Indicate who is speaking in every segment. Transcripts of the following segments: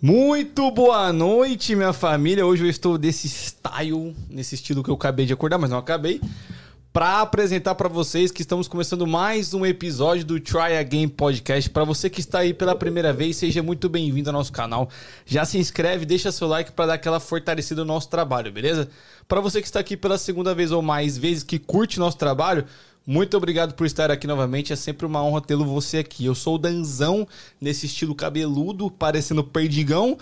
Speaker 1: Muito boa noite, minha família. Hoje eu estou desse style, nesse estilo que eu acabei de acordar, mas não acabei, para apresentar para vocês que estamos começando mais um episódio do Try Again Podcast. Para você que está aí pela primeira vez, seja muito bem-vindo ao nosso canal. Já se inscreve, deixa seu like para dar aquela fortalecida no nosso trabalho, beleza? Para você que está aqui pela segunda vez ou mais vezes que curte nosso trabalho, muito obrigado por estar aqui novamente. É sempre uma honra tê-lo você aqui. Eu sou o Danzão, nesse estilo cabeludo, parecendo perdigão.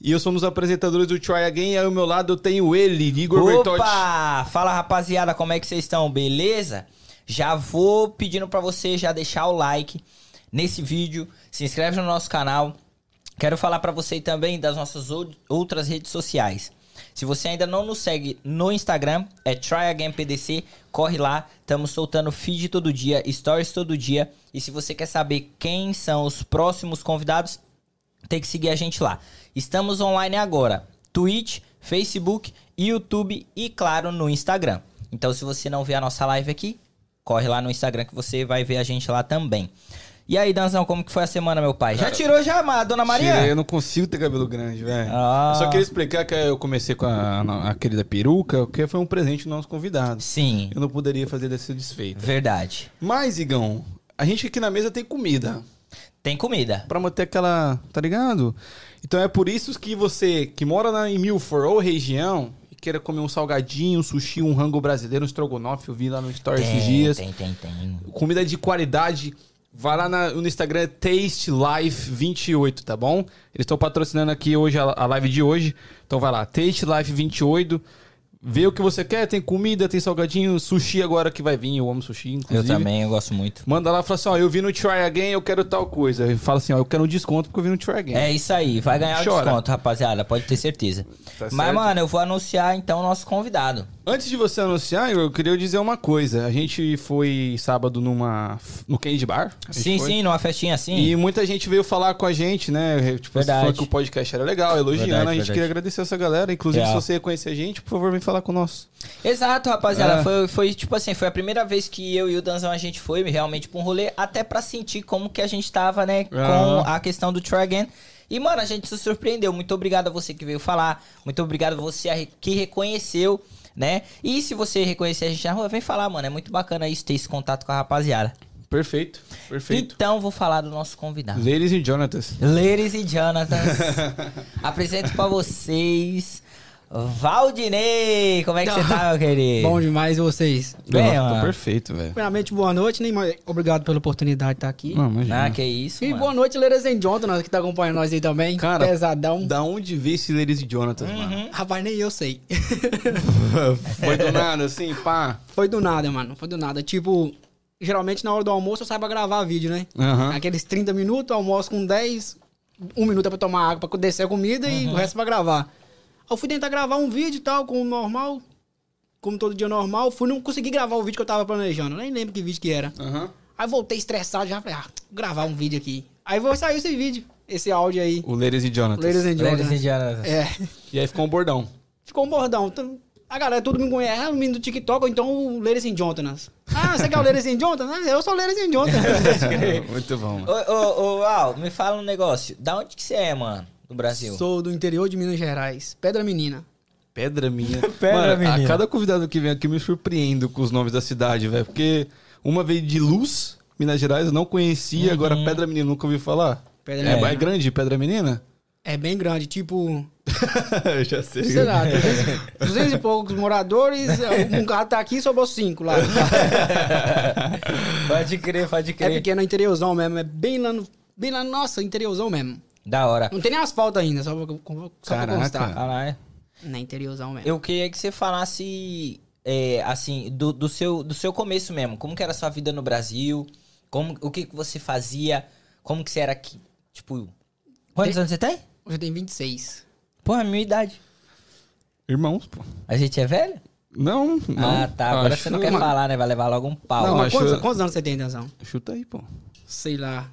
Speaker 1: E eu sou dos apresentadores do Try Again. E ao meu lado eu tenho ele, Igor Bertotti.
Speaker 2: Opa! Fala rapaziada, como é que vocês estão? Beleza? Já vou pedindo pra você já deixar o like nesse vídeo, se inscreve no nosso canal. Quero falar pra você também das nossas ou- outras redes sociais. Se você ainda não nos segue no Instagram, é TryAgainPDC, corre lá, estamos soltando feed todo dia, stories todo dia. E se você quer saber quem são os próximos convidados, tem que seguir a gente lá. Estamos online agora. Twitch, Facebook, YouTube e, claro, no Instagram. Então, se você não vê a nossa live aqui, corre lá no Instagram que você vai ver a gente lá também. E aí, Danzão, como que foi a semana, meu pai? Já tirou já, ma- Dona Maria?
Speaker 1: Tirei, eu não consigo ter cabelo grande, velho.
Speaker 2: Ah.
Speaker 1: Só queria explicar que eu comecei com a, a querida peruca, porque foi um presente do nosso convidado.
Speaker 2: Sim,
Speaker 1: Eu não poderia fazer desse desfeito.
Speaker 2: verdade.
Speaker 1: Mas, Igão, a gente aqui na mesa tem comida.
Speaker 2: Tem comida.
Speaker 1: Pra manter aquela. Tá ligado? Então é por isso que você que mora na, em Milford ou região e queira comer um salgadinho, um sushi, um rango brasileiro, um estrogonofe, eu vi lá no Story esses
Speaker 2: Tem,
Speaker 1: dias.
Speaker 2: tem, tem, tem.
Speaker 1: Comida de qualidade. Vai lá na- no Instagram Taste Life 28, tá bom? Eles estão patrocinando aqui hoje a, a live de hoje. Então vai lá, Taste Life 28. Vê o que você quer, tem comida, tem salgadinho, sushi agora que vai vir, eu amo sushi,
Speaker 2: Eu
Speaker 1: inclusive.
Speaker 2: também, eu gosto muito.
Speaker 1: Manda lá e fala assim, ó, eu vi no Try Again, eu quero tal coisa. E Fala assim, ó, eu quero um desconto porque eu vi no Try Again.
Speaker 2: É isso aí, vai ganhar o desconto, rapaziada, pode ter certeza.
Speaker 1: Tá
Speaker 2: Mas, mano, eu vou anunciar então o nosso convidado.
Speaker 1: Antes de você anunciar, eu queria dizer uma coisa. A gente foi sábado numa no Candy Bar.
Speaker 2: Sim,
Speaker 1: foi.
Speaker 2: sim, numa festinha assim.
Speaker 1: E muita gente veio falar com a gente, né? Tipo, falando que o podcast era legal, elogiando.
Speaker 2: Verdade,
Speaker 1: a gente
Speaker 2: verdade.
Speaker 1: queria agradecer essa galera. Inclusive,
Speaker 2: Real.
Speaker 1: se você conhecer a gente, por favor, vem falar com nós.
Speaker 2: Exato, rapaziada.
Speaker 1: É.
Speaker 2: Foi, foi tipo assim, foi a primeira vez que eu e o Danzão a gente foi realmente pra um rolê, até pra sentir como que a gente tava, né, com
Speaker 1: Aham.
Speaker 2: a questão do Try Again. E, mano, a gente se surpreendeu. Muito obrigado a você que veio falar. Muito obrigado a você que reconheceu, né? E se você reconhecer a gente na rua, vem falar, mano. É muito bacana isso, ter esse contato com a rapaziada.
Speaker 1: Perfeito, perfeito.
Speaker 2: Então, vou falar do nosso convidado.
Speaker 1: Ladies e Jonatas.
Speaker 2: Ladies e Jonathan, apresento pra vocês Valdinei. Como é que você tá, meu querido?
Speaker 3: Bom demais vocês.
Speaker 2: Bem,
Speaker 1: Tá
Speaker 2: mano.
Speaker 1: perfeito, velho.
Speaker 3: Primeiramente, boa noite, Neymar. Obrigado pela oportunidade de estar aqui.
Speaker 1: Não, imagina.
Speaker 2: Ah, que isso,
Speaker 3: E
Speaker 2: mano.
Speaker 3: boa noite, Leiras em Jonathan, que tá acompanhando nós aí também.
Speaker 1: Cara,
Speaker 3: Pesadão.
Speaker 1: Da onde veio esse Ladies e Jonatas,
Speaker 2: Uhum.
Speaker 1: mano?
Speaker 3: Rapaz, nem eu sei.
Speaker 1: Foi do nada, assim, pá.
Speaker 3: Foi do nada, mano. Foi do nada. Tipo, geralmente na hora do almoço eu saio pra gravar vídeo, né?
Speaker 1: Aham.
Speaker 3: Aqueles 30 minutos, almoço com 10, um minuto é pra tomar água, pra descer a comida e o resto é pra gravar. Eu fui tentar gravar um vídeo e tal, como normal, como todo dia normal. Fui, não consegui gravar o vídeo que eu tava planejando. Nem lembro que vídeo que era.
Speaker 1: Aham.
Speaker 3: Aí voltei estressado, já falei, ah, vou gravar um vídeo aqui. Aí vou sair esse vídeo, esse áudio aí.
Speaker 1: O Ladies e Jonatas.
Speaker 3: Ladies and
Speaker 2: Ladies and
Speaker 3: Jonathan.
Speaker 2: Jonathan.
Speaker 3: É,
Speaker 1: E aí ficou um bordão.
Speaker 3: ficou um bordão. Então, A galera, todo mundo conhece, ah, o menino do TikTok, ou então o Ladies and Jonathan. Ah, você quer o Ladies and Jonathan? Ah, eu sou o Ladies and Jonathan.
Speaker 1: Muito bom, mano.
Speaker 2: Ô, ô, ô, Al, me fala um negócio. Da onde que você é, mano? Do Brasil?
Speaker 3: sou do interior de Minas Gerais, Pedra Menina.
Speaker 1: Pedra minha.
Speaker 2: Pedra
Speaker 1: Mano,
Speaker 2: minha.
Speaker 1: a cada convidado que vem aqui eu me surpreendo com os nomes da cidade, velho. Porque uma veio de Luz, Minas Gerais, eu não conhecia, agora Pedra Menina, nunca ouvi falar.
Speaker 3: Pedra
Speaker 1: é,
Speaker 3: Menina.
Speaker 1: é grande Pedra Menina?
Speaker 3: É bem grande, tipo,
Speaker 1: Eu já sei.
Speaker 3: sei lá, 200, 200 e poucos moradores, um carro tá aqui, sobrou cinco lá.
Speaker 2: pode crer, pode
Speaker 3: É
Speaker 2: crer.
Speaker 3: pequeno, é interiorzão mesmo, é bem lá no, bem lá, nossa, interiorzão mesmo.
Speaker 2: Da hora.
Speaker 3: Não tem nem asfalto ainda, só pra, só pra
Speaker 1: Caraca.
Speaker 3: constar.
Speaker 2: Ah, lá, é.
Speaker 3: Não é interiorzão mesmo.
Speaker 2: Eu queria que você falasse, é, assim, do, do, seu, do seu começo mesmo. Como que era a sua vida no Brasil? Como, o que, que você fazia? Como que você era aqui? Tipo, quantos
Speaker 3: Tem-
Speaker 2: anos você tem?
Speaker 3: Hoje tem 26.
Speaker 2: Pô, é a minha idade.
Speaker 1: Irmãos, pô.
Speaker 2: A gente é velho?
Speaker 1: Não, não.
Speaker 2: ah, tá. Agora
Speaker 1: Acho-
Speaker 2: você não quer falar, né? Vai levar logo um pau.
Speaker 1: Não,
Speaker 3: quantos, quantos anos você tem, Denzão?
Speaker 1: Chuta aí, pô.
Speaker 3: Sei lá.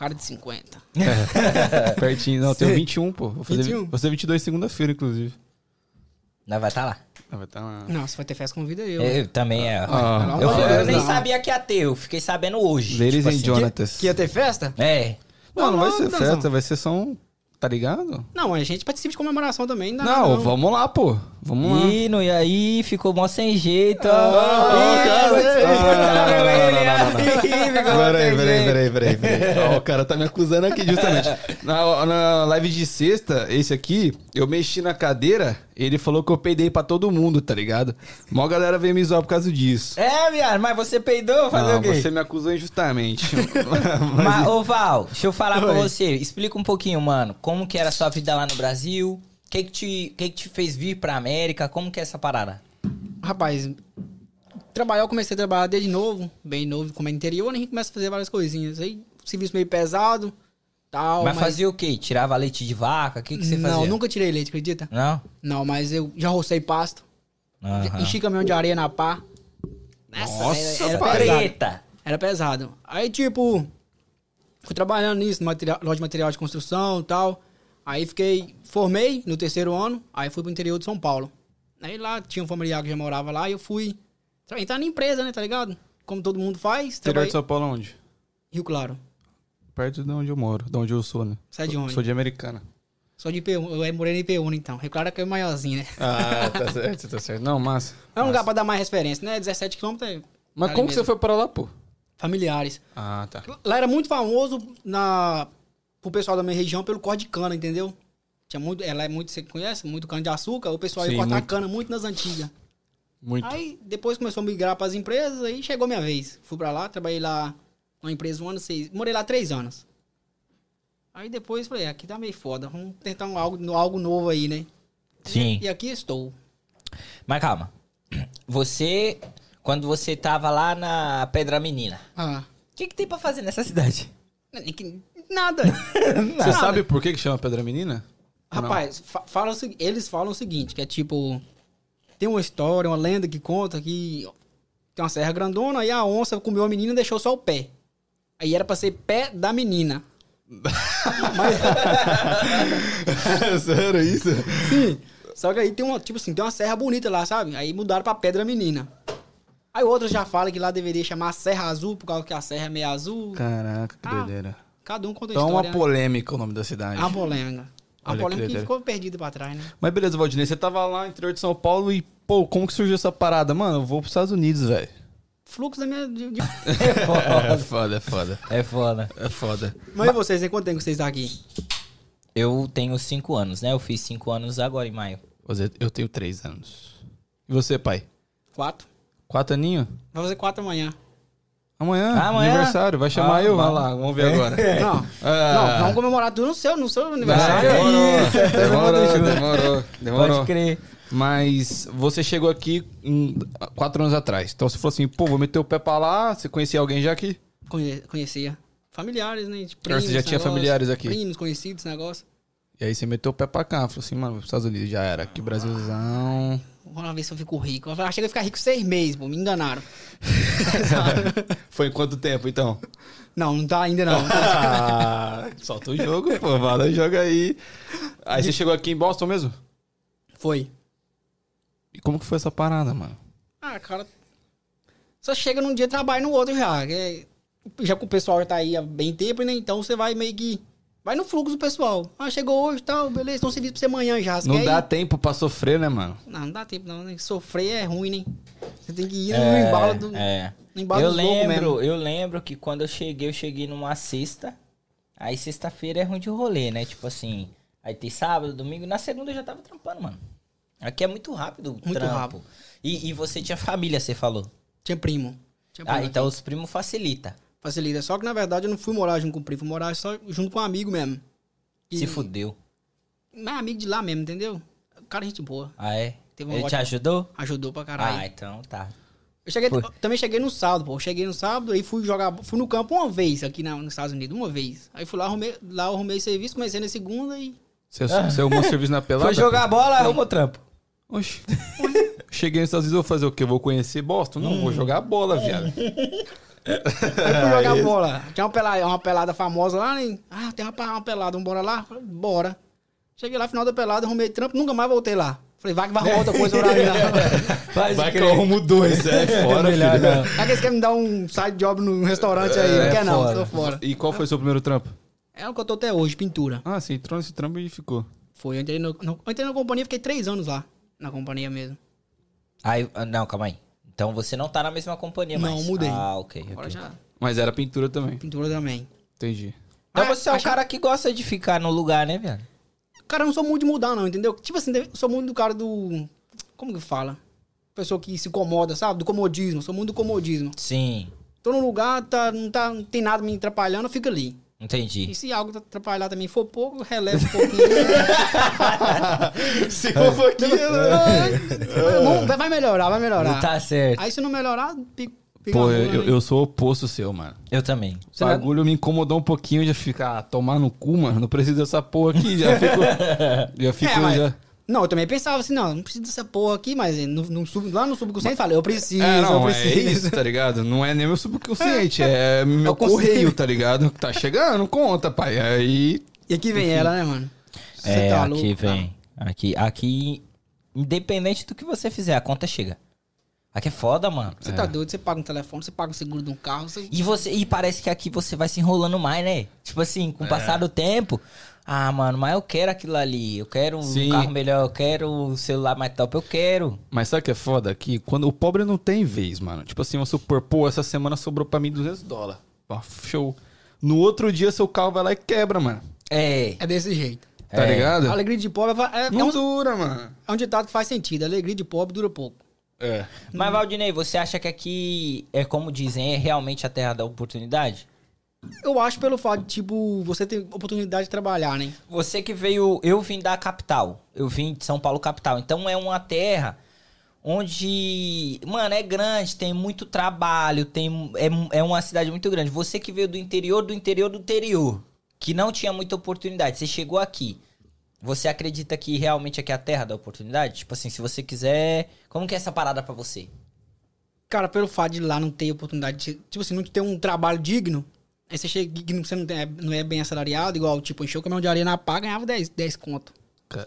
Speaker 3: Cara de 50.
Speaker 1: Pertinho. Não, eu tenho 21, pô. Vou fazer,
Speaker 3: 21?
Speaker 1: vou fazer 22 segunda-feira, inclusive.
Speaker 2: Nós vai estar lá.
Speaker 1: Ah, vai tá uma...
Speaker 3: Não, se vai ter festa, convida eu.
Speaker 2: Eu também é.
Speaker 1: Ah,
Speaker 2: eu,
Speaker 3: amor de
Speaker 2: eu
Speaker 3: Deus,
Speaker 2: nem
Speaker 3: não.
Speaker 2: sabia que ia ter, eu fiquei sabendo hoje.
Speaker 1: Ladies
Speaker 2: tipo
Speaker 1: and
Speaker 2: assim.
Speaker 1: Jonatas.
Speaker 3: Que ia ter festa?
Speaker 2: É.
Speaker 1: Não, não vai ser
Speaker 3: Não,
Speaker 1: festa, vai ser só um... Tá ligado?
Speaker 3: Não, a gente participa de comemoração também. Não,
Speaker 1: Não,
Speaker 3: não.
Speaker 1: vamos lá, pô. Vamos lá.
Speaker 2: E, no, e aí ficou mó sem jeito. Ih,
Speaker 1: cara,
Speaker 2: você-
Speaker 1: não, não, não, não, não, não, não.
Speaker 2: Ih, ficou mó
Speaker 1: Peraí, peraí, peraí, peraí, o cara tá me acusando aqui, justamente. Na, na live de sexta, esse aqui, eu mexi na cadeira, ele falou que eu peidei pra todo mundo, tá ligado? Mó galera veio me zoar por causa disso.
Speaker 2: É, viado, mas você peidou? Fazer
Speaker 1: Não,
Speaker 2: o quê?
Speaker 1: você me acusou injustamente.
Speaker 2: Mas, ô Val, deixa eu falar pra
Speaker 3: Oi.
Speaker 2: você. Explica um pouquinho, mano. Como que era a sua vida lá no Brasil? O que que te, que que te fez vir pra América? Como que é essa parada?
Speaker 3: Rapaz, trabalhar, eu comecei a trabalhar desde novo, bem novo, como é interior, a gente começa a fazer várias coisinhas. Aí, serviço meio pesado, tal.
Speaker 2: mas, fazia o quê? Tirava leite de vaca? O que que você
Speaker 3: Não,
Speaker 2: fazia?
Speaker 3: nunca tirei leite, acredita?
Speaker 2: Não?
Speaker 3: Não, mas eu já rocei pasto,
Speaker 2: Aham.
Speaker 3: enchi caminhão de areia na pá.
Speaker 1: Nossa,
Speaker 3: era, era
Speaker 1: pai.
Speaker 3: pesado. Era pesado. Aí, tipo, fui trabalhando nisso, material, loja de material de construção e tal. Aí fiquei, formei no terceiro ano, aí fui pro interior de São Paulo. Aí lá tinha um familiar que já morava lá e eu fui tra- entrar na empresa, né, tá ligado? Como todo mundo faz.
Speaker 1: Interior
Speaker 3: trabalhei-
Speaker 1: de São Paulo onde?
Speaker 3: Rio Claro.
Speaker 1: Perto de onde eu moro, de onde eu sou, né?
Speaker 3: Sai de
Speaker 1: Sou-
Speaker 3: onde?
Speaker 1: Sou de Americana.
Speaker 3: Sou de IPU, eu morei em IPU, então. Rio Claro é que é maiorzinho, né?
Speaker 1: Ah, tá certo, tá certo. Não, massa.
Speaker 3: É um
Speaker 1: massa.
Speaker 3: lugar pra dar mais referência, né? 17 quilômetros é
Speaker 1: Mas como que você foi pra lá, pô?
Speaker 3: familiares.
Speaker 1: Ah, tá.
Speaker 3: Lá era muito famoso na, pro pessoal da minha região pelo corte de cana, entendeu? Tinha muito, ela é muito, você conhece? Muito cana de açúcar, o pessoal ia
Speaker 1: Sim,
Speaker 3: cortar
Speaker 1: muito.
Speaker 3: cana muito nas antigas.
Speaker 1: Muito.
Speaker 3: Aí depois começou a migrar pras empresas, aí chegou minha vez. Fui pra lá, trabalhei lá numa empresa um ano, seis, morei lá três anos. Aí depois falei, aqui tá meio foda, vamos tentar um algo, algo novo aí, né?
Speaker 2: Sim.
Speaker 3: E aqui estou.
Speaker 2: Mas calma. Você, quando você tava lá na Pedra Menina,
Speaker 3: Ah,
Speaker 2: o que que tem pra fazer nessa cidade?
Speaker 3: Nada.
Speaker 1: Você sabe por que que chama Pedra Menina? Ou?
Speaker 3: Rapaz, fa- segui- eles falam o seguinte, que é tipo... Tem uma história, uma lenda que conta que tem uma serra grandona, aí a onça comeu a menina e deixou só o pé. Aí era pra ser pé da menina.
Speaker 1: Sério isso?
Speaker 3: Sim. Só que aí tem uma, tipo assim, tem uma serra bonita lá, sabe? Aí mudaram pra Pedra Menina. Aí outros já falam que lá deveria chamar Serra Azul, por causa que a serra é meio azul.
Speaker 1: Caraca, que
Speaker 3: Ah,
Speaker 1: doideira.
Speaker 3: Cada um conta a
Speaker 1: Então é uma
Speaker 3: história. né?
Speaker 1: polêmica o nome da cidade.
Speaker 3: É uma polêmica. A
Speaker 1: Olha que
Speaker 3: polêmica que
Speaker 1: doideira.
Speaker 3: ficou perdida pra trás, né?
Speaker 1: Mas beleza, Valdinei, você tava lá no interior de São Paulo e, pô, como que surgiu essa parada? Mano, eu vou pros Estados Unidos, velho.
Speaker 3: Fluxo da minha... de- de-
Speaker 1: É foda, é foda.
Speaker 2: É foda.
Speaker 1: É foda.
Speaker 3: Mas e vocês, tem quanto tempo que vocês estão aqui?
Speaker 2: Eu tenho cinco anos, né? Eu fiz cinco anos agora em maio.
Speaker 1: Eu tenho três anos. E você, pai?
Speaker 3: Quatro.
Speaker 1: Quatro aninhos?
Speaker 3: Vai fazer quatro amanhã.
Speaker 1: Amanhã,
Speaker 2: Amanhã?
Speaker 1: aniversário. Vai chamar
Speaker 2: Ah,
Speaker 1: eu? Vai lá, vamos ver agora.
Speaker 3: Não,
Speaker 1: Ah.
Speaker 3: não, vamos comemorar tudo no seu, no seu
Speaker 1: Ah,
Speaker 3: aniversário.
Speaker 1: demorou,
Speaker 2: Isso, todo
Speaker 1: demorou,
Speaker 2: mundo junto.
Speaker 1: demorou, demorou.
Speaker 2: Pode crer.
Speaker 1: Mas você chegou aqui quatro anos atrás. Então você falou assim, pô, vou meter o pé pra lá. Você conhecia alguém já aqui?
Speaker 3: Conhe- Conhecia. Familiares, né? De
Speaker 1: Ah, você já tinha familiares aqui?
Speaker 3: Primos, conhecidos, esse negócio.
Speaker 1: E aí você meteu o pé pra cá. Falou assim, mano, pros Estados Unidos. Já era. Aqui, Brasilzão.
Speaker 3: Vamos ver se eu fico rico. Eu achei que eu ia ficar rico seis meses, pô. Me enganaram.
Speaker 1: Foi em quanto tempo, então?
Speaker 3: Não, não tá ainda não.
Speaker 1: Ah, solta o jogo, pô. Manda o jogo aí. Aí você chegou aqui em Boston mesmo?
Speaker 3: Foi.
Speaker 1: E como que foi essa parada, mano?
Speaker 3: Ah, cara. Só chega num dia e trabalha no outro já. é- já que o pessoal já tá aí há bem tempo, né? Então você vai meio que. Vai no fluxo pessoal. Ah, chegou hoje e tal, beleza. Então serviço pra você amanhã já. Você
Speaker 1: Não dá
Speaker 3: ir?
Speaker 1: tempo pra sofrer, né, mano?
Speaker 3: Não, não dá tempo não. Né? Sofrer é ruim, né? Você tem que ir no
Speaker 2: É,
Speaker 3: embalo do.
Speaker 2: é.
Speaker 3: No embalo
Speaker 2: Eu lembro,
Speaker 3: mesmo.
Speaker 2: eu lembro que quando eu cheguei, eu cheguei numa sexta. Aí sexta-feira é ruim de rolê, né? Tipo assim, aí tem sábado, domingo. Na segunda eu já tava trampando, mano. Aqui é muito rápido o
Speaker 3: Muito
Speaker 2: trampo.
Speaker 3: rápido.
Speaker 2: E, e você tinha família, você falou.
Speaker 3: Tinha primo. Tinha primo
Speaker 2: Ah, então
Speaker 3: aqui.
Speaker 2: os primos facilita.
Speaker 3: Facilita. Só que na verdade eu não fui morar junto com o primo, fui morar só junto com um amigo mesmo. E-
Speaker 2: Se fudeu.
Speaker 3: Mas amigo de lá mesmo, entendeu? Cara, gente boa.
Speaker 2: Ah, é?
Speaker 3: Teve um
Speaker 2: Ele te
Speaker 3: ótimo-
Speaker 2: ajudou?
Speaker 3: Ajudou pra caralho.
Speaker 2: Ah, então tá.
Speaker 3: Eu cheguei, eu também cheguei no sábado, pô. Eu cheguei no sábado e fui jogar. Fui no campo uma vez aqui na- nos Estados Unidos, uma vez. Aí fui lá, arrumei, lá eu arrumei serviço, comecei na segunda e.
Speaker 1: Você, você arrumou serviço na pelada?
Speaker 2: Foi jogar bola, arrumou trampo.
Speaker 1: Oxi. Cheguei nos Estados Unidos, eu vou fazer o quê? Vou conhecer Boston? Não, vou jogar bola, viado.
Speaker 3: Aí fui jogar bola. Tinha uma pelada, uma pelada famosa lá, né? Ah, tem uma, uma pelada, vamos bora lá? Falei, bora. Cheguei lá, final da pelada, arrumei trampo, nunca mais voltei lá. Falei, vai que vai arrumar outra coisa pra mim lá.
Speaker 2: Faz
Speaker 1: Vai que eu arrumo dois, é fora,
Speaker 2: melhor
Speaker 1: filho.
Speaker 2: não.
Speaker 3: Será que eles querem me dar um side job no restaurante aí?
Speaker 2: É,
Speaker 3: não quer não,
Speaker 2: fora.
Speaker 3: tô fora.
Speaker 1: E qual foi o seu primeiro trampo?
Speaker 3: É o que eu tô até hoje, pintura.
Speaker 1: Ah, você entrou nesse trampo e ficou.
Speaker 3: Foi, eu entrei, no, no- eu entrei na companhia, fiquei três anos lá. Na companhia mesmo.
Speaker 2: Aí, ah, não, calma aí. Então você não tá na mesma companhia
Speaker 3: Não,
Speaker 2: mais.
Speaker 3: mudei.
Speaker 2: Ah, ok.
Speaker 3: Agora já,
Speaker 1: Mas era pintura também.
Speaker 3: pintura também.
Speaker 1: Entendi.
Speaker 2: Então
Speaker 3: Ah,
Speaker 2: você é um
Speaker 3: acho-
Speaker 2: cara que gosta de ficar no lugar, né, velho?
Speaker 3: Cara, eu não sou muito de mudar, não, entendeu? Tipo assim, eu sou muito do cara do. Como que fala? Pessoa que se incomoda, sabe? Do comodismo. Eu sou muito do comodismo.
Speaker 2: Sim,
Speaker 3: Tô num lugar, tá, não, tá, não tem nada me atrapalhando, eu fico ali.
Speaker 2: Entendi.
Speaker 3: E se algo atrapalhar também for pouco, eu relevo um pouquinho.
Speaker 1: Se for um pouquinho.
Speaker 3: Vamos- vai melhorar, vai melhorar.
Speaker 2: Tá certo.
Speaker 3: Aí se não melhorar, pica, pica
Speaker 1: Pô, eu,
Speaker 3: né?
Speaker 1: eu sou o oposto seu, mano.
Speaker 2: Eu também.
Speaker 1: O
Speaker 3: não
Speaker 1: bagulho me incomodou um pouquinho, já fica, ah, tomar no cu, mano. Não precisa dessa porra aqui, já fico. já fico,
Speaker 3: É, mas-
Speaker 1: já.
Speaker 3: Não, eu também pensava assim, não, não preciso dessa porra aqui, mas no, no sub- lá no subconsciente eu falei, eu preciso,
Speaker 1: É,
Speaker 3: eu
Speaker 1: não, é
Speaker 3: preciso.
Speaker 1: isso, tá ligado? Não é nem meu subconsciente, é meu
Speaker 3: o consciente.
Speaker 1: correio, tá ligado? Tá chegando, conta, pai. Aí.
Speaker 3: E aqui vem ela, né, mano? Você
Speaker 2: É,
Speaker 3: tá
Speaker 2: aqui
Speaker 3: louco,
Speaker 2: vem. Aqui, aqui, independente do que você fizer, a conta chega. Aqui é foda, mano.
Speaker 3: Você tá doido, você paga um telefone, você paga o seguro de um carro, você...
Speaker 2: E você e parece que aqui você vai se enrolando mais, né? Tipo assim, com o passar do tempo. Ah, mano, mas eu quero aquilo ali. Eu quero um
Speaker 1: Sim.
Speaker 2: carro melhor, eu quero o celular mais top, eu quero.
Speaker 1: Mas sabe o que é foda? Que quando o pobre não tem vez, mano. Tipo assim, vamos supor, pô, essa semana sobrou pra mim 200 dólares. Ó, show. No outro dia, seu carro vai lá e quebra, mano.
Speaker 2: É.
Speaker 3: É desse jeito.
Speaker 1: Tá
Speaker 2: É.
Speaker 1: ligado?
Speaker 3: A alegria de pobre é, é,
Speaker 1: Não
Speaker 3: um,
Speaker 1: dura, mano.
Speaker 3: é um ditado que faz sentido. A alegria de pobre dura pouco.
Speaker 1: É.
Speaker 2: Mas, Valdinei, você acha que aqui é como dizem, é realmente a terra da oportunidade?
Speaker 3: Eu acho pelo fato de, tipo, você ter oportunidade de trabalhar, né?
Speaker 2: Você que veio. Eu vim da capital. Eu vim de São Paulo, capital. Então é uma terra onde. Mano, é grande, tem muito trabalho, tem, é, é uma cidade muito grande. Você que veio do interior, do interior do interior, que não tinha muita oportunidade, você chegou aqui. Você acredita que realmente aqui é a terra da oportunidade? Tipo assim, se você quiser. Como que é essa parada pra você?
Speaker 3: Cara, pelo fato de lá não ter oportunidade, de, tipo assim, não ter um trabalho digno, aí você chega que não- você não, tem- não é bem assalariado, igual, tipo, encheu o caminhão de areia na pá, ganhava 10, 10 conto.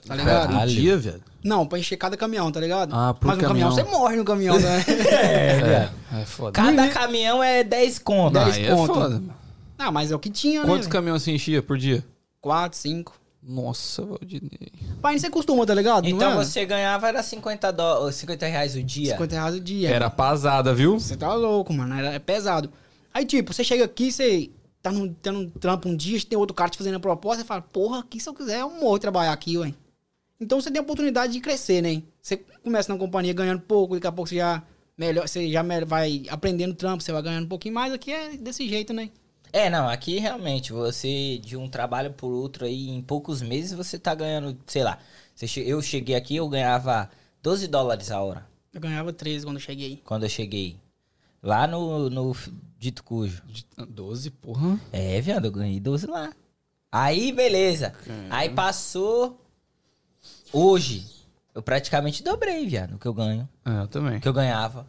Speaker 3: Tá ligado?
Speaker 1: Dia, velho.
Speaker 3: Não, pra encher cada caminhão, tá ligado?
Speaker 1: Ah, pro
Speaker 3: Mas no caminhão você morre no caminhão, né?
Speaker 1: É, é foda.
Speaker 2: Cada caminhão é 10 conto.
Speaker 1: Não,
Speaker 3: 10
Speaker 1: aí é
Speaker 3: conto.
Speaker 1: foda, mano.
Speaker 3: ah, mas é o que tinha,
Speaker 1: Quantos
Speaker 3: né?
Speaker 1: caminhões você enchia por dia?
Speaker 3: 4, 5.
Speaker 1: Nossa, Valdinei.
Speaker 3: Pai, você costuma, tá ligado?
Speaker 2: Então
Speaker 3: não é?
Speaker 2: você ganhava era 50, dó 50 reais o dia.
Speaker 3: 50 reais o dia.
Speaker 1: Era pasada, viu?
Speaker 3: Você tá louco, mano. Era, é pesado. Aí, tipo, você chega aqui, você tá num, tá num trampo um dia, tem outro cara te fazendo a proposta, você fala, porra, aqui se eu quiser, eu morro trabalhar aqui, ué. Então você tem a oportunidade de crescer, né? Você começa na companhia ganhando pouco, daqui a pouco você já melhor, você já vai aprendendo trampo, você vai ganhando um pouquinho mais, aqui é desse jeito, né?
Speaker 2: É, não, aqui realmente, você de um trabalho por outro aí, em poucos meses você tá ganhando, sei lá. você Eu cheguei aqui, eu ganhava 12 dólares a hora,
Speaker 3: Eu ganhava 13 quando eu cheguei.
Speaker 2: quando eu cheguei. Lá no, no Dito Cujo.
Speaker 1: 12, porra.
Speaker 2: É, viado, eu ganhei 12 lá. Aí, beleza. Aí passou. Hoje, eu praticamente dobrei, viado, o que eu ganho.
Speaker 1: É, eu também.
Speaker 2: O que eu ganhava.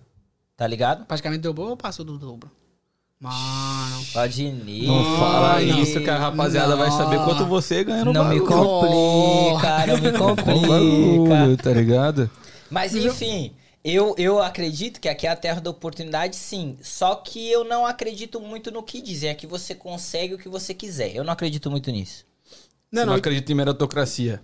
Speaker 2: Tá ligado?
Speaker 3: Praticamente dobrou ou passou do dobro? Mano.
Speaker 2: Pode ir.
Speaker 1: Não fala
Speaker 3: não.
Speaker 1: isso que a rapaziada vai saber quanto você ganha no
Speaker 2: Não me
Speaker 1: bagulho.
Speaker 2: complica, não me
Speaker 1: Com
Speaker 2: complica.
Speaker 1: tá ligado?
Speaker 2: Mas enfim, eu, eu acredito que aqui é a terra da oportunidade, sim. Só que eu não acredito muito no que dizem. É que você consegue o que você quiser. Eu não acredito muito nisso.
Speaker 3: Não,
Speaker 1: você não
Speaker 3: não,
Speaker 1: acredita em meritocracia.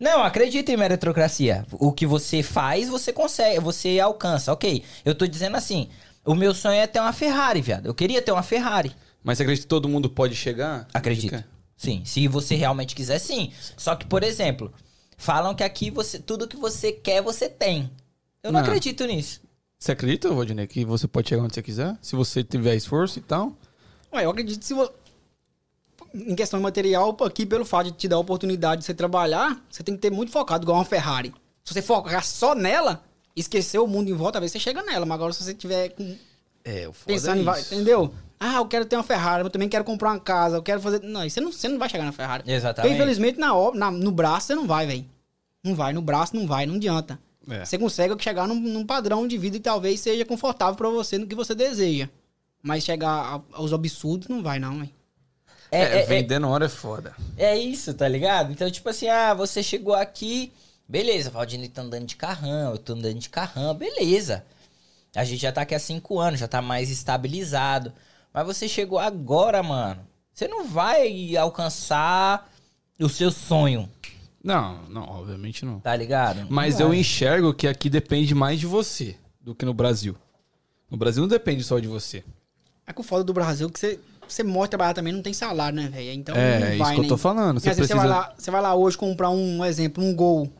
Speaker 2: Não, acredito em meritocracia. O que você faz, você consegue, você alcança. Ok. Eu tô dizendo assim: o meu sonho é ter uma Ferrari, viado. Eu queria ter uma Ferrari.
Speaker 1: Mas você acredita que todo mundo pode chegar?
Speaker 2: Acredito. Sim, se você realmente quiser, sim. Só que, por exemplo, falam que aqui você tudo que você quer, você tem. Eu não,
Speaker 1: Não.
Speaker 2: acredito nisso.
Speaker 1: Você acredita, Valdinei, que você pode chegar onde você quiser? Se você tiver esforço e tal?
Speaker 3: Ué, eu acredito que se você. Em questão de material, aqui, pelo fato de te dar a oportunidade de você trabalhar, você tem que ter muito focado, igual uma Ferrari. Se você focar só nela, esquecer o mundo em volta, talvez você chega nela. Mas agora, se você tiver com-
Speaker 1: É, o
Speaker 3: pensando em. vai- Entendeu? Ah, eu quero ter uma Ferrari, eu também quero comprar uma casa, eu quero fazer. Não, você não, você não vai chegar na Ferrari.
Speaker 2: Exatamente.
Speaker 3: Porque, infelizmente, na, na- no braço você não vai, velho. Não vai, no braço não vai, não adianta.
Speaker 1: É.
Speaker 3: Você consegue chegar num, num padrão de vida que talvez seja confortável pra você no que você deseja. Mas chegar aos absurdos não vai, não, hein?
Speaker 2: É,
Speaker 1: É,
Speaker 2: é, é,
Speaker 1: vender na hora é foda.
Speaker 2: é isso, tá ligado? Então, tipo assim, ah, você chegou aqui, beleza, o Valdinei tá andando de carrão, eu tô andando de carrão, beleza. A gente já tá aqui há cinco anos, já tá mais estabilizado. Mas você chegou agora, mano. Você não vai alcançar o seu sonho,
Speaker 1: Não, não, obviamente não.
Speaker 2: tá ligado?
Speaker 1: Mas
Speaker 2: Não
Speaker 1: eu
Speaker 2: vai.
Speaker 1: enxergo que aqui depende mais de você do que no Brasil. No Brasil não depende só de você.
Speaker 3: É que o foda do Brasil é que você, você morre trabalhar também, não tem salário, né, velho? Então
Speaker 1: é,
Speaker 3: não
Speaker 1: é
Speaker 3: vai,
Speaker 1: isso que eu
Speaker 3: né?
Speaker 1: tô falando. Você precisa...
Speaker 3: você, vai lá, você vai lá hoje comprar um, um exemplo, um gol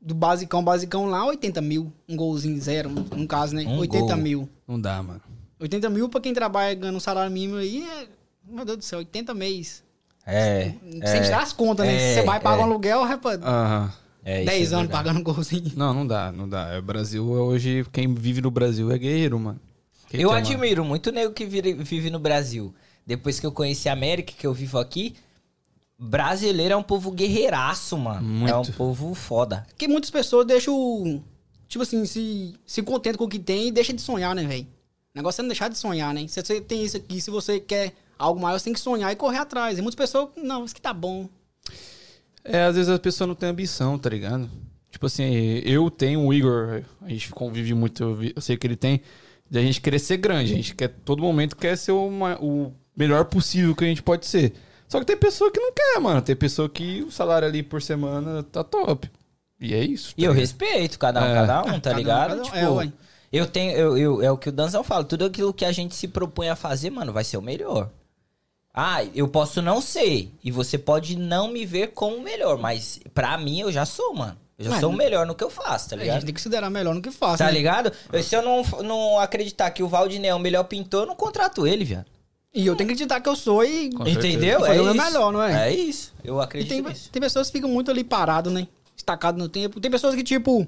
Speaker 3: do basicão, basicão lá, 80 mil. Um golzinho zero, no caso, né?
Speaker 2: Um
Speaker 3: 80
Speaker 2: gol.
Speaker 3: mil.
Speaker 1: Não dá, mano.
Speaker 3: 80 mil pra quem trabalha ganhando um salário mínimo aí é. Meu Deus do céu, 80 mês.
Speaker 2: É.
Speaker 3: Sem
Speaker 2: é,
Speaker 3: tirar as contas, né?
Speaker 2: é,
Speaker 3: você vai pagar
Speaker 2: é.
Speaker 3: um aluguel, rapaz,
Speaker 1: Aham.
Speaker 2: é, isso
Speaker 3: 10
Speaker 2: é
Speaker 3: anos
Speaker 2: verdade.
Speaker 3: pagando um golzinho.
Speaker 1: Não, não dá, não dá. É Brasil hoje, quem vive no Brasil é guerreiro, mano. Quem
Speaker 2: Eu admiro muito nego que vive no Brasil. Depois que eu conheci a América, que eu vivo aqui, brasileiro é um povo guerreiraço, mano.
Speaker 1: Muito.
Speaker 2: É um povo foda.
Speaker 3: Porque muitas pessoas deixam. o- Tipo assim, se, se contentam com o que tem e deixa de sonhar, né, velho? O negócio é não deixar de sonhar, né? Se você tem isso aqui, se você quer algo maior, você tem que sonhar e correr atrás. E muitas pessoas, não, isso aqui tá bom.
Speaker 1: É, às vezes a pessoa não tem ambição, tá ligado? Tipo assim, eu tenho o Igor, a gente convive muito, eu eu sei que ele tem, de a gente querer ser grande, a gente quer, todo momento quer ser o, melhor possível que a gente pode ser. Só que tem pessoa que não quer, mano. Tem pessoa que o salário ali por semana tá top. E é isso.
Speaker 2: E
Speaker 1: tá
Speaker 2: eu
Speaker 1: ligado?
Speaker 2: respeito cada um,
Speaker 1: É.
Speaker 2: cada um, tá
Speaker 3: cada um,
Speaker 2: ligado?
Speaker 3: cada um.
Speaker 2: Tipo,
Speaker 3: É,
Speaker 2: eu tenho. Eu, eu- é o que o Danzão fala. Tudo aquilo que a gente se propõe a fazer, mano, vai ser o melhor. Ah, eu posso não ser. E você pode não me ver como o melhor. Mas pra mim eu já sou, mano. Eu já
Speaker 3: Mano,
Speaker 2: sou o melhor no que eu faço, tá
Speaker 3: a
Speaker 2: ligado?
Speaker 3: gente tem que considerar melhor no que faz.
Speaker 2: Tá
Speaker 3: né?
Speaker 2: ligado? Se eu não, não acreditar que o Valdinei é o melhor pintor, eu não contrato ele, viado.
Speaker 3: E eu tenho que acreditar que eu sou e.
Speaker 1: Com.
Speaker 2: Entendeu?
Speaker 3: Fazer
Speaker 2: É
Speaker 3: o meu
Speaker 2: isso.
Speaker 3: melhor, não é?
Speaker 2: É isso. Eu
Speaker 3: E
Speaker 2: acredito
Speaker 3: tem,
Speaker 2: nisso.
Speaker 3: tem pessoas que ficam muito ali parado, né? Estacado no tempo. Tem pessoas que, tipo,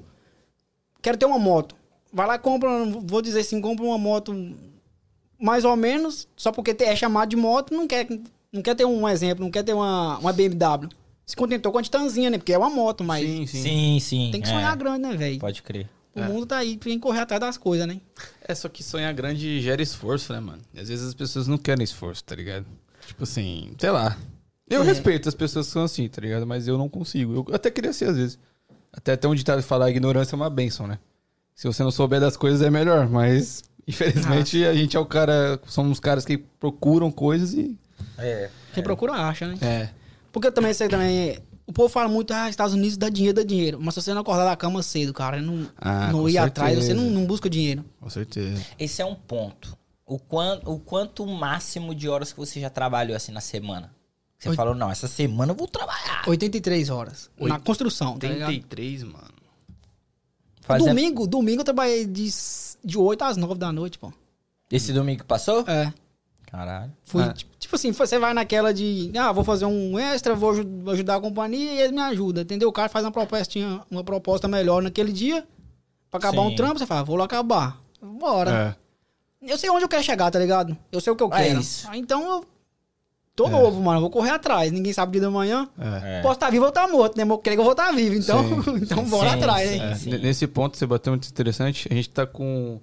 Speaker 3: quero ter uma moto. Vai lá e compra, vou dizer assim, compra uma moto mais ou menos, só porque é chamado de moto, não quer, não quer ter um exemplo, não quer ter uma, uma BMW. Se contentou com a Titanzinha, né? Porque é uma moto, mas
Speaker 1: Sim, sim.
Speaker 2: Sim, sim.
Speaker 3: tem que
Speaker 2: é.
Speaker 3: sonhar grande, né, velho?
Speaker 2: Pode crer.
Speaker 3: O mundo tá aí, tem que correr atrás das coisas, né?
Speaker 1: É só que sonhar grande gera esforço, né, mano? E às vezes as pessoas não querem esforço, tá ligado? Tipo assim, sei lá. Eu
Speaker 3: É.
Speaker 1: respeito as pessoas que são assim, tá ligado? Mas eu não consigo. Eu até queria ser às vezes. Até até um ditado que fala, a ignorância é uma benção, né? Se você não souber das coisas é melhor, mas infelizmente a gente é o cara, somos caras que procuram coisas e
Speaker 2: É.
Speaker 3: Quem procura acha, né?
Speaker 1: é,
Speaker 3: Porque eu também sei também. O povo fala muito, ah, Estados Unidos dá dinheiro, dá dinheiro. Mas se você não acordar da cama cedo, cara, não,
Speaker 1: Ah,
Speaker 3: não ir atrás, você
Speaker 1: certeza.
Speaker 3: não, não busca dinheiro.
Speaker 1: com certeza.
Speaker 2: Esse é um ponto. O, quan, o quanto máximo de horas que você já trabalhou assim na semana? Você
Speaker 3: Oit-
Speaker 2: falou, não, essa semana eu vou trabalhar.
Speaker 3: 83 horas. Na construção, tá ligado?
Speaker 1: 83, mano.
Speaker 2: Fazendo-
Speaker 3: Domingo, domingo eu trabalhei de, de 8 às 9 da noite, pô.
Speaker 2: Esse domingo que passou?
Speaker 3: É.
Speaker 2: Caralho.
Speaker 3: Fui,
Speaker 1: Ah.
Speaker 3: tipo, tipo assim, você vai naquela de, ah, vou fazer um extra, vou aju- vou ajudar a companhia e eles me ajudam, entendeu? O cara faz uma proposta, uma proposta melhor naquele dia, pra acabar
Speaker 2: Sim.
Speaker 3: um trampo, você fala, vou lá acabar. Bora.
Speaker 1: É.
Speaker 3: Eu sei onde eu quero chegar, tá ligado? Eu sei o que eu
Speaker 2: É
Speaker 3: quero.
Speaker 2: isso.
Speaker 3: Ah, Então eu tô novo, mano, vou correr atrás. Ninguém sabe o dia da manhã.
Speaker 1: É.
Speaker 2: É.
Speaker 3: Posso estar vivo ou estar morto, né? Eu creio que eu vou estar vivo, então, então bora
Speaker 2: Sim,
Speaker 3: atrás,
Speaker 2: sim.
Speaker 3: hein?
Speaker 1: É, Nesse ponto você bateu muito interessante. A gente tá com.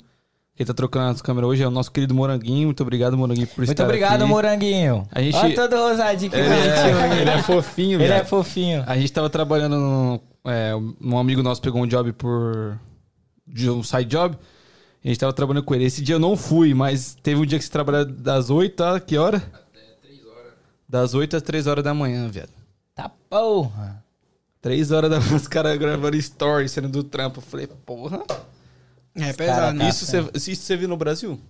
Speaker 1: Quem tá trocando as câmeras hoje é o nosso querido Moranguinho. Muito obrigado, Moranguinho, por
Speaker 2: Muito
Speaker 1: estar
Speaker 2: obrigado,
Speaker 1: aqui.
Speaker 2: Moranguinho.
Speaker 1: A gente-
Speaker 2: Olha todo rosadinho que bonitinho.
Speaker 1: é, ele é fofinho,
Speaker 2: Ele é fofinho.
Speaker 1: A gente tava trabalhando no, é, um amigo nosso pegou um job por de um side job. A gente tava trabalhando com ele. Esse dia eu não fui, mas teve um dia que você trabalha das 8 a que hora? Das 8 às 3 horas da manhã, velho.
Speaker 2: Tá porra.
Speaker 1: 3 horas da manhã, os caras gravando story, sendo do trampo. Eu falei, porra.
Speaker 3: É
Speaker 2: cara
Speaker 3: pesado, né?
Speaker 1: Isso você, isso você viu no Brasil?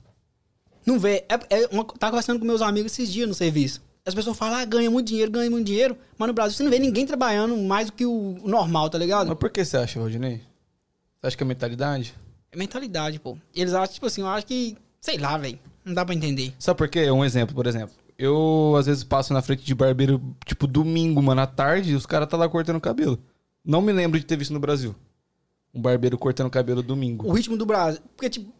Speaker 3: Não vê. É, é uma, tava conversando com meus amigos esses dias no serviço. As pessoas falam, ah, ganha muito dinheiro, ganha muito dinheiro. Mas no Brasil você não vê ninguém trabalhando mais do que o, o normal, tá ligado?
Speaker 1: Mas por que você acha, Rodinei? Você acha que é mentalidade?
Speaker 3: É mentalidade, pô. Eles acham, tipo assim, eu acho que, sei lá, velho. Não dá pra entender.
Speaker 1: Sabe por quê? Um exemplo, por exemplo. Eu, às vezes, passo na frente de barbeiro, tipo, domingo, mano, à tarde, e os caras tá lá cortando cabelo. Não me lembro de ter visto no Brasil. Um barbeiro cortando cabelo domingo.
Speaker 3: O ritmo do Brasil. Porque, tipo,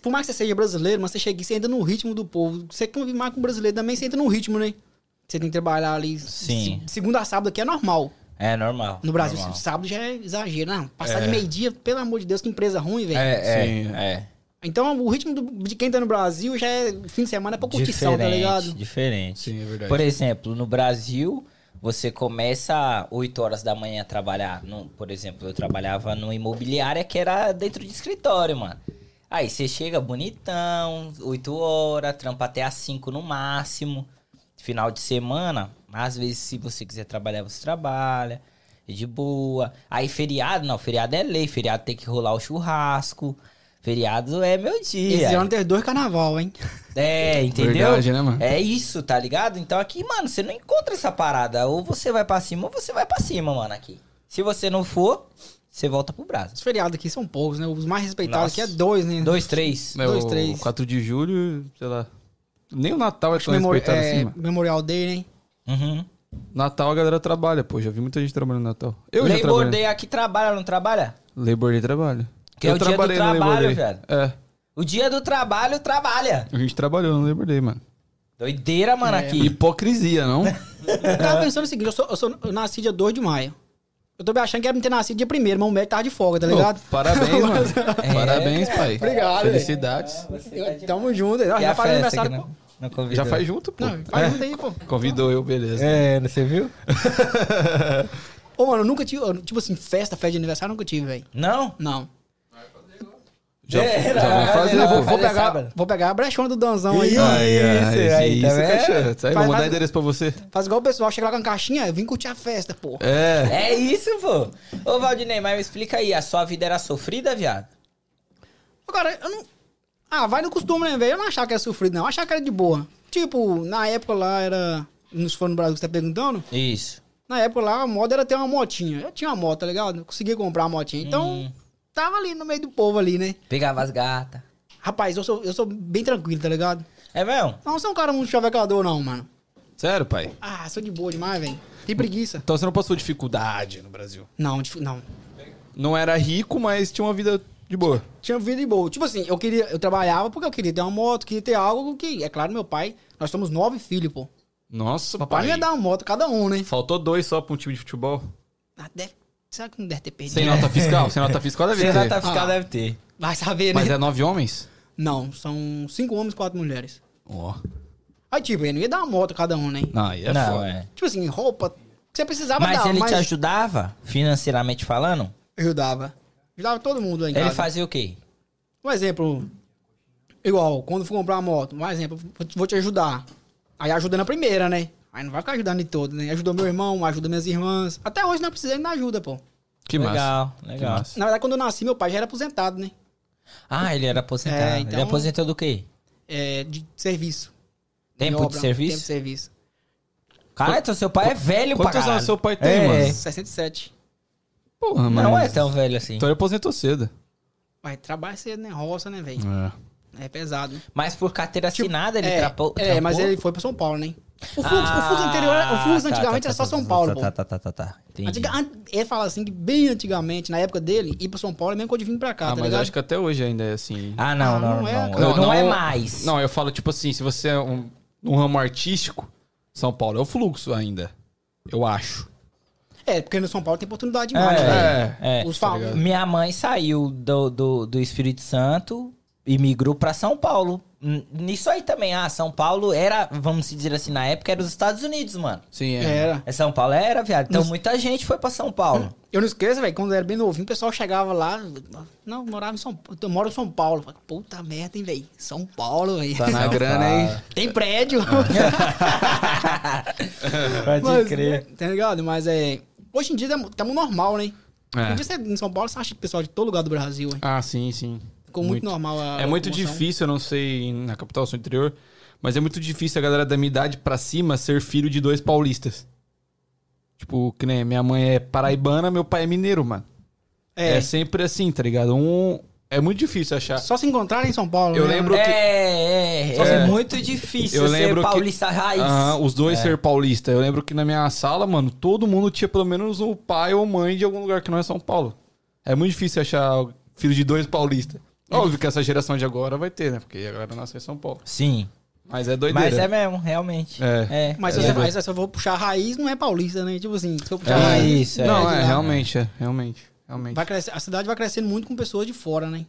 Speaker 3: por mais que você seja brasileiro, mas você chega e você entra no ritmo do povo. Você convive mais com o brasileiro também, você entra no ritmo, né? Você tem que trabalhar ali.
Speaker 2: Sim.
Speaker 3: se- Segunda a sábado aqui é normal.
Speaker 2: É normal.
Speaker 3: No Brasil,
Speaker 2: normal.
Speaker 3: sábado já é exagero. Não, passar
Speaker 1: É.
Speaker 3: de meio-dia, pelo amor de Deus, que empresa ruim, velho.
Speaker 2: É, é,
Speaker 1: Sim.
Speaker 2: é.
Speaker 3: Então o ritmo do- de quem tá no Brasil já é fim de semana é pra curtição, tá ligado?
Speaker 2: Diferente.
Speaker 1: Sim, é verdade.
Speaker 2: Por exemplo, no Brasil, você começa 8 horas da manhã a trabalhar. No, por exemplo, eu trabalhava numa imobiliária que era dentro de escritório, mano. Aí você chega bonitão, 8 horas, trampa até às 5 no máximo. Final de semana, às vezes, se você quiser trabalhar, você trabalha. é De boa. Aí feriado, não, feriado é lei. Feriado tem que rolar o churrasco. Feriado é meu dia.
Speaker 3: Esse ano teve dois carnaval, hein?
Speaker 2: É, entendeu?
Speaker 1: Verdade, né, mano?
Speaker 2: É isso, tá ligado? Então aqui, mano, você não encontra essa parada. Ou você vai pra cima ou você vai pra cima, mano, aqui. Se você não for, você volta pro braço.
Speaker 3: Os feriados aqui são poucos, né? Os mais respeitados
Speaker 2: Nossa.
Speaker 3: aqui é dois, né?
Speaker 2: Dois, três.
Speaker 1: É,
Speaker 3: dois, três.
Speaker 1: 4 de julho, sei lá. Nem o Natal é tão
Speaker 3: Memori-
Speaker 1: respeitado
Speaker 3: é,
Speaker 1: assim, mano.
Speaker 3: Memorial Day, né?
Speaker 2: Uhum.
Speaker 1: Natal a galera trabalha, pô. Já vi muita gente trabalhando no Natal. Eu já
Speaker 2: Labor
Speaker 1: trabalhei.
Speaker 2: Day aqui trabalha, não trabalha?
Speaker 1: Labor Day trabalha.
Speaker 2: Que é
Speaker 1: eu
Speaker 2: o dia do trabalho, velho.
Speaker 1: É.
Speaker 2: O dia do trabalho trabalha.
Speaker 1: A gente trabalhou no Labor Day, mano.
Speaker 2: Doideira, mano,
Speaker 3: É,
Speaker 2: aqui.
Speaker 1: Hipocrisia, não?
Speaker 3: Eu tava pensando o seguinte, eu, sou, eu, sou- eu nasci dia 2 de maio. Eu tô me achando que era pra ter nascido dia 1 mas o médico tava de folga, tá ligado?
Speaker 1: Ô, parabéns, mano.
Speaker 2: É,
Speaker 1: Parabéns, pai.
Speaker 3: Obrigado,
Speaker 1: Felicidades.
Speaker 3: Eu- Tamo junto. Já, faz aniversário.
Speaker 2: não.
Speaker 1: Já faz junto, pô.
Speaker 3: Não, faz junto aí, pô.
Speaker 1: Convidou eu, beleza.
Speaker 2: É, você viu?
Speaker 3: Ô, mano, eu nunca tive. Tipo assim, festa, festa de aniversário, eu nunca tive, velho.
Speaker 2: Não?
Speaker 3: Não.
Speaker 1: Já,
Speaker 2: É,
Speaker 1: já vamos fazer,
Speaker 2: não.
Speaker 3: Vou,
Speaker 2: fazer
Speaker 3: pegar, vou pegar a brechona do Danzão aí,
Speaker 2: Isso, aí,
Speaker 1: isso,
Speaker 2: tá
Speaker 1: isso, cachorro. Aí, vou mandar
Speaker 3: faz-
Speaker 1: endereço pra você.
Speaker 3: Faz igual o pessoal, chega lá com a caixinha, eu vim curtir a festa, pô.
Speaker 1: É.
Speaker 2: É isso, pô. Ô, Valdinei, mas me explica aí, a sua vida era sofrida, viado?
Speaker 3: Agora, eu não. Ah, vai no costume, né, velho? Eu não achava que era sofrido, não. Eu achava que era de boa. Tipo, na época lá era. Nos fãs no Brasil que você tá perguntando.
Speaker 2: Isso.
Speaker 3: Na época lá, a moda era ter uma motinha. Eu tinha uma moto, tá ligado? Eu conseguia comprar uma motinha. Então,
Speaker 2: Hum.
Speaker 3: Tava ali no meio do povo ali, né?
Speaker 2: Pegava as gatas.
Speaker 3: Rapaz, eu sou, eu sou bem tranquilo, tá ligado?
Speaker 2: É mesmo?
Speaker 3: Não sou um cara muito chavecador, não, mano.
Speaker 1: Sério, pai?
Speaker 3: Ah, sou de boa demais, velho. Tem preguiça.
Speaker 1: Então você não passou dificuldade no Brasil?
Speaker 3: Não, dif- não.
Speaker 1: Não era rico, mas tinha uma vida de boa.
Speaker 3: Tinha vida de boa. Tipo assim, eu queria, eu trabalhava porque eu queria ter uma moto, queria ter algo que, é claro, meu pai, nós somos nove filhos, pô.
Speaker 1: Nossa,
Speaker 3: Papai
Speaker 1: pai.
Speaker 3: não ia dar uma moto cada um, né?
Speaker 1: Faltou dois só pra um time de futebol.
Speaker 3: Ah, deve, será que não deve ter perdido?
Speaker 1: Sem nota fiscal? Sem nota fiscal deve
Speaker 2: Sem
Speaker 1: ter.
Speaker 2: nota fiscal
Speaker 3: Ah.
Speaker 2: deve ter.
Speaker 3: Vai saber, né?
Speaker 1: Mas é nove homens?
Speaker 3: Não, são cinco homens e quatro mulheres.
Speaker 1: Ó.
Speaker 3: Aí, tipo, ele não ia dar uma moto cada um, né?
Speaker 1: Não, aí é
Speaker 2: não,
Speaker 1: foda.
Speaker 2: é.
Speaker 3: Tipo assim, roupa, que você precisava
Speaker 2: Mas
Speaker 3: dar,
Speaker 2: ele
Speaker 3: mas
Speaker 2: te ajudava, financeiramente falando?
Speaker 3: ajudava. Ajudava todo mundo lá em
Speaker 2: Ele
Speaker 3: casa.
Speaker 2: fazia o quê?
Speaker 3: Um exemplo, igual, quando for comprar uma moto, um exemplo, vou te- vou te ajudar. Aí ajuda na primeira, né? Aí não vai ficar ajudando em todo, né? Ajudou meu irmão, ajuda minhas irmãs. Até hoje não precisei de ajuda, pô.
Speaker 1: Que massa.
Speaker 2: legal,
Speaker 1: Que
Speaker 2: legal.
Speaker 1: massa.
Speaker 3: Na verdade, quando eu nasci, meu pai já era aposentado, né?
Speaker 2: Ah, ele era aposentado.
Speaker 3: É,
Speaker 2: Ele
Speaker 3: então-
Speaker 2: aposentou do quê?
Speaker 3: É, de serviço.
Speaker 2: Tempo
Speaker 3: Em
Speaker 2: de
Speaker 3: obra,
Speaker 2: serviço?
Speaker 3: Tempo de serviço.
Speaker 2: Cara, então seu pai é velho pra
Speaker 1: Quantos anos seu pai tem,
Speaker 2: É.
Speaker 1: mano?
Speaker 3: 67.
Speaker 1: Porra, mano.
Speaker 2: Não é tão velho assim.
Speaker 1: Então ele aposentou cedo.
Speaker 3: Vai, trabalha cedo, né? Roça, né, velho?
Speaker 1: É.
Speaker 3: É pesado, né?
Speaker 2: Mas por carteira
Speaker 3: Tipo,
Speaker 2: assinada, ele
Speaker 3: é,
Speaker 2: trapou,
Speaker 3: É, mas ele foi pra São Paulo, né? O fluxo, o fluxo
Speaker 2: Ah,
Speaker 3: anterior, o fluxo
Speaker 2: tá,
Speaker 3: antigamente
Speaker 2: tá,
Speaker 3: era só
Speaker 2: tá,
Speaker 3: São
Speaker 2: tá,
Speaker 3: Paulo,
Speaker 2: tá,
Speaker 3: pô.
Speaker 2: Tá, tá, tá, tá, tá. Entendi.
Speaker 3: Antiga- an- ele fala assim que bem antigamente, na época dele, ir pra São Paulo é mesmo de vir pra cá,
Speaker 1: Ah,
Speaker 3: tá
Speaker 1: mas
Speaker 3: ligado?
Speaker 1: acho que até hoje ainda é assim.
Speaker 2: Ah, não,
Speaker 3: Ah,
Speaker 2: não,
Speaker 3: não
Speaker 2: não.
Speaker 3: é,
Speaker 2: Não, não, é mais.
Speaker 1: Não, eu falo, tipo assim, se você é um, um ramo artístico, São Paulo é o fluxo ainda. Eu acho.
Speaker 3: É, porque no São Paulo tem oportunidade demais,
Speaker 2: É,
Speaker 3: né?
Speaker 2: é.
Speaker 3: Os
Speaker 1: tá?
Speaker 2: Minha mãe saiu do, do, do Espírito Santo e migrou pra São Paulo. Nisso aí também, ah, São Paulo era, vamos dizer assim, na época era os Estados Unidos, mano.
Speaker 1: Sim,
Speaker 3: Era.
Speaker 2: É São Paulo era, viado. Então
Speaker 3: Nos-
Speaker 2: muita gente foi pra São Paulo.
Speaker 3: Eu não esqueço, velho, quando eu era bem novinho, o pessoal chegava lá. Não, eu morava em São Paulo. Eu moro em São Paulo. Falei, Puta merda, hein, velho? São Paulo, velho.
Speaker 1: Tá na grana aí.
Speaker 3: Tem prédio.
Speaker 2: Pode
Speaker 3: Mas, Tá ligado? Mas é. Hoje em dia estamos normal, né?
Speaker 1: É.
Speaker 3: Hoje em dia você, em São Paulo você acha pessoal de todo lugar do Brasil, hein?
Speaker 1: Ah, sim, sim.
Speaker 3: Ficou muito, normal a
Speaker 1: É muito
Speaker 3: locomoção.
Speaker 1: difícil, eu não sei na capital, sou interior, mas é muito difícil a galera da minha idade pra cima ser filho de dois paulistas. Tipo, que nem minha mãe é paraibana, meu pai é mineiro, mano. É,
Speaker 3: É,
Speaker 1: sempre assim, tá ligado? Um. É muito difícil achar.
Speaker 3: só se encontrar em São Paulo.
Speaker 1: Eu
Speaker 3: né?
Speaker 1: lembro- que-
Speaker 2: É, é, é muito difícil
Speaker 1: Eu
Speaker 2: ser
Speaker 1: lembro que-
Speaker 2: paulista raiz.
Speaker 1: Os dois
Speaker 2: É.
Speaker 1: ser paulista. Eu lembro que na minha sala, mano, todo mundo tinha pelo menos o pai ou mãe de algum lugar que não é São Paulo. É muito difícil achar filho de dois paulistas. Óbvio que essa geração de agora vai ter, né? Porque agora nasceu em São Paulo.
Speaker 2: Sim.
Speaker 1: Mas é doideira.
Speaker 2: Mas é mesmo, realmente.
Speaker 1: É.
Speaker 2: É.
Speaker 3: Mas
Speaker 1: É
Speaker 3: se, você,
Speaker 1: doido.
Speaker 3: aí, se eu vou puxar a raiz, não é paulista, né? Tipo assim, se eu puxar
Speaker 2: É
Speaker 3: a raiz.
Speaker 2: isso, é.
Speaker 1: Não, é,
Speaker 3: lá.
Speaker 1: realmente, é. Realmente. Realmente.
Speaker 3: Vai crescer, a cidade vai crescendo muito com pessoas de fora, né?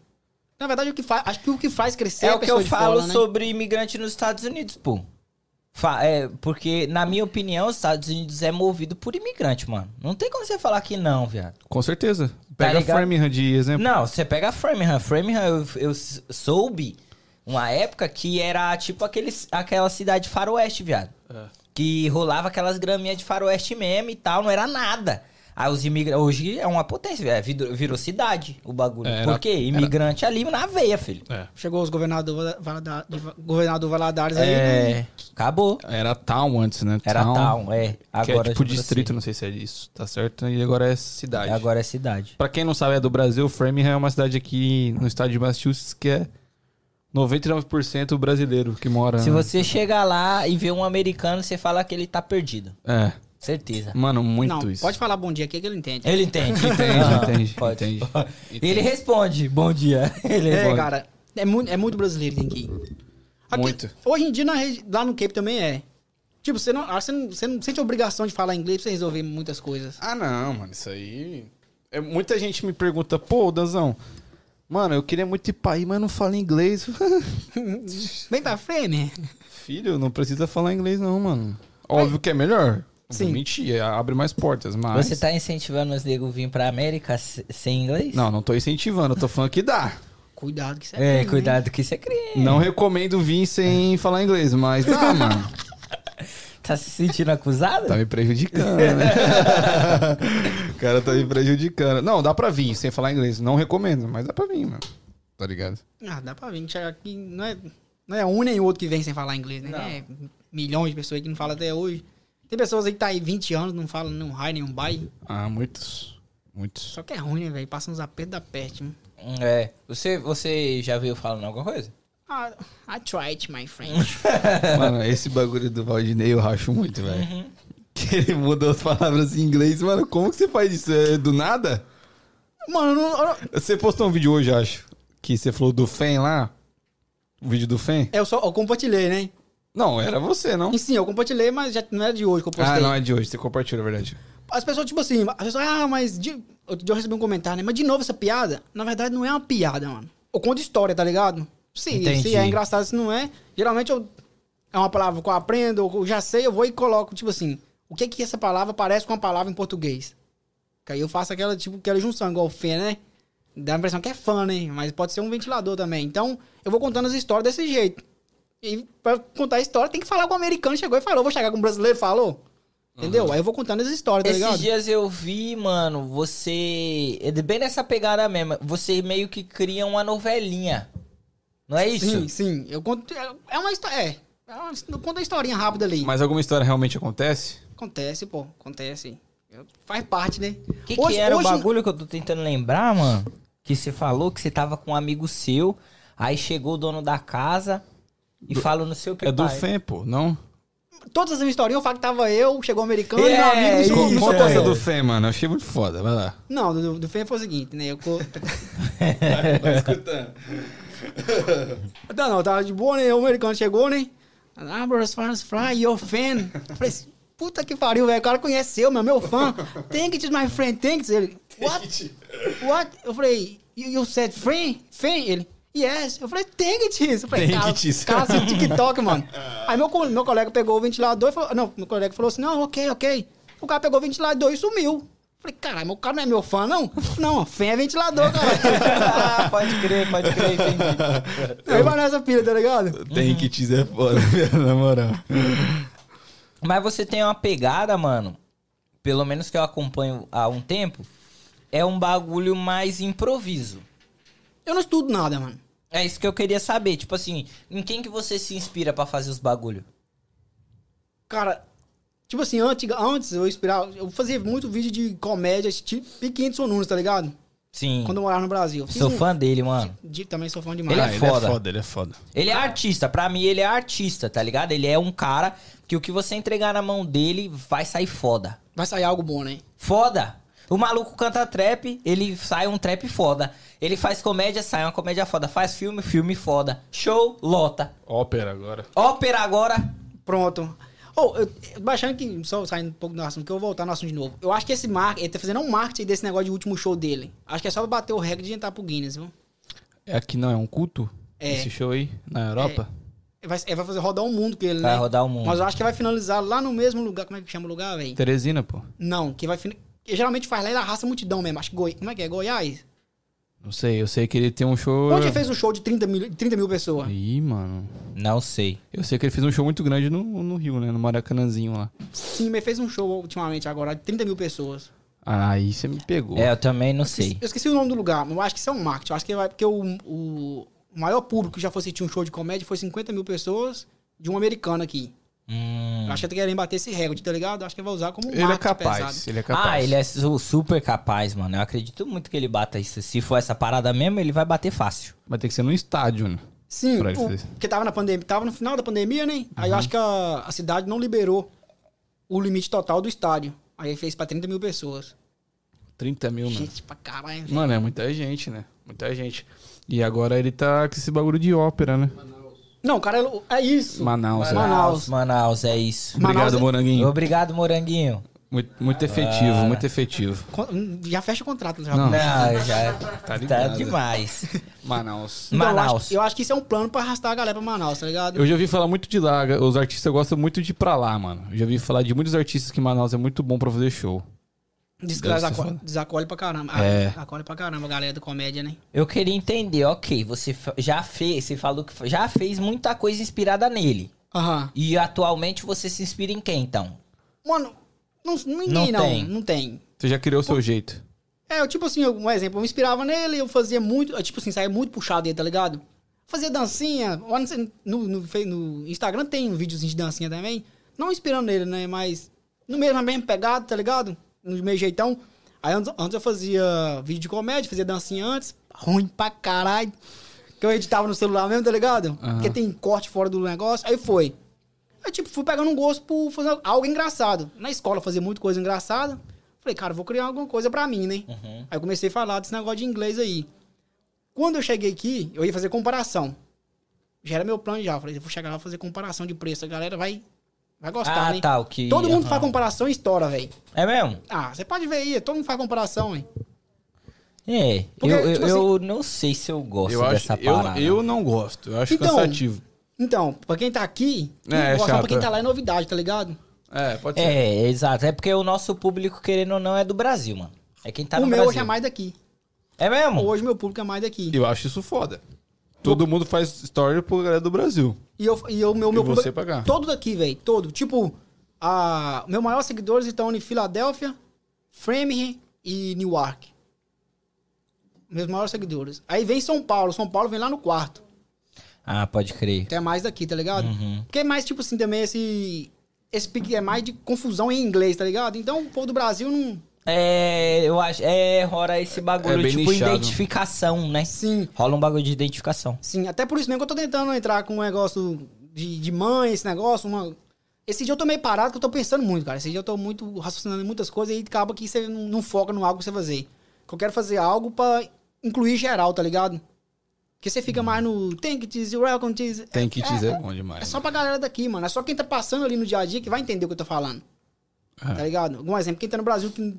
Speaker 3: Na verdade, o que faz, acho que o que faz crescer
Speaker 2: É
Speaker 3: a
Speaker 2: o que eu
Speaker 3: de
Speaker 2: falo
Speaker 3: fora, né?
Speaker 2: sobre imigrante nos Estados Unidos, pô. Fa- é, porque, na minha opinião, os Estados Unidos é movido por imigrante, mano. Não tem como você falar que não, viado.
Speaker 1: Com certeza. Pega
Speaker 2: ligado?
Speaker 1: Framingham de exemplo.
Speaker 2: Não, você pega a Framingham. Framingham, eu, eu soube uma época que era tipo aqueles, aquela cidade faroeste, viado.
Speaker 1: É.
Speaker 2: Que rolava aquelas graminhas de faroeste mesmo e tal, não era nada. Aí os imigrantes. Hoje é uma potência, é, virou, cidade o bagulho.
Speaker 1: É, era-
Speaker 2: Por quê? Imigrante ali na veia, filho.
Speaker 1: É.
Speaker 3: Chegou os governador, Valada- governador Valadares aí, né?
Speaker 2: É. Acabou.
Speaker 1: Era Town antes, né?
Speaker 2: Era town, é.
Speaker 1: Que
Speaker 2: Agora
Speaker 1: é tipo distrito, não sei se é isso. Tá certo? E agora é cidade.
Speaker 2: ci- Agora é cidade.
Speaker 1: Pra quem não sabe, é do Brasil. Framingham é uma cidade aqui no estado de Massachusetts que é 99% brasileiro que mora.
Speaker 2: Se você chegar lá e ver um americano, você fala que ele tá perdido.
Speaker 1: É.
Speaker 2: Certeza.
Speaker 1: Mano, muito
Speaker 3: Não,
Speaker 1: isso.
Speaker 3: pode falar bom dia aqui que ele entende.
Speaker 2: Ele entende.
Speaker 1: Entende,
Speaker 2: Ah,
Speaker 1: entende,
Speaker 2: pode.
Speaker 1: entende.
Speaker 2: Ele responde, bom dia. Ele
Speaker 3: É,
Speaker 2: responde.
Speaker 3: cara, é muito, é muito brasileiro tem que ir. Aqui-
Speaker 1: Muito.
Speaker 3: Hoje em dia, na lá no Cape também é. Tipo, você não, você não, você não sente a obrigação de falar inglês pra você resolver muitas coisas.
Speaker 1: Ah, não, mano, isso aí. É, muita gente me pergunta, pô, Danzão, mano, eu queria muito ir pra aí, mas não falo inglês.
Speaker 3: Vem pra frente.
Speaker 1: Filho, não precisa falar inglês, não, mano. Óbvio que é melhor.
Speaker 3: Sim.
Speaker 1: Sim. Mentir, abre mais portas, mas.
Speaker 2: Você tá incentivando os negros vir pra América se- sem inglês?
Speaker 1: Não, não tô incentivando, eu tô falando que dá.
Speaker 3: Cuidado que você
Speaker 2: É,
Speaker 3: crime, hein?
Speaker 2: cuidado que isso é crime.
Speaker 1: Não recomendo vir sem falar inglês, mas dá, mano.
Speaker 2: Tá se sentindo acusado?
Speaker 1: Tá me prejudicando, né? o cara tá me prejudicando. Não, dá pra vir sem falar inglês. Não recomendo, mas dá pra vir, mano. Tá ligado?
Speaker 3: Ah, dá pra vir. Aqui, não é, não é um nem outro que vem sem falar inglês, né? É milhões de pessoas aí que não falam até hoje. Tem pessoas aí que tá aí 20 anos, não falam nem um raio, nem um bye.
Speaker 1: Ah, muitos. Muitos.
Speaker 3: Só que é ruim, né, velho? Passa uns apertos da peste, mano.
Speaker 2: É. Você, você já viu falando alguma coisa?
Speaker 3: Ah, I tried, my friend.
Speaker 1: Mano, esse bagulho do Valdinei eu racho muito, velho. Que ele muda as palavras em inglês. Mano, como que você faz isso? É do nada?
Speaker 3: mano, eu não- eu não-
Speaker 1: Você postou um vídeo hoje, acho. Que você falou do FEM lá. O vídeo do FEM?
Speaker 3: eu só eu compartilhei, né?
Speaker 1: Não, era você, não?
Speaker 3: E sim, eu compartilhei, mas já não é de hoje que eu postei.
Speaker 1: Ah, não, é de hoje. Você compartilhou, é verdade.
Speaker 3: As pessoas, tipo assim, as pessoas, ah, mas. De... Outro dia eu recebi um comentário, né? Mas de novo essa piada? Na verdade, não é uma piada, mano. Eu conto história, tá ligado? Sim,
Speaker 2: Entendi.
Speaker 3: se é engraçado, se não é. Geralmente eu. É uma palavra que eu aprendo, eu já sei, eu vou e coloco, tipo assim, o que que essa palavra parece com uma palavra em português? Que aí eu faço aquela, tipo, aquela junção, igual fé, né? Dá a impressão que é fã, né? Mas pode ser um ventilador também. Então, eu vou contando as histórias desse jeito. E pra contar a história, tem que falar com o americano. Chegou e falou. Vou chegar com o brasileiro e falou. Entendeu? Aí eu vou contando as histórias, tá
Speaker 2: Esses
Speaker 3: ligado?
Speaker 2: dias eu vi, mano, você. É bem nessa pegada mesmo. Você meio que cria uma novelinha. Não é isso?
Speaker 3: Sim, sim. Eu conto. É uma história. É. é uma, eu conto uma historinha rápida ali.
Speaker 1: Mas alguma história realmente acontece?
Speaker 3: Acontece, pô. Acontece. Faz parte, né?
Speaker 2: O que, que era o bagulho que eu tô tentando lembrar, mano? Que você falou que você tava com um amigo seu, aí chegou o dono da casa e falou no seu que
Speaker 1: É do
Speaker 2: pai.
Speaker 1: FEM, pô, não?
Speaker 3: Todas as minhas historinhas, eu falo que tava eu, chegou o americano
Speaker 2: É,
Speaker 3: e meu amigo
Speaker 2: isso.
Speaker 1: Conta
Speaker 2: é.
Speaker 1: do FEM, mano. Eu achei muito foda. Vai lá.
Speaker 3: Não, do, do FEM foi o seguinte, né? Eu. co-
Speaker 1: Vai escutando.
Speaker 3: Não, não, tava de boa, né? O americano chegou, né? Ah, bro, as far as fly, your fan. Eu falei assim, puta que pariu, velho. O cara conheceu, meu, meu fã. Thank it, my friend, thanks. Ele, what? What? Eu falei, you, you said friend? Fan? Ele, yes. Eu falei, thank it. Eu falei, cara,
Speaker 1: it.
Speaker 3: cara assim, TikTok, mano. Aí meu, meu colega pegou o ventilador e falou, não, meu colega falou assim, não, ok, ok. O cara pegou o ventilador e sumiu. Falei, caralho, meu cara não é meu fã, não? Não, fã é ventilador, cara.
Speaker 2: ah, pode crer, pode crer, entendi.
Speaker 3: Aí vai nessa pilha, tá ligado?
Speaker 1: Tem que te é foda, na moral.
Speaker 2: Mas você tem uma pegada, mano. Pelo menos que eu acompanho há um tempo. É um bagulho mais improviso.
Speaker 3: Eu não estudo nada, mano.
Speaker 2: É isso que eu queria saber. Tipo assim, em quem que você se inspira pra fazer os bagulho?
Speaker 3: Cara, tipo assim, antes, antes eu inspirava. Eu fazia muito vídeo de comédia, tipo Piquinho Sonunes, tá ligado?
Speaker 2: Sim.
Speaker 3: Quando eu morava no Brasil. Fiz
Speaker 2: Sou
Speaker 3: um-
Speaker 2: fã dele, mano.
Speaker 3: de- também sou fã demais.
Speaker 2: Ele é
Speaker 1: Ah,
Speaker 2: foda.
Speaker 1: ele é foda.
Speaker 2: Ele é artista. Pra mim, ele é artista, tá ligado? Ele é um cara que o que você entregar na mão dele vai sair foda.
Speaker 3: Vai sair algo bom, né?
Speaker 2: Foda. O maluco canta trap, ele sai um trap foda. Ele faz comédia, sai uma comédia foda. Faz filme, filme foda. Show, lota.
Speaker 1: Ópera agora.
Speaker 2: Ópera agora.
Speaker 3: Pronto. Ou, eu, baixando que, só saindo um pouco do assunto, que eu vou voltar no assunto de novo. Eu acho que esse marketing, ele tá fazendo um marketing desse negócio de último show dele. Acho que é só pra bater o recorde de entrar pro Guinness, viu?
Speaker 1: É aqui não, é um culto?
Speaker 3: É.
Speaker 1: Esse show aí, na Europa?
Speaker 3: Vai, é, vai fazer rodar o mundo com ele,
Speaker 2: Vai
Speaker 3: né?
Speaker 2: rodar o mundo.
Speaker 3: Mas eu acho que vai finalizar lá no mesmo lugar. Como é que chama o lugar, velho?
Speaker 1: Teresina, pô.
Speaker 3: Não, que vai fin... que geralmente faz lá e arrasta multidão mesmo. Acho que Goi... Como é que é? Goiás?
Speaker 1: Não sei, eu sei que ele tem um show...
Speaker 3: Onde ele fez um show de 30 mil, 30 mil pessoas?
Speaker 1: Ih, mano.
Speaker 2: Não sei.
Speaker 1: Eu sei que ele fez um show muito grande no, no Rio, né? No Maracanãzinho lá.
Speaker 3: Sim, mas fez um show ultimamente agora de 30 mil pessoas.
Speaker 1: Aí você me pegou.
Speaker 2: É, eu também não sei.
Speaker 3: Eu esqueci o nome do lugar, mas eu acho que isso é um marketing. Eu acho que vai. Porque o, o maior público que já foi assistir um show de comédia foi 50 mil pessoas de um americano aqui.
Speaker 2: Hum.
Speaker 3: Eu acho que ele tá querendo bater esse recorde, tá ligado? Acho que ele vai usar como um
Speaker 1: Ele é capaz,
Speaker 3: pesado.
Speaker 1: ele é capaz.
Speaker 2: Ah, ele é su- super capaz, mano. Eu acredito muito que ele bata isso. Se for essa parada mesmo, ele vai bater fácil.
Speaker 1: Vai ter que ser no estádio, né?
Speaker 3: Sim, o- porque tava na pandemia, tava no final da pandemia, né? Aí eu acho que a, a cidade não liberou o limite total do estádio. Aí ele fez pra 30 mil pessoas.
Speaker 1: 30 mil, mano.
Speaker 3: Gente, pra caralho.
Speaker 1: Mano, é muita gente, né? Muita gente. E agora ele tá com esse bagulho de ópera, né?
Speaker 3: Não, cara, é- é isso.
Speaker 1: Manaus. é.
Speaker 3: Manaus.
Speaker 2: Manaus, é isso.
Speaker 3: Manaus
Speaker 1: Obrigado,
Speaker 3: é-
Speaker 1: Moranguinho.
Speaker 2: Obrigado, Moranguinho.
Speaker 1: Muito, muito efetivo, muito efetivo.
Speaker 3: Já fecha o contrato. Já.
Speaker 1: Não.
Speaker 2: Não, já
Speaker 1: Tá
Speaker 2: tá, demais.
Speaker 1: Manaus.
Speaker 3: Então, eu
Speaker 2: Manaus.
Speaker 3: acho, eu acho que isso é um plano pra arrastar a galera pra Manaus, tá ligado?
Speaker 1: Eu já ouvi falar muito de lá. Os artistas gostam muito de ir pra lá, mano. Eu já ouvi falar de muitos artistas que Manaus é muito bom pra fazer show.
Speaker 3: Desacolhe, pra caramba.
Speaker 1: É.
Speaker 3: Ah, acolhe pra caramba a galera da comédia, né?
Speaker 2: Eu queria entender, ok, você já fez, você falou que já fez muita coisa inspirada nele.
Speaker 3: Aham.
Speaker 2: E atualmente você se inspira em quem, então?
Speaker 3: Mano, não, ninguém
Speaker 2: Não
Speaker 3: não,
Speaker 2: tem.
Speaker 3: não tem.
Speaker 1: Você já criou o seu jeito.
Speaker 3: É, eu, tipo assim, eu- um exemplo, eu me inspirava nele, eu fazia muito, eu, tipo assim, saía muito puxado dele, tá ligado? Fazia dancinha, lá no, no, no Instagram tem um videozinho de dancinha também, não inspirando nele, né, mas no mesmo, na mesma pegada, tá ligado? No meio jeitão. Aí antes, eu fazia vídeo de comédia, fazia dancinha antes, ruim pra caralho, que eu editava no celular mesmo, tá ligado?
Speaker 1: Aham.
Speaker 3: Porque tem corte fora do negócio, aí foi. Aí, tipo, fui pegando um gosto por fazer algo engraçado. Na escola fazia muita coisa engraçada. Falei, cara, vou criar alguma coisa pra mim, né? Aí eu comecei a falar desse negócio de inglês aí. Quando eu cheguei aqui, eu ia fazer comparação. Já era meu plano já. Falei, eu vou chegar lá e fazer comparação de preço. A galera vai, vai gostar,
Speaker 2: ah,
Speaker 3: né?
Speaker 2: tá, o que...
Speaker 3: Todo mundo
Speaker 2: aham.
Speaker 3: faz comparação e estoura, velho.
Speaker 2: É mesmo?
Speaker 3: Ah, você pode ver aí, todo mundo faz comparação, hein?
Speaker 2: É,
Speaker 3: Porque,
Speaker 2: eu, eu,
Speaker 3: tipo
Speaker 2: eu não sei se eu gosto
Speaker 1: Eu, acho,
Speaker 2: dessa
Speaker 1: eu,
Speaker 2: parada.
Speaker 1: eu não gosto. Eu acho
Speaker 3: Então,
Speaker 1: cansativo.
Speaker 3: Então, pra quem tá aqui,
Speaker 1: É, é
Speaker 3: gosta, pra quem
Speaker 1: é.
Speaker 3: tá lá é novidade, tá ligado?
Speaker 1: É, pode ser.
Speaker 2: É, exato. É porque o nosso público, querendo ou não, é do Brasil, mano. É quem tá
Speaker 3: o
Speaker 2: no
Speaker 3: meu
Speaker 2: Brasil.
Speaker 3: hoje é mais daqui.
Speaker 2: É mesmo?
Speaker 3: Hoje meu público é mais daqui.
Speaker 1: Eu acho isso foda. Todo mundo faz story pro galera do Brasil.
Speaker 3: E eu, e eu, meu, meu
Speaker 1: E
Speaker 3: público-
Speaker 1: você pagar.
Speaker 3: Todo daqui, velho. Todo. Tipo, a, meu maior seguidores estão em Filadélfia, Framingham e Newark. Meus maiores seguidores. Aí vem São Paulo. São Paulo vem lá no quarto.
Speaker 2: Ah, pode crer.
Speaker 3: Que é mais daqui, tá ligado?
Speaker 2: Uhum.
Speaker 3: Porque é mais, tipo assim, também esse... Esse pique é mais de confusão em inglês, tá ligado? Então o povo do Brasil não...
Speaker 2: É, eu acho. É, rola esse bagulho,
Speaker 1: É
Speaker 2: tipo,
Speaker 1: nichado.
Speaker 2: identificação, né?
Speaker 3: Sim,
Speaker 2: Rola um bagulho de identificação.
Speaker 3: sim. Até por isso mesmo que eu tô tentando entrar com um negócio de, de mãe, esse negócio, uma... Esse dia eu tô meio parado, que eu tô pensando muito, cara. Esse dia eu tô muito raciocinando em muitas coisas e acaba que você não, não foca no algo que você fazer. Que eu quero fazer algo pra incluir geral, tá ligado? Porque você fica mais no thank you, welcome to...
Speaker 1: Tem que
Speaker 3: é,
Speaker 1: dizer
Speaker 3: é,
Speaker 1: bom demais.
Speaker 3: É só pra galera daqui, mano. É só quem tá passando ali no dia a dia que vai entender o que eu tô falando.
Speaker 1: É.
Speaker 3: Tá ligado? Algum exemplo, quem tá no Brasil que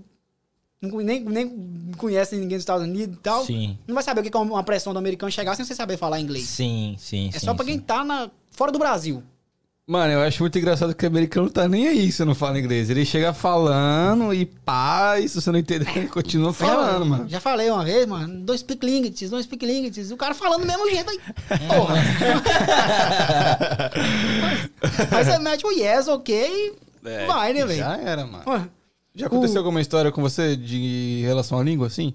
Speaker 3: nem, nem conhece ninguém dos Estados Unidos e tal,
Speaker 2: Sim.
Speaker 3: não vai saber o que é uma pressão do americano chegar sem você saber falar inglês.
Speaker 2: Sim, sim,
Speaker 3: É
Speaker 2: sim.
Speaker 3: só pra quem
Speaker 2: sim.
Speaker 3: tá na, fora do Brasil.
Speaker 1: Mano, eu acho muito engraçado que o americano tá nem aí se não fala inglês. Ele chega falando e pá, e se você não entender, ele continua falando,
Speaker 3: já,
Speaker 1: mano.
Speaker 3: Já falei uma vez, mano. Don't speak English, don't speak English. O cara falando do mesmo jeito aí. Porra. Aí você mete o yes, ok, e vai, né, velho?
Speaker 1: Já era, mano.
Speaker 3: Ué,
Speaker 1: Já aconteceu alguma história com você de relação à língua, assim?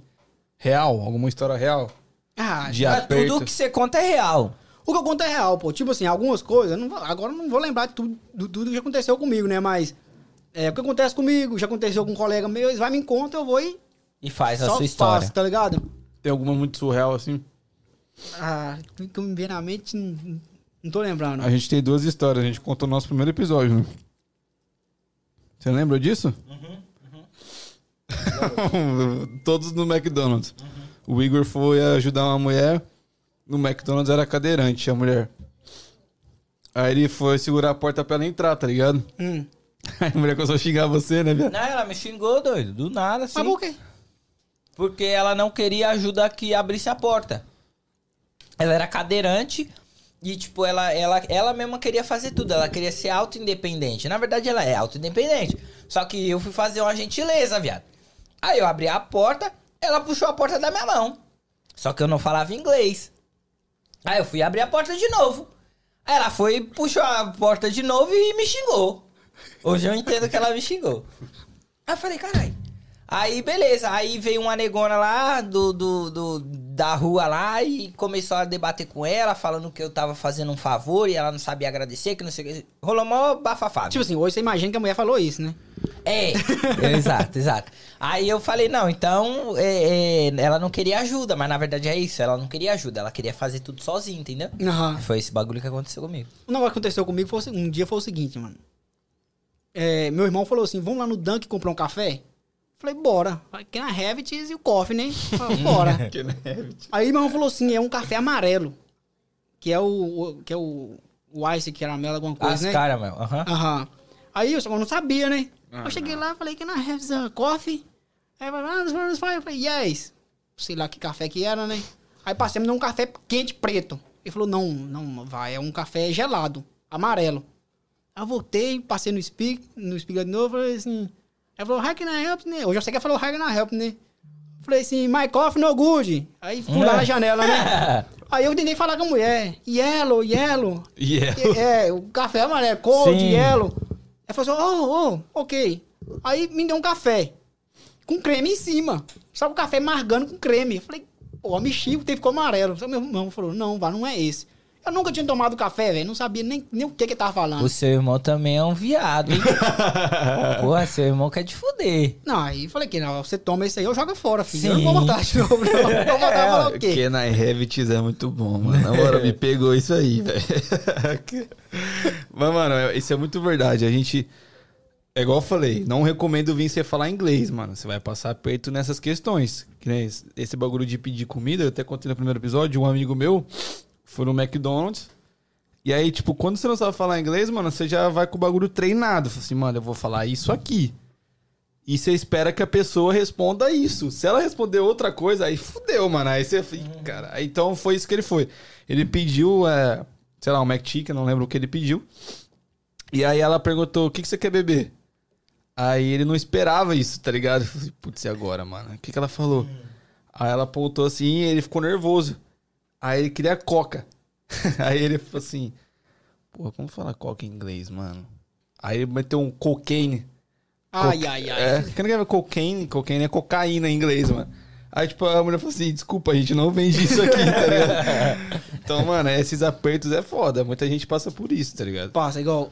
Speaker 1: Real? Alguma história real?
Speaker 3: Ah,
Speaker 1: De aperto?
Speaker 2: tudo que você conta é real.
Speaker 3: O que eu conto é real, pô. Tipo assim, algumas coisas, não vou- agora eu não vou lembrar de tudo, do tudo que já aconteceu comigo, né? Mas é, o que acontece comigo, já aconteu com um colega meu, eles vai me conta, eu vou e
Speaker 2: E faz a sua história.
Speaker 3: faço, tá ligado?
Speaker 1: Tem alguma muito surreal, assim?
Speaker 3: Ah, o que me vem na mente, não, não tô lembrando.
Speaker 1: A gente tem duas histórias. A gente contou no nosso primeiro episódio, né? Você lembra disso? Todos no McDonald's. O Igor foi ajudar uma mulher. No McDonald's era cadeirante, a mulher. Aí ele foi segurar a porta pra ela entrar, tá ligado?
Speaker 3: Hum.
Speaker 1: Aí a mulher começou a xingar você, né, viado?
Speaker 2: Não, ela me xingou, doido. Do nada, assim.
Speaker 3: Mas por quê?
Speaker 2: Porque ela não queria ajuda que abrisse a porta. ela era cadeirante e, tipo, ela, ela, ela mesma queria fazer tudo. Ela queria ser auto-independente. Na verdade, ela é auto-independente. Só que eu fui fazer uma gentileza, viado. Aí eu abri a porta, ela puxou a porta da minha mão. Só que eu não falava inglês. Aí eu fui abrir a porta de novo. Aí ela foi, puxou a porta de novo e me xingou. Hoje eu entendo que ela me xingou. Aí eu falei, caralho. Aí, beleza. Aí veio uma negona lá do, do, do- da rua lá e começou a debater com ela, falando que eu tava fazendo um favor e ela não sabia agradecer, que não sei o que. Rolou mó bafafá.
Speaker 3: Tipo assim, hoje você imagina que a mulher falou isso, né?
Speaker 2: É, exato, exato. Aí eu falei, não, então é, é, ela não queria ajuda, mas na verdade é isso, ela não queria ajuda, ela queria fazer tudo sozinha, entendeu?
Speaker 3: Aham.
Speaker 2: Foi esse bagulho que aconteceu comigo.
Speaker 3: O negócio que aconteceu comigo foi, um dia foi o seguinte, mano. É, meu irmão falou assim: vamos lá no Dunk comprar um café? Falei, bora. Aqui na Revits e o coffee, né? Falei, bora. Aí meu irmão falou assim: é um café amarelo. Que é o. o- que é o. O ice caramelo, alguma coisa,
Speaker 2: As
Speaker 3: né?
Speaker 2: caras, meu. Aham.
Speaker 3: Aham. Aí eu só não sabia, né?
Speaker 1: Ah,
Speaker 3: eu cheguei lá, falei que na Revits uh, coffee. Aí ele falou, ah, eu falei, yes. Sei lá que café que era, né? Aí passei me deu um café quente preto. Ele falou, não, não, vai, é um café gelado, amarelo. Aí eu voltei, passei no speak, no speaker de novo, falei assim. Aí falou, how can I help, né? Hoje eu sei que ele falou, how can I help, né? Falei assim, my coffee no good. Aí fui lá na janela, né? Aí eu tentei falar com a mulher, yellow, yellow.
Speaker 1: Yeah.
Speaker 3: É, o café amarelo, cold,
Speaker 2: Sim.
Speaker 3: yellow. Aí falou assim, oh, oh, ok. Aí me deu um café com creme em cima. Só o café margando com creme. Eu falei, pô, me chico, teve ficou amarelo. Só meu irmão falou, não, vá, não é esse. Eu nunca tinha tomado café, velho. Não sabia nem, nem o que que ele tava falando.
Speaker 2: O seu irmão também é um viado, hein? Porra, seu irmão quer te fuder.
Speaker 3: Não, aí falei que não, você toma esse aí, eu jogo fora, filho. Eu
Speaker 2: Sim.
Speaker 3: não vou botar de novo, não. Eu vou botar e falar o quê?
Speaker 1: Que na Revits é muito bom, mano. Na hora me pegou isso aí, velho. Mas, mano, isso é muito verdade. A gente. É igual eu falei, não recomendo vir você falar inglês, mano. Você vai passar aperto nessas questões. Que nem esse- esse bagulho de pedir comida, eu até contei no primeiro episódio, um amigo meu foi no McDonald's. E aí, tipo, quando você não sabe falar inglês, mano, você já vai com o bagulho treinado. Fala assim, mano, eu vou falar isso aqui. E você espera que a pessoa responda isso. Se ela responder outra coisa, aí fudeu, mano. Aí você fica, cara. aí Então foi isso que ele foi. Ele pediu, é, sei lá, um McChicken, não lembro o que ele pediu. E aí ela perguntou: o que, que você quer beber? Aí ele não esperava isso, tá ligado? Putz, e agora, mano? O que, que ela falou? Aí ela apontou assim e ele ficou nervoso. Aí ele queria coca. aí ele falou assim: Pô, como fala coca em inglês, mano? Aí ele meteu um cocaine.
Speaker 3: Ai,
Speaker 1: Coca-
Speaker 3: ai, ai.
Speaker 1: É, que não é cocaine? Cocaine é cocaína em inglês, mano. Aí, tipo, a mulher falou assim: desculpa, a gente não vende isso aqui, tá ligado? Então, mano, esses apertos é foda. Muita gente passa por isso, tá ligado?
Speaker 3: Passa, igual.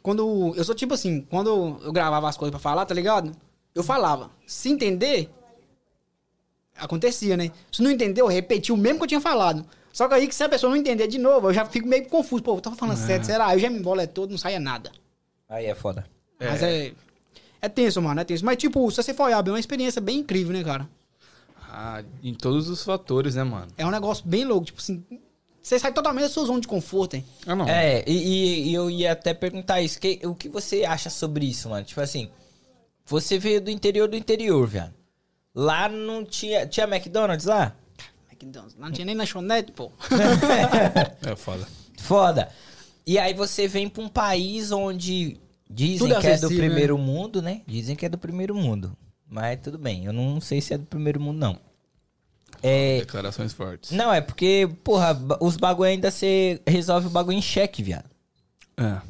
Speaker 3: Quando. Eu sou tipo assim, quando eu gravava as coisas pra falar, tá ligado? Eu falava. Se entender, acontecia, né? Se não entender, eu repetia o mesmo que eu tinha falado. Só que aí, que se a pessoa não entender de novo, eu já fico meio confuso. Pô, eu tava falando certo, será? Aí eu já me é todo, não saia nada.
Speaker 2: Aí é foda.
Speaker 3: Mas é. É tenso, mano, é tenso. Mas, tipo, se você for olhar bem, é uma experiência bem incrível, né, cara?
Speaker 1: Ah, em todos os fatores, né, mano?
Speaker 3: É um negócio bem louco. Tipo assim, você sai totalmente da sua zona de conforto, hein?
Speaker 1: Ah, não.
Speaker 2: É, e, e- eu ia até perguntar isso. Que, o que você acha sobre isso, mano? Tipo assim, você veio do interior do interior, viado. Lá não tinha. Tinha McDonald's lá?
Speaker 3: McDonald's. Não tinha nem lanchonete, pô.
Speaker 1: É foda.
Speaker 2: Foda. E aí você vem pra um país onde dizem
Speaker 3: Tudo é
Speaker 2: que é do
Speaker 3: acessível,
Speaker 2: primeiro mundo, né? Dizem que é do primeiro mundo. Mas tudo bem, eu não sei se é do primeiro mundo, não. É.
Speaker 1: Declarações fortes.
Speaker 2: Não, é porque, porra, os bagulho ainda você resolve o bagulho em cheque, viado.
Speaker 1: É.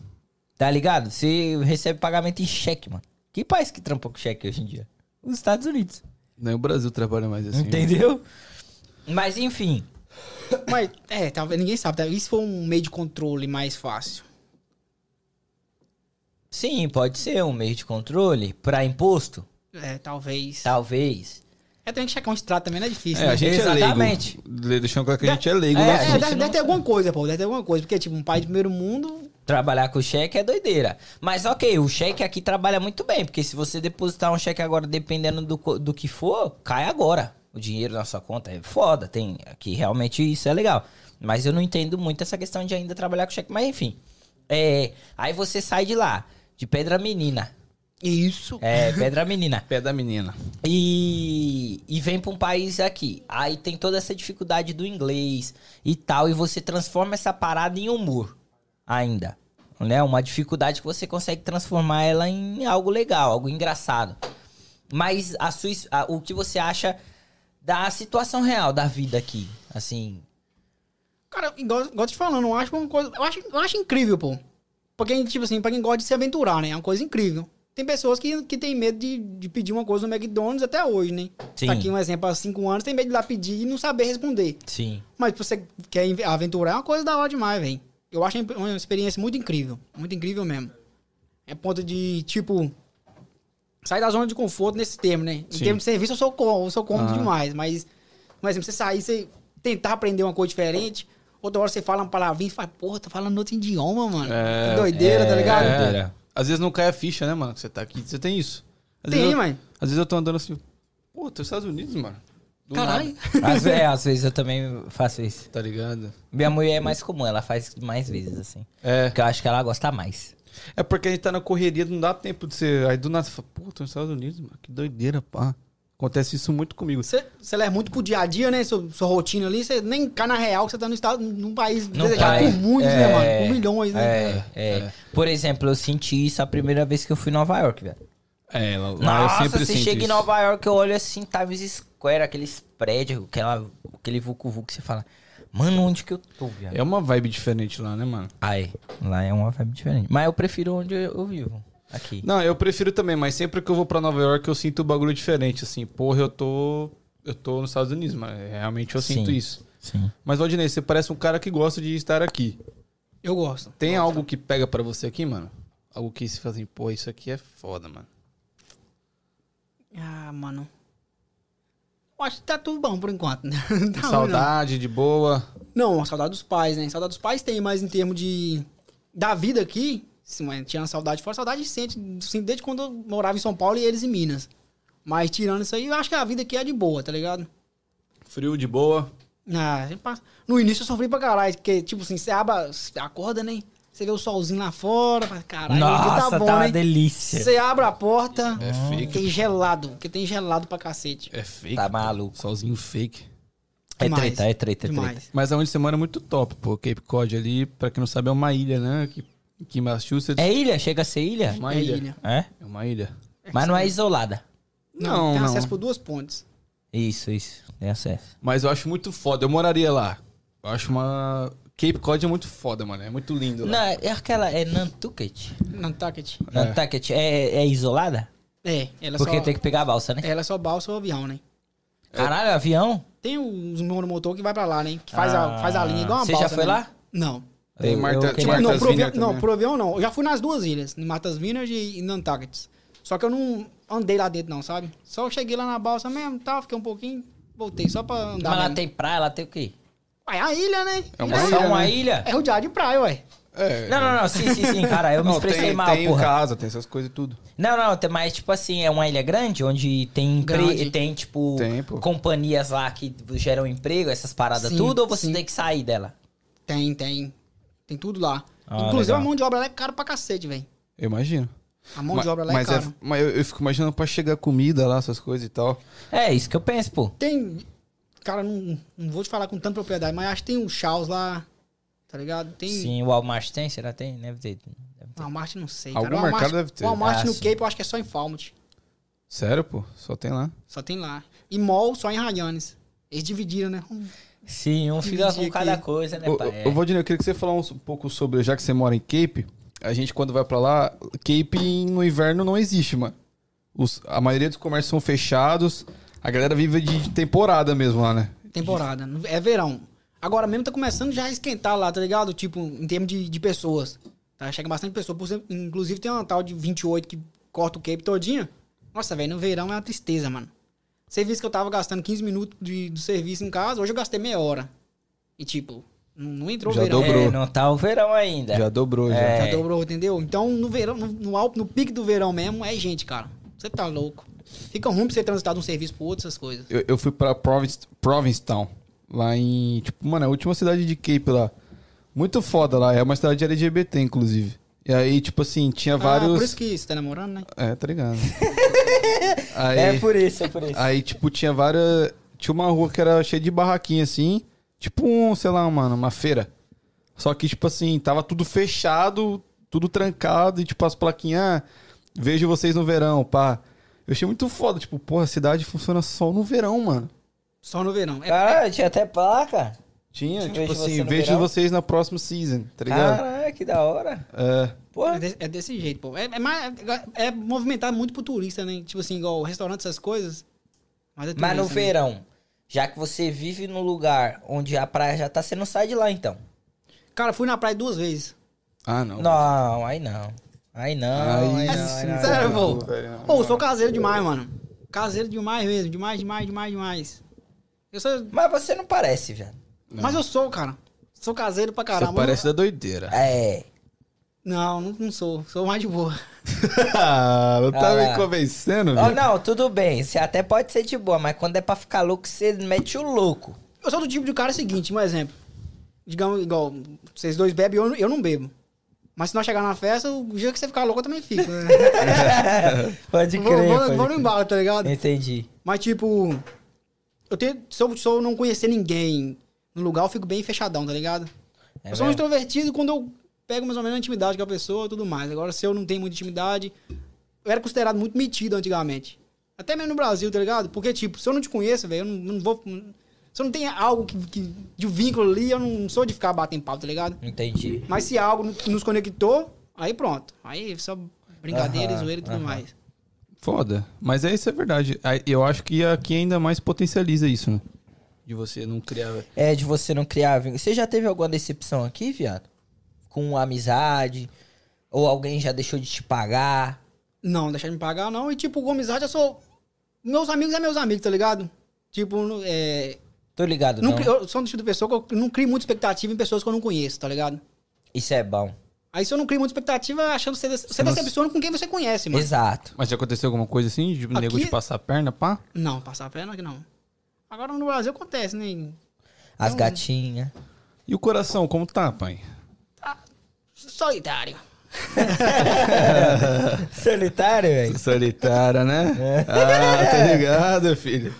Speaker 2: Tá ligado? Você recebe pagamento em cheque, mano. Que país que trampa com cheque hoje em dia? Os Estados Unidos.
Speaker 1: Nem o Brasil trabalha mais assim.
Speaker 2: Entendeu? Mas enfim.
Speaker 3: Mas, é, talvez ninguém sabe. Talvez isso foi um meio de controle mais fácil.
Speaker 2: Sim, pode ser um meio de controle pra imposto.
Speaker 3: É, talvez.
Speaker 2: Talvez.
Speaker 3: É, tem que checar um extrato também, não é difícil.
Speaker 1: É,
Speaker 3: né?
Speaker 1: a gente
Speaker 2: Exatamente.
Speaker 1: é leigo. Deixando claro que a gente é leigo.
Speaker 2: É,
Speaker 3: É, deve, deve ter alguma coisa, pô. Deve ter alguma coisa. Porque, tipo, um país de primeiro mundo.
Speaker 2: Trabalhar com cheque é doideira. Mas ok, o cheque aqui trabalha muito bem, porque se você depositar um cheque agora, dependendo do, do que for, cai agora. O dinheiro na sua conta é foda. Tem aqui realmente isso é legal. Mas eu não entendo muito essa questão de ainda trabalhar com cheque. Mas enfim. É, aí você sai de lá, de Pedra Menina.
Speaker 3: Isso.
Speaker 2: É, Pedra Menina.
Speaker 1: Pé da menina.
Speaker 2: E e, e vem pra um país aqui. Aí tem toda essa dificuldade do inglês e tal. E você transforma essa parada em humor ainda. Né? Uma dificuldade que você consegue transformar ela em algo legal, algo engraçado. Mas a sua, a- o que você acha da situação real da vida aqui? Assim.
Speaker 3: Cara, igual, te falando, eu acho uma coisa. Eu acho, eu acho incrível, pô. Pra quem, tipo assim, pra quem gosta de se aventurar, né? É uma coisa incrível. Tem pessoas que, que tem medo de, de pedir uma coisa no McDonald's até hoje, né?
Speaker 2: Sim.
Speaker 3: Tá aqui um exemplo, há cinco anos, tem medo de ir lá pedir e não saber responder.
Speaker 2: Sim.
Speaker 3: Mas você quer aventurar, é uma coisa da hora demais, velho. Eu acho uma experiência muito incrível. Muito incrível mesmo. É ponto de, tipo, sair da zona de conforto nesse termo, né? Em
Speaker 1: Sim.
Speaker 3: termos de serviço, eu sou, eu sou cômodo
Speaker 1: Ah.
Speaker 3: demais. Mas, por exemplo, você sair, você tentar aprender uma coisa diferente, outra hora você fala uma palavrinha e fala, porra, tá falando outro idioma, mano.
Speaker 1: É.
Speaker 3: que doideira, tá ligado?
Speaker 2: É.
Speaker 1: É.
Speaker 2: Doideira.
Speaker 1: Às vezes não cai a ficha, né, mano? Que você tá aqui. Você tem isso. Às
Speaker 3: Tem,
Speaker 1: eu,
Speaker 3: mãe.
Speaker 1: Às vezes eu tô andando assim. Pô, tô nos Estados Unidos, mano. Do
Speaker 3: Caralho.
Speaker 2: Às, ve- é, às vezes eu também faço isso.
Speaker 1: tá ligado?
Speaker 2: Minha mulher é mais comum, ela faz mais vezes, assim.
Speaker 1: É.
Speaker 2: Porque eu acho que ela gosta mais.
Speaker 1: É porque a gente tá na correria, não dá tempo de ser. Aí do nada você fala, pô, tô nos Estados Unidos, mano. Que doideira, pá. Acontece isso muito comigo.
Speaker 3: Você, você leva muito pro dia a dia, né? Sua, sua rotina ali, você nem cai na real que você tá no estado, num país
Speaker 2: Não
Speaker 3: desejado
Speaker 2: cai.
Speaker 3: por muitos,
Speaker 2: É,
Speaker 3: né, mano? Por milhões, né?
Speaker 2: É, é, Por exemplo, eu senti isso a primeira vez que eu fui em Nova York, velho.
Speaker 1: É, lá, lá eu
Speaker 2: Nossa,
Speaker 1: sempre
Speaker 2: você
Speaker 1: sinto
Speaker 2: chega em
Speaker 1: isso.
Speaker 2: Nova York, eu olho assim, Times Square, aqueles prédios, aquela, aquele vucu-vucu que você fala, mano, onde que eu tô, viado?
Speaker 1: É uma vibe diferente lá, né, mano?
Speaker 2: Aí, lá é uma vibe diferente. Mas eu prefiro onde eu, vivo, aqui.
Speaker 1: Não, eu prefiro também, mas sempre que eu vou pra Nova York eu sinto o bagulho diferente, assim. Porra, eu tô. Eu tô nos Estados Unidos, mano. Realmente eu sinto
Speaker 2: Sim.
Speaker 1: isso.
Speaker 2: Sim.
Speaker 1: Mas, Valdinei, você parece um cara que gosta de estar aqui.
Speaker 3: Eu gosto.
Speaker 1: Tem algo que pega pra você aqui, mano? Algo que se faz assim, pô, isso aqui é foda, mano.
Speaker 3: Ah, mano. Eu acho que tá tudo bom por enquanto, né? Tá ruim.
Speaker 1: Saudade, de boa.
Speaker 3: Não, saudade dos pais, né? Saudade dos pais tem, mas em termos de. Da vida aqui, sim, tinha saudade fora, saudade sente, assim, desde quando eu morava em São Paulo e eles em Minas. Mas tirando isso aí, eu acho que a vida aqui é de boa, tá ligado?
Speaker 1: Frio, de boa.
Speaker 3: Ah, passa- no início eu sofri pra caralho, porque, tipo assim, você aba, você acorda, né? Você vê o solzinho lá fora, fala, caralho, dia
Speaker 2: Nossa,
Speaker 3: tá bom,
Speaker 2: tá uma
Speaker 3: né?
Speaker 2: delícia.
Speaker 3: Você abre a porta,
Speaker 1: É fake.
Speaker 3: tem gelado, porque tem gelado pra cacete.
Speaker 1: É fake.
Speaker 2: Tá maluco.
Speaker 1: Solzinho fake.
Speaker 2: É
Speaker 3: Demais.
Speaker 2: treta, é treta, é treta.
Speaker 3: Demais.
Speaker 1: Mas aonde você mora é muito top, pô. Cape Cod ali, pra quem não sabe, é uma ilha, né? Aqui, aqui em Massachusetts.
Speaker 2: É ilha? Chega a ser ilha?
Speaker 1: uma
Speaker 3: É
Speaker 1: ilha.
Speaker 3: ilha.
Speaker 2: É?
Speaker 1: É uma ilha.
Speaker 2: Mas não é isolada.
Speaker 3: Não,
Speaker 1: Não,
Speaker 3: tem
Speaker 1: não.
Speaker 3: acesso por duas pontes.
Speaker 2: Isso, isso. Tem acesso.
Speaker 1: Mas eu acho muito foda. Eu moraria lá. Eu acho uma. Cape Cod é muito foda, mano. É muito lindo lá.
Speaker 2: Não, é aquela. É Nantucket.
Speaker 3: Nantucket.
Speaker 2: Nantucket é, é isolada?
Speaker 3: É, ela
Speaker 2: Porque
Speaker 3: só,
Speaker 2: tem que pegar a balsa, né?
Speaker 3: ela é só balsa ou avião, né?
Speaker 2: Caralho, avião?
Speaker 3: Tem uns monomotor que vai pra lá, né? Que faz, a,
Speaker 2: Ah.
Speaker 3: faz a linha igual uma
Speaker 2: Você
Speaker 3: balsa.
Speaker 2: já foi
Speaker 3: né?
Speaker 2: lá?
Speaker 3: Não.
Speaker 1: Tem
Speaker 2: Eu-
Speaker 1: Marta-
Speaker 2: eu
Speaker 1: Martha's
Speaker 3: não, pro avião, não, pro avião não. Eu já fui nas duas ilhas, em Martha's Vineyard e em Nantucket. Só que eu não andei lá dentro, não, sabe? Só cheguei lá na balsa mesmo, tal, fiquei um pouquinho, voltei só pra andar.
Speaker 2: Mas lá
Speaker 3: mesmo.
Speaker 2: tem praia, lá tem o quê?
Speaker 3: Ué, a ilha, né?
Speaker 1: É uma
Speaker 2: É
Speaker 1: ilha,
Speaker 2: uma
Speaker 1: né?
Speaker 2: ilha?
Speaker 3: É rodeado de praia, ué.
Speaker 1: É.
Speaker 2: Não, não, não. Sim, sim, sim, cara. Eu me
Speaker 1: Não,
Speaker 2: expressei
Speaker 1: tem,
Speaker 2: mal,
Speaker 1: tem
Speaker 2: porra.
Speaker 1: casa, tem essas coisas e tudo.
Speaker 2: Não, não, tem mais, tipo assim, é uma ilha grande onde tem,
Speaker 3: Grande.
Speaker 2: tem tipo,
Speaker 1: Tem, pô.
Speaker 2: companhias lá que geram emprego, essas paradas
Speaker 3: Sim,
Speaker 2: tudo, ou você
Speaker 3: sim.
Speaker 2: tem que sair dela?
Speaker 3: Tem, tem. Tem tudo lá.
Speaker 2: Ah,
Speaker 3: Inclusive
Speaker 2: legal.
Speaker 3: a mão de obra lá é cara pra cacete, velho.
Speaker 1: Eu imagino.
Speaker 3: A mão
Speaker 1: Ma-
Speaker 3: de obra lá é
Speaker 1: mas,
Speaker 3: cara.
Speaker 1: mas eu, eu fico imaginando pra chegar comida lá, essas coisas e tal.
Speaker 2: É, isso que eu penso, pô.
Speaker 3: Tem. Cara, não, não vou te falar com tanta propriedade, mas acho que tem um Chaos lá. Tá ligado? Tem.
Speaker 2: Sim, o Walmart tem? Será que tem? Deve ter. Deve ter.
Speaker 3: Walmart não sei.
Speaker 1: Algum
Speaker 3: cara. O Walmart,
Speaker 1: mercado deve ter.
Speaker 3: O Walmart
Speaker 2: Ah,
Speaker 3: no
Speaker 2: sim.
Speaker 3: Cape eu acho que é só em Falmouth.
Speaker 1: Sério, pô? Só tem lá.
Speaker 3: Só tem lá. E mall só em Ryannes. Eles dividiram, né? Hum,
Speaker 2: Sim, um fica com cada
Speaker 3: aqui.
Speaker 2: coisa, né, pai?
Speaker 1: ô, ô, Valdinei, eu queria que você falasse um pouco sobre, já que você mora em Cape, a gente quando vai pra lá, Cape no inverno não existe, mano. Os- a maioria dos comércios são fechados, a galera vive de temporada mesmo lá, né?
Speaker 3: Temporada. É verão. Agora mesmo tá começando já a esquentar lá, tá ligado? Tipo, em termos de, de pessoas. Tá? Chega bastante pessoa. Por exemplo, inclusive tem uma tal de 28 que corta o Cape todinha. Nossa, velho, no verão é uma tristeza, mano. Serviço que eu tava gastando 15 minutos de, do serviço em casa, hoje eu gastei meia hora. E tipo, não, não entrou
Speaker 1: Já
Speaker 3: verão.
Speaker 1: dobrou.
Speaker 2: É, não tá o verão ainda.
Speaker 1: Já dobrou, já.
Speaker 2: É.
Speaker 3: Já dobrou, entendeu? Então, no verão, no, no, no pique do verão mesmo, é gente, cara. Você tá louco. Fica ruim pra você transitar de um serviço pro outro, essas coisas.
Speaker 1: Eu, eu fui pra Province, Provincetown, lá em, tipo, mano, a última cidade de Cape lá. Muito foda lá, é uma cidade LGBT, inclusive. E aí, tipo assim, tinha
Speaker 3: Ah,
Speaker 1: vários...
Speaker 3: por isso que você tá namorando, né?
Speaker 1: É, tá ligado. Aí,
Speaker 2: É por isso, é por isso.
Speaker 1: aí, tipo, tinha várias. Tinha uma rua que era cheia de barraquinha assim. Tipo um, sei lá, mano, uma feira. Só que, tipo assim, tava tudo fechado, tudo trancado, e tipo, as plaquinhas, ah, vejo vocês no verão, pá. Eu achei muito foda, tipo, porra, a cidade funciona só no verão, mano.
Speaker 3: Só no verão. É,
Speaker 2: Caralho, tinha até placa.
Speaker 1: Tinha,
Speaker 2: Vejo
Speaker 1: tipo
Speaker 2: você
Speaker 1: assim,
Speaker 2: no
Speaker 1: vejo
Speaker 2: verão.
Speaker 1: vocês na próxima season, tá ligado?
Speaker 2: Caralho, que da hora.
Speaker 1: É.
Speaker 3: é,
Speaker 2: Porra.
Speaker 3: de- é desse jeito, pô. É, é, mais, é movimentado muito pro turista, né? Tipo assim, igual restaurante, essas coisas. Mas, é
Speaker 2: Mas no
Speaker 3: né?
Speaker 2: verão, já que você vive no lugar onde a praia já tá, você não sai de lá então.
Speaker 3: Cara, fui na praia duas vezes.
Speaker 1: Ah, não.
Speaker 2: Não, aí não. Aí não, aí,
Speaker 1: Aí
Speaker 2: não,
Speaker 3: sério, pô. Pô, sou caseiro demais, mano. Caseiro demais mesmo. Demais, demais, demais, demais. Eu sou...
Speaker 2: Mas você não parece, velho.
Speaker 3: Mas eu sou, cara. Sou caseiro pra
Speaker 1: Você
Speaker 3: caramba.
Speaker 1: parece da doideira.
Speaker 2: É.
Speaker 3: Não, não, não sou. Sou mais de boa.
Speaker 1: Ah, não tá
Speaker 2: Ah
Speaker 1: me convencendo, velho?
Speaker 2: não, tudo bem. Você até pode ser de boa, mas quando é pra ficar louco, você mete o louco.
Speaker 3: Eu sou do tipo de cara seguinte, um exemplo. Digamos, igual, vocês dois bebem, eu, eu não bebo. Mas se nós chegar na festa, o dia que você ficar louco, eu também fico. Né?
Speaker 2: pode
Speaker 3: vou,
Speaker 2: crer.
Speaker 3: vou,
Speaker 2: pode
Speaker 3: vou no embalo, tá ligado?
Speaker 2: Entendi.
Speaker 3: Mas, tipo, eu tenho, se, eu, se eu não conhecer ninguém no lugar, eu fico bem fechadão, tá ligado?
Speaker 2: É
Speaker 3: eu sou um extrovertido quando eu pego mais ou menos a intimidade com a pessoa e tudo mais. Agora, se eu não tenho muita intimidade, eu era considerado muito metido antigamente. Até mesmo no Brasil, tá ligado? Porque, tipo, se eu não te conheço, velho, eu não, não vou. Se eu não tenho algo que, que- de vínculo ali, eu não sou de ficar batendo papo, tá ligado?
Speaker 2: Entendi.
Speaker 3: Mas se algo nos conectou, aí pronto. Aí só brincadeira,
Speaker 2: Aham,
Speaker 3: zoeira e tudo
Speaker 2: aham.
Speaker 3: mais.
Speaker 1: Foda. Mas é isso, é verdade. Aí, Eu acho que aqui ainda mais potencializa isso, né? De você não criar.
Speaker 2: É de você não criar vínculo. Você já teve alguma decepção aqui, viado? Com amizade? Ou alguém já deixou de te pagar?
Speaker 3: Não, deixar de me pagar, não. E, tipo, com amizade, eu sou. Meus amigos é meus amigos, tá ligado? Tipo, é.
Speaker 2: Tô ligado,
Speaker 3: Não,
Speaker 2: não?
Speaker 3: eu sou um tipo de pessoa que eu não crio muita expectativa em pessoas que eu não conheço, tá ligado?
Speaker 2: Isso é bom.
Speaker 3: Aí se eu não crio muita expectativa, achando que você, você
Speaker 1: não-
Speaker 3: decepciona com quem você conhece, mano.
Speaker 2: Exato.
Speaker 1: Mas já aconteceu alguma coisa assim? De
Speaker 3: Aqui-
Speaker 1: nego de passar a perna, pá?
Speaker 3: Não, passar a perna que não. Agora no Brasil acontece, né?
Speaker 2: As
Speaker 3: Não.
Speaker 2: gatinhas.
Speaker 1: E o coração, como tá, pai?
Speaker 3: Solitário.
Speaker 2: Solitário, velho.
Speaker 1: Solitária, né? Ah, tá ligado, filho.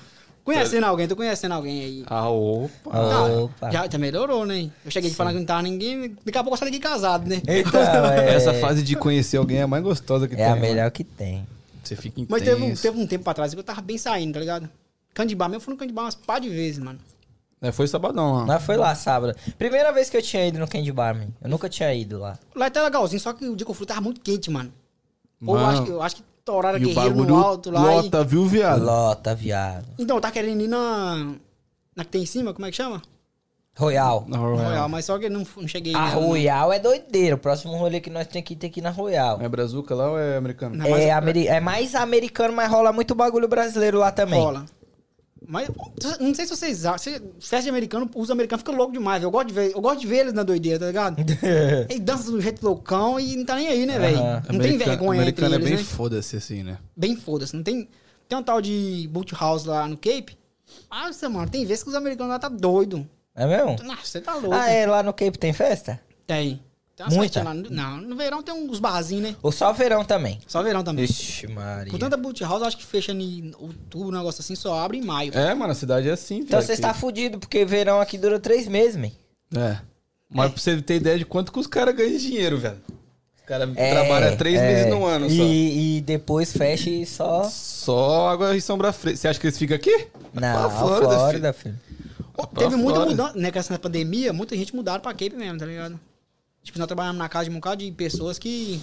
Speaker 3: Conhecendo alguém, tô conhecendo alguém aí.
Speaker 1: Ah, opa.
Speaker 3: Não,
Speaker 2: Opa.
Speaker 3: já, já melhorou, né? Eu cheguei de falar que não tava ninguém, daqui a pouco eu saio daqui casado, né?
Speaker 2: Então, é,
Speaker 1: Essa fase de conhecer alguém é a mais gostosa que
Speaker 2: é
Speaker 1: tem.
Speaker 2: a
Speaker 1: mano.
Speaker 2: melhor que tem.
Speaker 1: Você fica intenso.
Speaker 3: Mas teve um, teve um tempo pra trás que eu tava bem saindo, tá ligado? Candibar, mesmo eu fui no Candibar umas pá de vezes, mano.
Speaker 1: É, foi sabadão lá.
Speaker 2: Nós foi lá sábado. Primeira vez que eu tinha ido no Candy Bar, man. Eu nunca tinha ido lá.
Speaker 3: Lá tá legalzinho, só que o dia que eu fui tava muito quente, mano. Ou eu
Speaker 1: Mano,
Speaker 3: acho, que- eu acho que toraram
Speaker 1: e o
Speaker 3: guerreiro
Speaker 1: bagulho
Speaker 3: no alto lá. e-
Speaker 1: lota, viu, viado?
Speaker 2: Lota, viado.
Speaker 3: Então, tá querendo ir na. Na que tem em cima, como é que chama?
Speaker 2: Royal.
Speaker 1: Na
Speaker 3: Royal,
Speaker 1: Royal.
Speaker 3: mas só que eu não, não cheguei
Speaker 2: A
Speaker 3: nela, não.
Speaker 2: Royal é doideira. O próximo rolê que nós temos que tem que ir na Royal.
Speaker 1: É brazuca lá ou é americano?
Speaker 3: Não,
Speaker 2: É,
Speaker 3: mas-
Speaker 2: ameri- é mais americano, mas rola muito bagulho brasileiro lá também.
Speaker 3: Rola. Mas não sei se vocês acham. Festa de americano, os americanos ficam loucos demais. Eu gosto de ver, eu gosto de ver eles na doideira, tá ligado? Eles dançam do jeito loucão e não tá nem aí, né, velho? Não tem
Speaker 1: Americano-
Speaker 3: vergonha entre
Speaker 1: americano
Speaker 3: eles,
Speaker 1: é bem
Speaker 3: né?
Speaker 1: foda-se assim, né?
Speaker 3: Bem foda-se. Não tem. Tem um tal de boot house lá no Cape. Nossa, mano, tem vezes que os americanos lá tá doido.
Speaker 2: É mesmo?
Speaker 3: Nossa, você tá louco.
Speaker 2: Ah, é, lá no Cape tem festa?
Speaker 3: Tem. Tem umas
Speaker 2: Muita?
Speaker 3: lá. no- Não, no verão tem uns barzinhos, né?
Speaker 2: Ou só verão também?
Speaker 3: Só verão também.
Speaker 2: Ixi, Maria.
Speaker 3: Por tanta boot house, acho que fecha em outubro, um negócio assim, só abre em maio.
Speaker 1: É, mano, a cidade é assim,
Speaker 2: Então
Speaker 1: velho,
Speaker 2: você está fudido, porque verão aqui dura três meses, man.
Speaker 1: É. Mas pra você ter ideia de quanto que os caras ganham dinheiro, velho. Os caras
Speaker 2: É,
Speaker 1: trabalham três
Speaker 2: é.
Speaker 1: meses no ano só.
Speaker 2: E, e depois fecha e só...
Speaker 1: Só água e sombra fresca. Você acha que eles ficam aqui?
Speaker 2: Não,
Speaker 1: Pra
Speaker 2: Flórida,
Speaker 1: Flórida,
Speaker 2: filho.
Speaker 3: Ô,
Speaker 1: pra
Speaker 3: Teve muita
Speaker 1: fora.
Speaker 3: mudança, né? Com essa pandemia, muita gente mudaram pra Cape mesmo, tá ligado? Tipo, nós trabalhamos na casa de um bocado de pessoas que.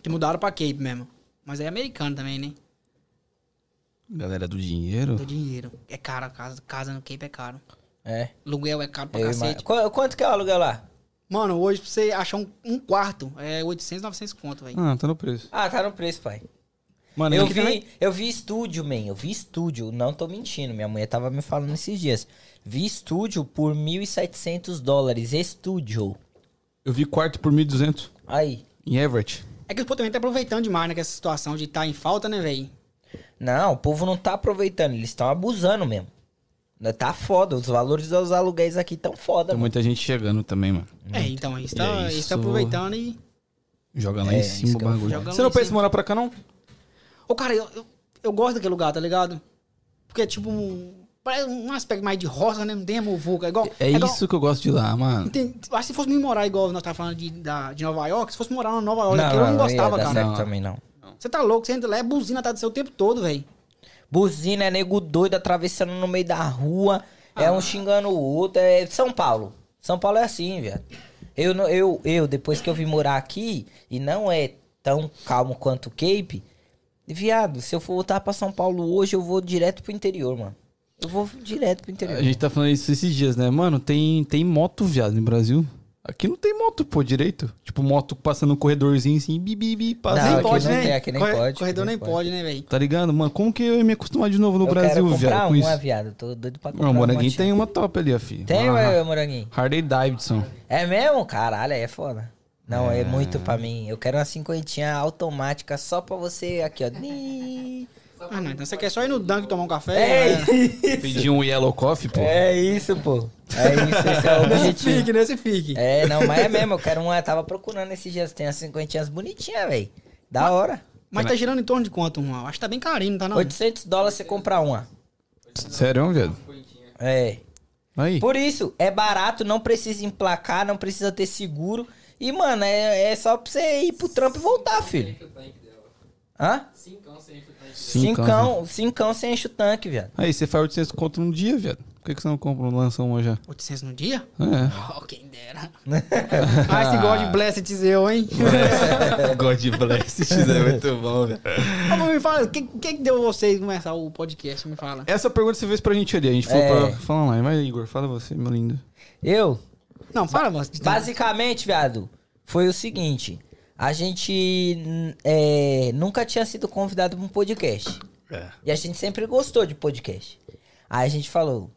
Speaker 3: que mudaram pra Cape mesmo. Mas é americano também, né?
Speaker 1: Galera do dinheiro.
Speaker 3: Do dinheiro. É caro a casa. Casa no Cape é caro.
Speaker 2: É.
Speaker 3: Aluguel é caro pra
Speaker 2: Eu
Speaker 3: cacete.
Speaker 2: imagino. Qu- Quanto que é o aluguel lá?
Speaker 3: Mano, hoje pra você achar um, um quarto é 800, 900 conto, velho.
Speaker 1: Ah, tá no preço.
Speaker 2: Ah, tá no preço, pai.
Speaker 1: Mano,
Speaker 2: Eu vi,
Speaker 1: também-
Speaker 2: eu vi estúdio, man. Eu vi estúdio. Não tô mentindo. Minha mulher tava me falando esses dias. Vi estúdio por 1.700 dólares. Estúdio.
Speaker 1: Eu vi quarto por 1.200
Speaker 2: Aí.
Speaker 1: em Everett.
Speaker 3: É que o povo também tá aproveitando demais, né? Com essa situação de estar tá em falta, né, velho?
Speaker 2: Não, o povo não tá aproveitando. Eles estão abusando mesmo. Tá foda. Os valores dos aluguéis aqui tão foda,
Speaker 1: Tem
Speaker 2: mano.
Speaker 1: muita gente chegando também, mano.
Speaker 3: É, então, eles
Speaker 1: E
Speaker 3: tá,
Speaker 1: é
Speaker 3: eles tá
Speaker 1: isso.
Speaker 3: aproveitando e.
Speaker 1: Joga lá
Speaker 2: É,
Speaker 1: em
Speaker 2: isso
Speaker 1: cima o
Speaker 2: que
Speaker 1: bagulho. Você não pensa em morar pra cá, não?
Speaker 3: Ô, cara, eu, eu, eu gosto daquele lugar, tá ligado? Porque é tipo um. Parece um aspecto mais de roça, né? Não tem a muvuca. É, igual,
Speaker 1: É,
Speaker 3: igual-
Speaker 1: isso que eu gosto de lá, mano.
Speaker 3: tem- acho que se fosse me morar igual nós tava falando de, da, de Nova York, se fosse morar na Nova York,
Speaker 2: Não,
Speaker 3: aquilo eu não
Speaker 2: não,
Speaker 3: gostava,
Speaker 2: ia dar
Speaker 3: cara.
Speaker 1: Não.
Speaker 2: também não.
Speaker 3: Você tá louco, você entra lá, é buzina, tá do seu o tempo todo, velho.
Speaker 2: Buzina, é nego doido atravessando no meio da rua, é
Speaker 3: Ah.
Speaker 2: um xingando o outro, é São Paulo. São Paulo é assim, velho. Eu, não- eu, eu, depois que eu vim morar aqui, e não é tão calmo quanto o Cape, viado, se eu for voltar pra São Paulo hoje, eu vou direto pro interior, mano. Eu vou direto pro interior.
Speaker 1: A gente tá falando isso esses dias, né? Mano, tem, tem moto, viado, no Brasil. Aqui não tem moto, pô, direito. Tipo, moto passando um corredorzinho assim, bi, bi, bi, passa.
Speaker 2: Não,
Speaker 3: nem
Speaker 2: aqui
Speaker 3: pode,
Speaker 2: não
Speaker 3: né?
Speaker 2: tem, aqui nem
Speaker 3: Corre-
Speaker 2: pode,
Speaker 3: Corredor
Speaker 2: aqui
Speaker 3: nem
Speaker 2: nem
Speaker 3: pode, né, velho?
Speaker 1: Tá ligado, mano? Como que eu ia me acostumar de novo no
Speaker 2: eu
Speaker 1: Brasil,
Speaker 2: quero
Speaker 1: viado, com
Speaker 2: uma,
Speaker 1: isso?
Speaker 2: viado. Tô doido pra comprar
Speaker 1: Não, Moranguinho
Speaker 2: motinha.
Speaker 1: tem uma top ali, ó, filho.
Speaker 2: Tem,
Speaker 1: Uma
Speaker 2: ué, Moranguinho?
Speaker 1: Harley Davidson.
Speaker 2: É mesmo? Caralho, aí é foda. Não, é. muito pra mim. Eu quero uma cinquentinha automática só pra você aqui, ó. Ni-
Speaker 3: Ah, não, então você quer só ir no Dunk tomar um
Speaker 2: É
Speaker 3: café?
Speaker 2: isso.
Speaker 1: Pedi um Yellow Coffee, pô.
Speaker 2: É isso, pô. É isso, esse é o
Speaker 3: Nesse
Speaker 2: objetivo.
Speaker 3: fique, nesse fique.
Speaker 2: É, não, mas é mesmo. Eu quero uma. Eu tava procurando esses dias. Tem as cinquentinhas bonitinhas, velho. Da hora.
Speaker 3: Mas tá girando em torno de quanto, uma? Acho que tá bem carinho, não tá não?
Speaker 2: 800 dólares você compra uma.
Speaker 1: Sério, viado?
Speaker 2: É.
Speaker 1: Aí.
Speaker 2: Por isso, é barato, não precisa emplacar, não precisa ter seguro. E, mano, é, é só pra você ir pro trampo e voltar, filho. Hã?
Speaker 1: Cincão.
Speaker 2: Cincão, cincão você enche o tanque, viado.
Speaker 1: Aí, você faz 800 conto num dia, viado. Por que, que você não compra, não lança uma já?
Speaker 3: 800 no dia?
Speaker 1: É.
Speaker 3: Oh, quem dera. ah, esse gosta de Blessed eu, hein?
Speaker 1: God bless, é muito bom, velho.
Speaker 3: Mas me fala, o que, que deu vocês começar o podcast? Me fala.
Speaker 1: Essa pergunta você fez pra gente ali. A gente falou
Speaker 2: É.
Speaker 1: pra falar lá. Mas, Igor, fala você, meu lindo.
Speaker 2: Eu,
Speaker 3: Não, fala, você.
Speaker 2: basicamente, viado, foi o seguinte. A gente é, nunca tinha sido convidado pra um podcast.
Speaker 1: É.
Speaker 2: E a gente sempre gostou de podcast. Aí a gente falou,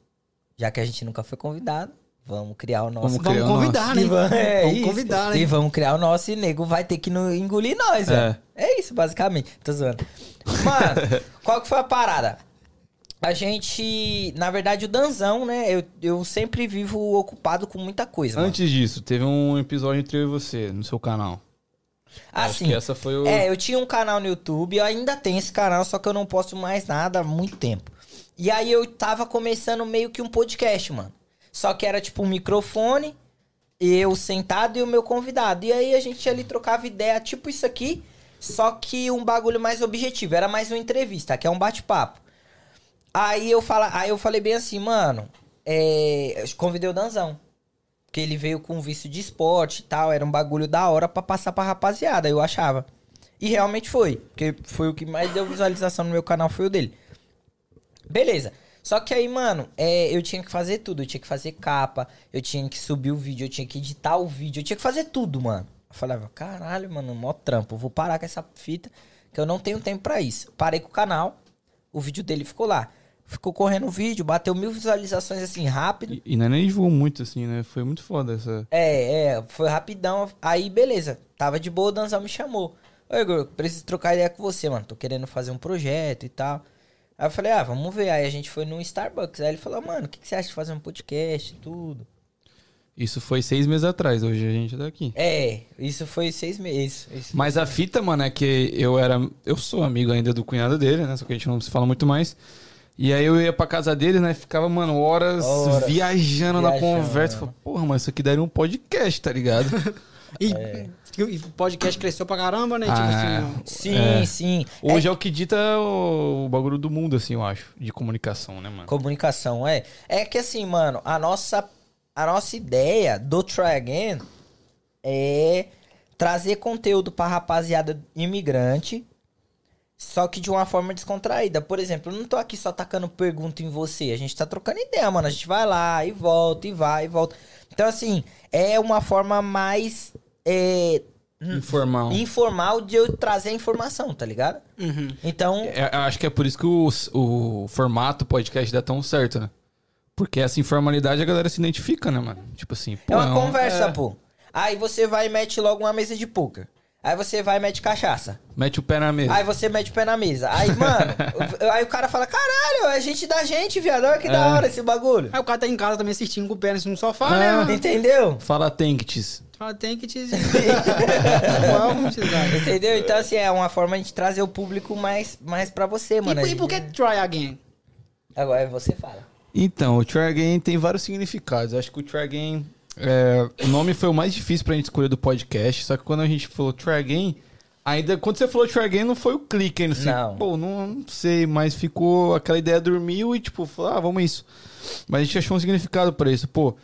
Speaker 2: já que a gente nunca foi convidado, vamos criar o nosso.
Speaker 1: Vamos
Speaker 3: Vamos convidar, né?
Speaker 2: E vamos, é
Speaker 3: Vamos
Speaker 2: isso.
Speaker 3: convidar,
Speaker 2: E
Speaker 3: né?
Speaker 2: vamos criar o nosso e nego vai ter que no- engolir nós,
Speaker 1: É.
Speaker 2: velho. É isso, basicamente. Tô zoando. Mano, qual que foi a parada? A gente, na verdade, o Danzão, né? Eu, eu sempre vivo ocupado com muita coisa. mano.
Speaker 1: Antes disso, teve um episódio entre eu e você no seu canal.
Speaker 2: Assim,
Speaker 1: essa foi o.
Speaker 2: É, eu tinha um canal no YouTube, eu ainda tenho esse canal, só que eu não posto mais nada há muito tempo. E aí eu tava começando meio que um podcast, mano. Só que era tipo um microfone, eu sentado e o meu convidado. E aí a gente ali trocava ideia, tipo isso aqui, só que um bagulho mais objetivo. Era mais uma entrevista, que é um bate-papo. Aí eu, fala, aí eu falei bem assim, mano, é, eu convidei o Danzão. Porque ele veio com vício de esporte e tal, era um bagulho da hora pra passar pra rapaziada, eu achava. E realmente foi, porque foi o que mais deu visualização no meu canal, foi o dele. Beleza. Só que aí, mano, é, eu tinha que fazer tudo. Eu tinha que fazer capa, eu tinha que subir o vídeo, eu tinha que editar o vídeo, eu tinha que fazer tudo, mano. Eu falava, caralho, mano, mó trampo. Vou parar com essa fita, que eu não tenho tempo pra isso. Parei com o canal, o vídeo dele ficou lá. Ficou correndo o vídeo, bateu mil visualizações assim rápido.
Speaker 1: E, e não é nem divulgou muito, assim, né? Foi muito foda essa.
Speaker 2: É, é, foi rapidão. Aí, beleza. Tava de boa, o Danzão me chamou. Ô, Igor, preciso trocar ideia com você, mano. Tô querendo fazer um projeto e tal. Aí eu falei, ah, vamos ver. Aí a gente foi no Starbucks. Aí ele falou, mano, o que, que você acha de fazer um podcast e tudo?
Speaker 1: Isso foi seis meses atrás, hoje a gente tá aqui.
Speaker 2: É, isso foi seis meses. Isso.
Speaker 1: Mas a fita, mano, é que eu era. Eu sou amigo ainda do cunhado dele, né? Só que a gente não se fala muito mais. E aí eu ia pra casa dele, né? Ficava, mano, horas,
Speaker 2: Horas
Speaker 1: viajando, na
Speaker 2: viajando.
Speaker 1: conversa. Falei, porra, mas isso aqui daria um podcast, tá ligado?
Speaker 3: E,
Speaker 2: É.
Speaker 3: e o podcast cresceu pra caramba, né?
Speaker 1: Ah,
Speaker 3: tipo assim, ó.
Speaker 2: Sim,
Speaker 1: É.
Speaker 2: sim.
Speaker 1: Hoje é, o que dita o, o bagulho do mundo, assim, eu acho. De comunicação, né, mano?
Speaker 2: Comunicação, é. É que assim, mano, a nossa, a nossa ideia do Try Again é trazer conteúdo pra rapaziada imigrante, só que de uma forma descontraída. Por exemplo, eu não tô aqui só tacando pergunta em você, a gente tá trocando ideia, mano. A gente vai lá e volta, e vai e volta. Então, assim, é uma forma mais é,
Speaker 1: Informal.
Speaker 2: informal de eu trazer a informação, tá ligado?
Speaker 3: Uhum.
Speaker 2: Então,
Speaker 1: É, eu acho que é por isso que o, o formato podcast dá tão certo, né? Porque essa informalidade a galera se identifica, né, mano? Tipo assim, pô,
Speaker 2: É uma
Speaker 1: um-
Speaker 2: conversa,
Speaker 1: é.
Speaker 2: pô. Aí você vai e mete logo uma mesa de poker. Aí você vai e mete cachaça.
Speaker 1: Mete o pé na mesa.
Speaker 2: Aí você mete o pé na mesa. Aí, mano, o- aí o cara fala: caralho, é gente da gente, viado. Olha que da
Speaker 1: É.
Speaker 2: hora esse bagulho.
Speaker 3: Aí o cara tá em casa também assistindo com o pé no sofá,
Speaker 1: Ah.
Speaker 3: né?
Speaker 2: Entendeu?
Speaker 1: Fala Tenctis.
Speaker 3: Fala, tem que te Qual a publicidade?
Speaker 2: Entendeu? Então, assim, é uma forma de trazer o público mais, mais pra você, mano.
Speaker 3: E, e por que try again?
Speaker 2: Agora você fala.
Speaker 1: Então, o Try Again tem vários significados. Acho que o Try Again. É, o nome foi o mais difícil pra gente escolher do podcast. Só que quando a gente falou Try Again, ainda quando você falou Try Again, não foi o clique ainda. Assim,
Speaker 2: Não.
Speaker 1: Pô, não, não sei, mas ficou. Aquela ideia dormiu e tipo, falou, ah, vamos isso. Mas a gente achou um significado pra isso. Pô,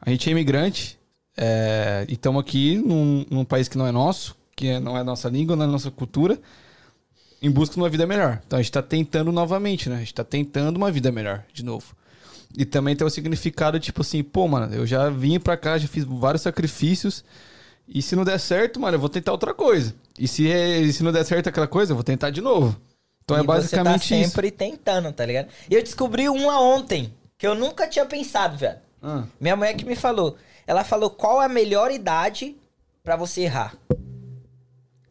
Speaker 1: a gente é imigrante é, e estamos aqui num, num país que não é nosso, que é- não é nossa língua, não é nossa cultura. Em busca de uma vida melhor. Então a gente tá tentando novamente, né? A gente tá tentando uma vida melhor, de novo. E também tem o significado, tipo assim, pô, mano, eu já vim pra cá, já fiz vários sacrifícios. E se não der certo, mano, eu vou tentar outra coisa. E se, é- e se não der certo aquela coisa, eu vou tentar de novo. Então é
Speaker 2: E
Speaker 1: basicamente
Speaker 2: você tá
Speaker 1: isso.
Speaker 2: sempre tentando, tá ligado? E eu descobri uma ontem, que eu nunca tinha pensado, velho.
Speaker 1: Ah,
Speaker 2: Minha mulher que me falou. Ela falou qual é a melhor idade pra você errar.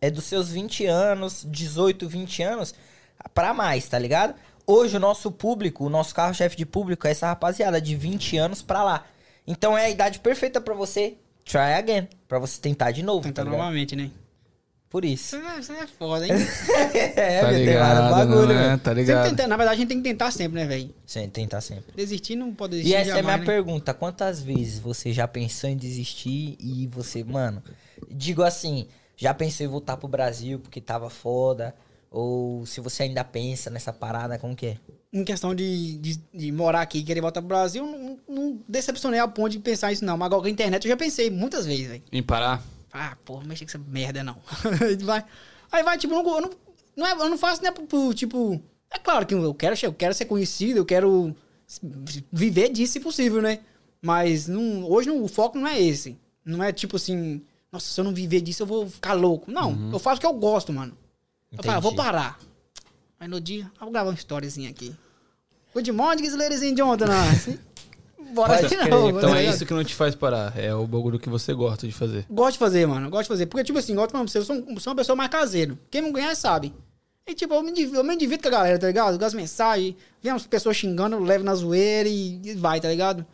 Speaker 2: É dos seus 20 anos, 18, 20 anos, pra mais, tá ligado? Hoje o nosso público, o nosso carro-chefe de público é essa rapaziada de 20 anos pra lá. Então é a idade perfeita pra você try again, pra você tentar de novo,
Speaker 3: Tentar
Speaker 2: tá
Speaker 3: novamente, né?
Speaker 2: Por isso.
Speaker 3: Isso é, é foda, hein?
Speaker 2: é,
Speaker 1: tá
Speaker 2: meu, tem vários
Speaker 1: ligado,
Speaker 2: bagulho,
Speaker 1: não é?
Speaker 2: velho.
Speaker 1: Tá
Speaker 3: Sempre
Speaker 1: ligado.
Speaker 3: tentar, na verdade, a gente tem que tentar sempre, né, velho?
Speaker 2: Sim, tentar sempre.
Speaker 3: Desistir não pode desistir
Speaker 2: E essa é a minha
Speaker 3: jamais, né?
Speaker 2: pergunta. Quantas vezes você já pensou em desistir e você, mano, digo assim, já pensou em voltar pro Brasil porque tava foda? Ou se você ainda pensa nessa parada, como que é?
Speaker 3: Em questão de, de, de morar aqui e querer voltar pro Brasil, não, não decepcionei ao ponto de pensar isso, não. Mas agora com a internet eu já pensei muitas vezes, velho.
Speaker 1: Em parar.
Speaker 3: Ah, porra, não mexe com essa merda, não. Aí vai, aí vai tipo, eu não, não, não é- eu não faço, né, pro- tipo... É claro que eu quero, eu quero ser conhecido, eu quero viver disso se possível, né? Mas não, hoje não- o foco não é esse. Não é tipo assim, nossa, se eu não viver disso eu vou ficar louco. Não, eu faço o que eu gosto, mano. Eu falo, ah, vou
Speaker 2: Entendi.
Speaker 3: parar. Aí no dia, eu vou gravar uma historiazinha aqui. Good morning, ladies and gentlemen. Bora de novo.
Speaker 1: Então
Speaker 3: tá
Speaker 1: é isso que não te faz parar. É o bagulho que você gosta de fazer.
Speaker 3: Gosto de fazer, mano. Gosto de fazer. Porque, tipo assim, gosto pra você, eu sou, um- sou uma pessoa mais caseiro. Quem não conhece sabe. E, tipo, eu me, div- eu me divido com a galera, tá ligado? Eu gosto de mensagens, vem umas pessoas xingando, eu levo na zoeira e, vai, tá ligado?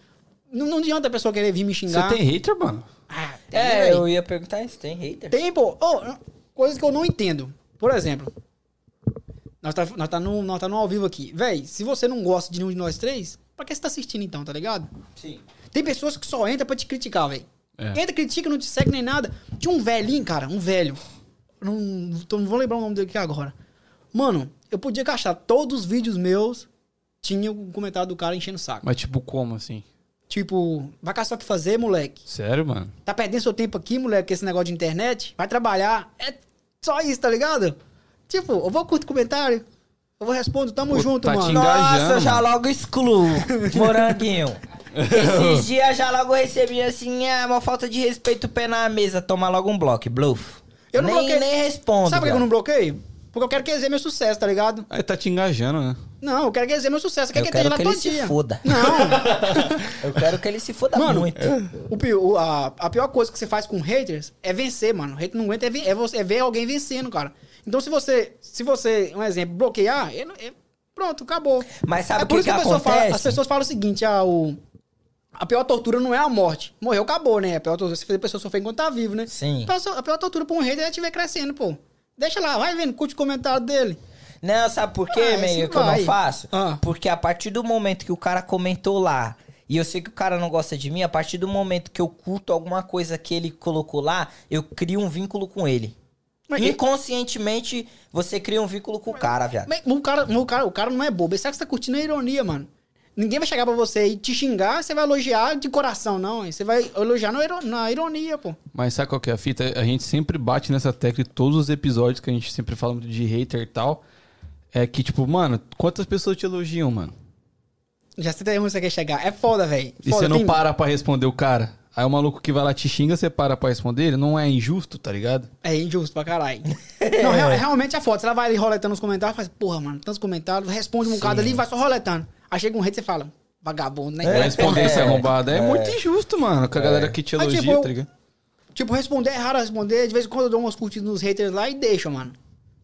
Speaker 3: Não, não adianta a pessoa querer vir me xingar.
Speaker 1: Você tem hater, mano?
Speaker 3: Ah, tem,
Speaker 2: É, eu ia perguntar isso. Tem hater?
Speaker 3: Tem, pô. Ô, coisas que eu não entendo. Por exemplo, nós tá, nós tá, no, nós tá no ao vivo aqui. Véi, se você não gosta de nenhum de nós três, pra que você tá assistindo então, tá ligado?
Speaker 2: Sim.
Speaker 3: Tem pessoas que só entram pra te criticar, velho.
Speaker 1: É.
Speaker 3: Entra, critica, não te segue nem nada. Tinha um velhinho, cara, um velho. Não, tô- não vou lembrar o nome dele aqui agora. Mano, eu podia achar todos os vídeos meus tinha o comentário do cara enchendo o saco.
Speaker 1: Mas tipo, como assim?
Speaker 3: Tipo, vai caçar o que fazer, moleque.
Speaker 1: Sério, mano?
Speaker 3: Tá perdendo seu tempo aqui, moleque, com esse negócio de internet. Vai trabalhar. É só isso, tá ligado? Tipo, eu vou curtir comentário. Eu vou responder, tamo
Speaker 1: Pô,
Speaker 3: junto,
Speaker 1: tá
Speaker 3: mano.
Speaker 2: Nossa, já logo excluo. Moranguinho. Esses dias já logo recebi assim, é uma falta de respeito, pé na mesa, toma logo um bloco, bluff.
Speaker 3: Eu não
Speaker 2: nem,
Speaker 3: bloqueei.
Speaker 2: nem respondo.
Speaker 3: Sabe por que eu não bloqueio? Porque eu quero que ele meu sucesso, tá ligado?
Speaker 1: Aí tá te engajando, né?
Speaker 3: Não, eu quero que ele meu sucesso. Eu quero
Speaker 2: Eu
Speaker 3: que ele
Speaker 2: quero
Speaker 3: esteja lá
Speaker 2: que ele se foda.
Speaker 3: Não,
Speaker 2: Eu quero que ele se foda
Speaker 3: Mano,
Speaker 2: muito.
Speaker 3: o pior, a, a pior coisa que você faz com haters é vencer, mano. O hater não aguenta é, é você, é ver alguém vencendo, cara. Então, se você, se você, um exemplo, bloquear, ele, ele- pronto, acabou.
Speaker 2: Mas sabe
Speaker 3: é por
Speaker 2: que
Speaker 3: isso que,
Speaker 2: que
Speaker 3: a pessoa fala,
Speaker 2: acontece?
Speaker 3: as pessoas falam o seguinte, ah, o, a pior tortura não é a morte. Morreu, acabou, né? A pior tortura, você fez a pessoa sofrer enquanto tá vivo, né?
Speaker 2: Sim.
Speaker 3: A pessoa- A pior tortura pra um hater é estiver crescendo, pô. Deixa lá, vai vendo, curte o comentário dele.
Speaker 2: Não, sabe por quê,
Speaker 3: Ah,
Speaker 2: meio que eu não faço?
Speaker 3: Ah.
Speaker 2: Porque a partir do momento que o cara comentou lá, e eu sei que o cara não gosta de mim, a partir do momento que eu curto alguma coisa que ele colocou lá, eu crio um vínculo com ele.
Speaker 3: Mas e-
Speaker 2: Inconscientemente, você cria um vínculo com o cara, viado.
Speaker 3: Mas o cara, o, cara, o cara não é bobo. Ele sabe que você tá curtindo a ironia, mano. Ninguém vai chegar pra você e te xingar, você vai elogiar de coração, não. Você vai elogiar na, iro- na ironia, pô.
Speaker 1: Mas sabe qual que é a fita? A gente sempre bate nessa tecla em todos os episódios que a gente sempre fala de hater e tal. É que, tipo, mano, quantas pessoas te elogiam, mano?
Speaker 3: Já sei até onde você quer chegar. É foda, velho.
Speaker 1: E você não para pra responder o cara? Aí o maluco que vai lá te xinga, você para pra responder ele? Não é injusto, tá ligado?
Speaker 3: É injusto pra caralho. não, real- realmente é foda. Você vai ali roletando os comentários, faz, porra, mano, tantos comentários, responde um bocado ali e vai só roletando. Aí chega um rei e você fala, vagabundo, né?
Speaker 1: Vai responder esse
Speaker 2: É.
Speaker 1: arrombado. É, muito injusto, mano, com a galera que te
Speaker 3: Aí,
Speaker 1: elogia,
Speaker 3: tipo,
Speaker 1: tá ligado?
Speaker 3: Tipo, responder é raro responder. De vez em quando eu dou umas curtidas nos haters lá e deixo, mano.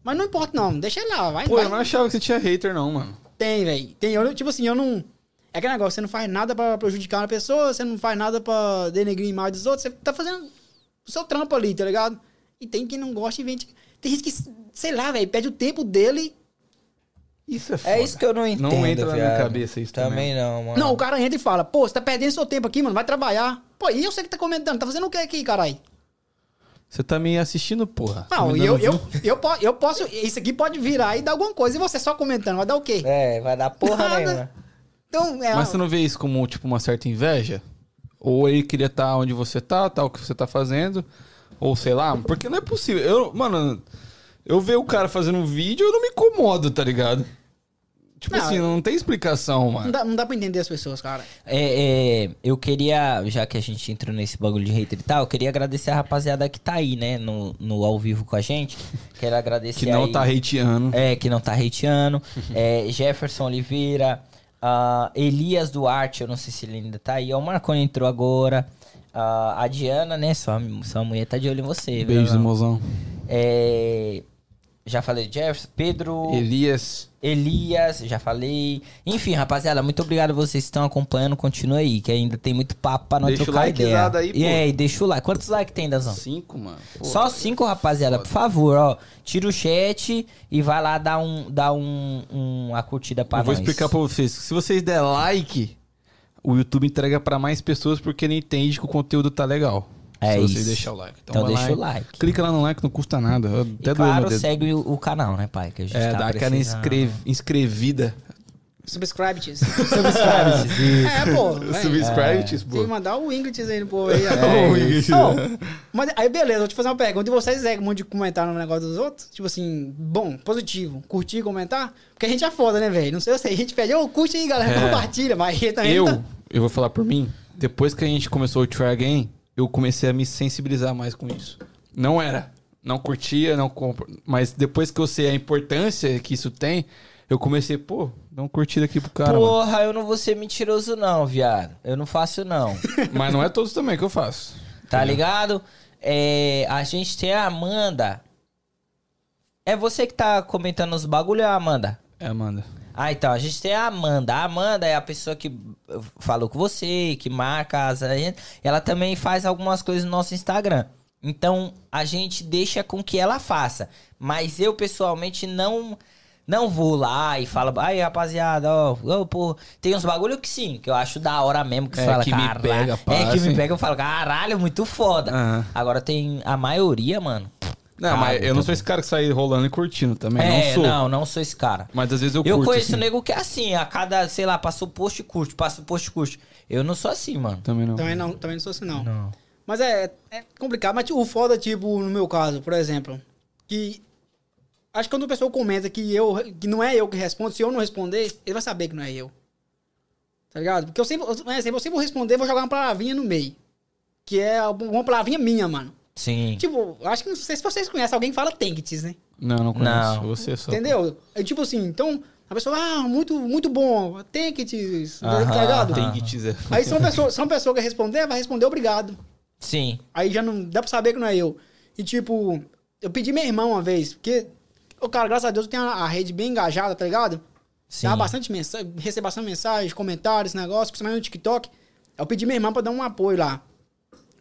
Speaker 3: Mas não importa, não. Deixa ele lá, vai.
Speaker 1: Pô,
Speaker 3: vai.
Speaker 1: eu não achava que você tinha hater, não, mano.
Speaker 3: Tem, velho. Tem. Eu, tipo assim, eu não. É aquele negócio, você não faz nada pra prejudicar uma pessoa, você não faz nada pra denegrir a imagem dos outros, você tá fazendo o seu trampo ali, tá ligado? E tem quem não gosta e vende. Tem gente que, sei lá, velho, perde o tempo dele.
Speaker 1: Isso é foda.
Speaker 2: É isso que eu não entendo.
Speaker 1: Não entra na minha
Speaker 2: viado.
Speaker 1: cabeça isso
Speaker 2: Também não, mano.
Speaker 3: Não, o cara entra e fala, pô, você tá perdendo seu tempo aqui, mano, vai trabalhar. Pô, e eu sei que tá comentando, tá fazendo o que aqui, caralho?
Speaker 1: Você tá me assistindo, porra. Tá
Speaker 3: Não, e eu, eu, eu, po- eu posso. Isso aqui pode virar e dar alguma coisa. E você só comentando, vai dar o quê?
Speaker 2: É, vai dar porra
Speaker 3: Nada.
Speaker 2: nenhuma.
Speaker 3: Então, é.
Speaker 1: Mas você não vê isso como, tipo, uma certa inveja? Ou ele queria estar onde você tá, tal, o que você tá fazendo. Ou sei lá, porque não é possível. Eu, mano, eu ver o cara fazendo um vídeo, eu não me incomodo, tá ligado? Tipo
Speaker 3: Não,
Speaker 1: assim, não tem explicação,
Speaker 3: Não
Speaker 1: mano.
Speaker 3: dá, não dá pra entender as pessoas, cara.
Speaker 2: É, é, eu queria, já que a gente entrou nesse bagulho de hater e tal, eu queria agradecer a rapaziada que tá aí, né, no, no ao vivo com a gente. Quero agradecer
Speaker 1: Que não
Speaker 2: aí-
Speaker 1: tá hateando.
Speaker 2: É, que não tá hateando. É, Jefferson Oliveira, ah, Elias Duarte, eu não sei se ele ainda tá aí. ó, O Marconi entrou agora. Ah, a Diana, né? Sua, sua mulher tá de olho em você. viu,
Speaker 1: Beijos,
Speaker 2: irmão?
Speaker 1: mozão.
Speaker 2: É, já falei Jefferson. Pedro.
Speaker 1: Elias.
Speaker 2: Elias, já falei. Enfim, rapaziada, muito obrigado a vocês que estão acompanhando. Continue aí, que ainda tem muito papo pra nós
Speaker 1: Deixa
Speaker 2: trocar ideia.
Speaker 1: likezada aí,
Speaker 2: e aí, deixa o like. Quantos likes tem, Dazão?
Speaker 1: Cinco, mano. Pô,
Speaker 2: Só cinco, rapaziada, por favor, ó. Tira o chat e vai lá dar um, dar um, um- uma curtida pra
Speaker 1: Eu vou
Speaker 2: nós.
Speaker 1: explicar pra vocês. Se vocês der like, o YouTube entrega pra mais pessoas porque ele entende que o conteúdo tá legal.
Speaker 2: É
Speaker 1: se
Speaker 2: isso.
Speaker 1: deixarem o like.
Speaker 2: Então
Speaker 1: vai
Speaker 2: deixa
Speaker 1: lá
Speaker 2: o
Speaker 1: e
Speaker 2: like.
Speaker 1: Clica lá no like, não custa nada. Eu
Speaker 2: E
Speaker 1: Até meu
Speaker 2: claro, segue o, o canal, né, pai? Que a gente
Speaker 1: É,
Speaker 2: tá
Speaker 1: dá aquela inscrevida.
Speaker 3: Subscribe-te.
Speaker 2: Subscribe.
Speaker 3: é, pô. véi.
Speaker 1: Subscribe-te,
Speaker 3: Tem que mandar o Ingrid aí no povo aí.
Speaker 1: É,
Speaker 3: ó.
Speaker 1: isso.
Speaker 3: Ô, mas aí, beleza, vou te fazer uma pergunta. E vocês é muito de comentar no negócio dos outros? Tipo assim, bom, positivo. Curtir, comentar? Porque a gente é foda, né, velho? Não sei, eu sei. A gente pede, ô, curte aí, galera,
Speaker 1: É.
Speaker 3: compartilha. Mas aí também
Speaker 1: Eu,
Speaker 3: tá-
Speaker 1: eu vou falar por mim. Depois que a gente começou o Try Again, eu comecei a me sensibilizar mais com isso. Não era. Não curtia, não compro. Mas depois que eu sei a importância que isso tem, eu comecei, pô, dá uma curtida aqui pro cara. mano.
Speaker 2: Porra, eu não vou ser mentiroso, não, viado. Eu não faço, não.
Speaker 1: Mas não é todos também que eu faço.
Speaker 2: Tá ligado? É, a gente tem a Amanda. É você que tá comentando os bagulho, é a Amanda?
Speaker 1: É, Amanda.
Speaker 2: Ah, então, a gente tem a Amanda. A Amanda é a pessoa que uh, falou com você, que marca as Ela também faz algumas coisas no nosso Instagram. Então, a gente deixa com que ela faça. Mas eu, pessoalmente, não não vou lá e falo, ai, rapaziada, ó, ó, pô, tem uns bagulho que sim, que eu acho da hora mesmo, que
Speaker 1: É,
Speaker 2: fala,
Speaker 1: que me pega, pá,
Speaker 2: É, que me pega, eu falo, caralho, muito foda.
Speaker 1: Aham.
Speaker 2: Agora tem a maioria, mano.
Speaker 1: Não, mas eu não
Speaker 2: também.
Speaker 1: sou esse cara que sai rolando e curtindo também.
Speaker 2: É,
Speaker 1: não sou.
Speaker 2: não, não sou esse cara.
Speaker 1: Mas às vezes eu,
Speaker 2: Eu
Speaker 1: curto.
Speaker 2: conheço
Speaker 1: assim.
Speaker 2: nego que é assim, a cada, sei lá, passou post e curte, passa o post e curte. Eu não sou assim, mano.
Speaker 1: Também não.
Speaker 3: Também não, também não sou assim, não.
Speaker 2: Não.
Speaker 3: Mas é, é complicado. Mas tipo, o foda, tipo, no meu caso, por exemplo, que. Acho que quando a pessoa comenta que, eu, que não é eu que respondo, se eu não responder, ele vai saber que não é eu. Tá ligado? Porque eu sempre, eu, eu sempre vou responder, vou jogar uma palavrinha no meio. Que é uma palavrinha minha, mano.
Speaker 2: Sim.
Speaker 3: Tipo, acho que não sei se vocês conhecem alguém que fala Tankets, né?
Speaker 1: Não, não conheço.
Speaker 2: Não.
Speaker 1: Você só.
Speaker 3: Entendeu? É tipo assim, então, a pessoa, ah, muito, muito bom,
Speaker 2: Aham,
Speaker 3: tá ligado?
Speaker 1: que dizer.
Speaker 3: Aí se uma pessoa, se uma pessoa que responder, vai responder obrigado.
Speaker 2: Sim.
Speaker 3: Aí já não dá pra saber que não é eu. E tipo, eu pedi meu irmão uma vez, porque, o cara, graças a Deus, eu tenho a a rede bem engajada, tá ligado?
Speaker 2: Sim.
Speaker 3: Dá bastante mensagem, recebo bastante mensagem, comentários, negócio, principalmente no TikTok. Eu pedi minha irmã pra dar um apoio lá.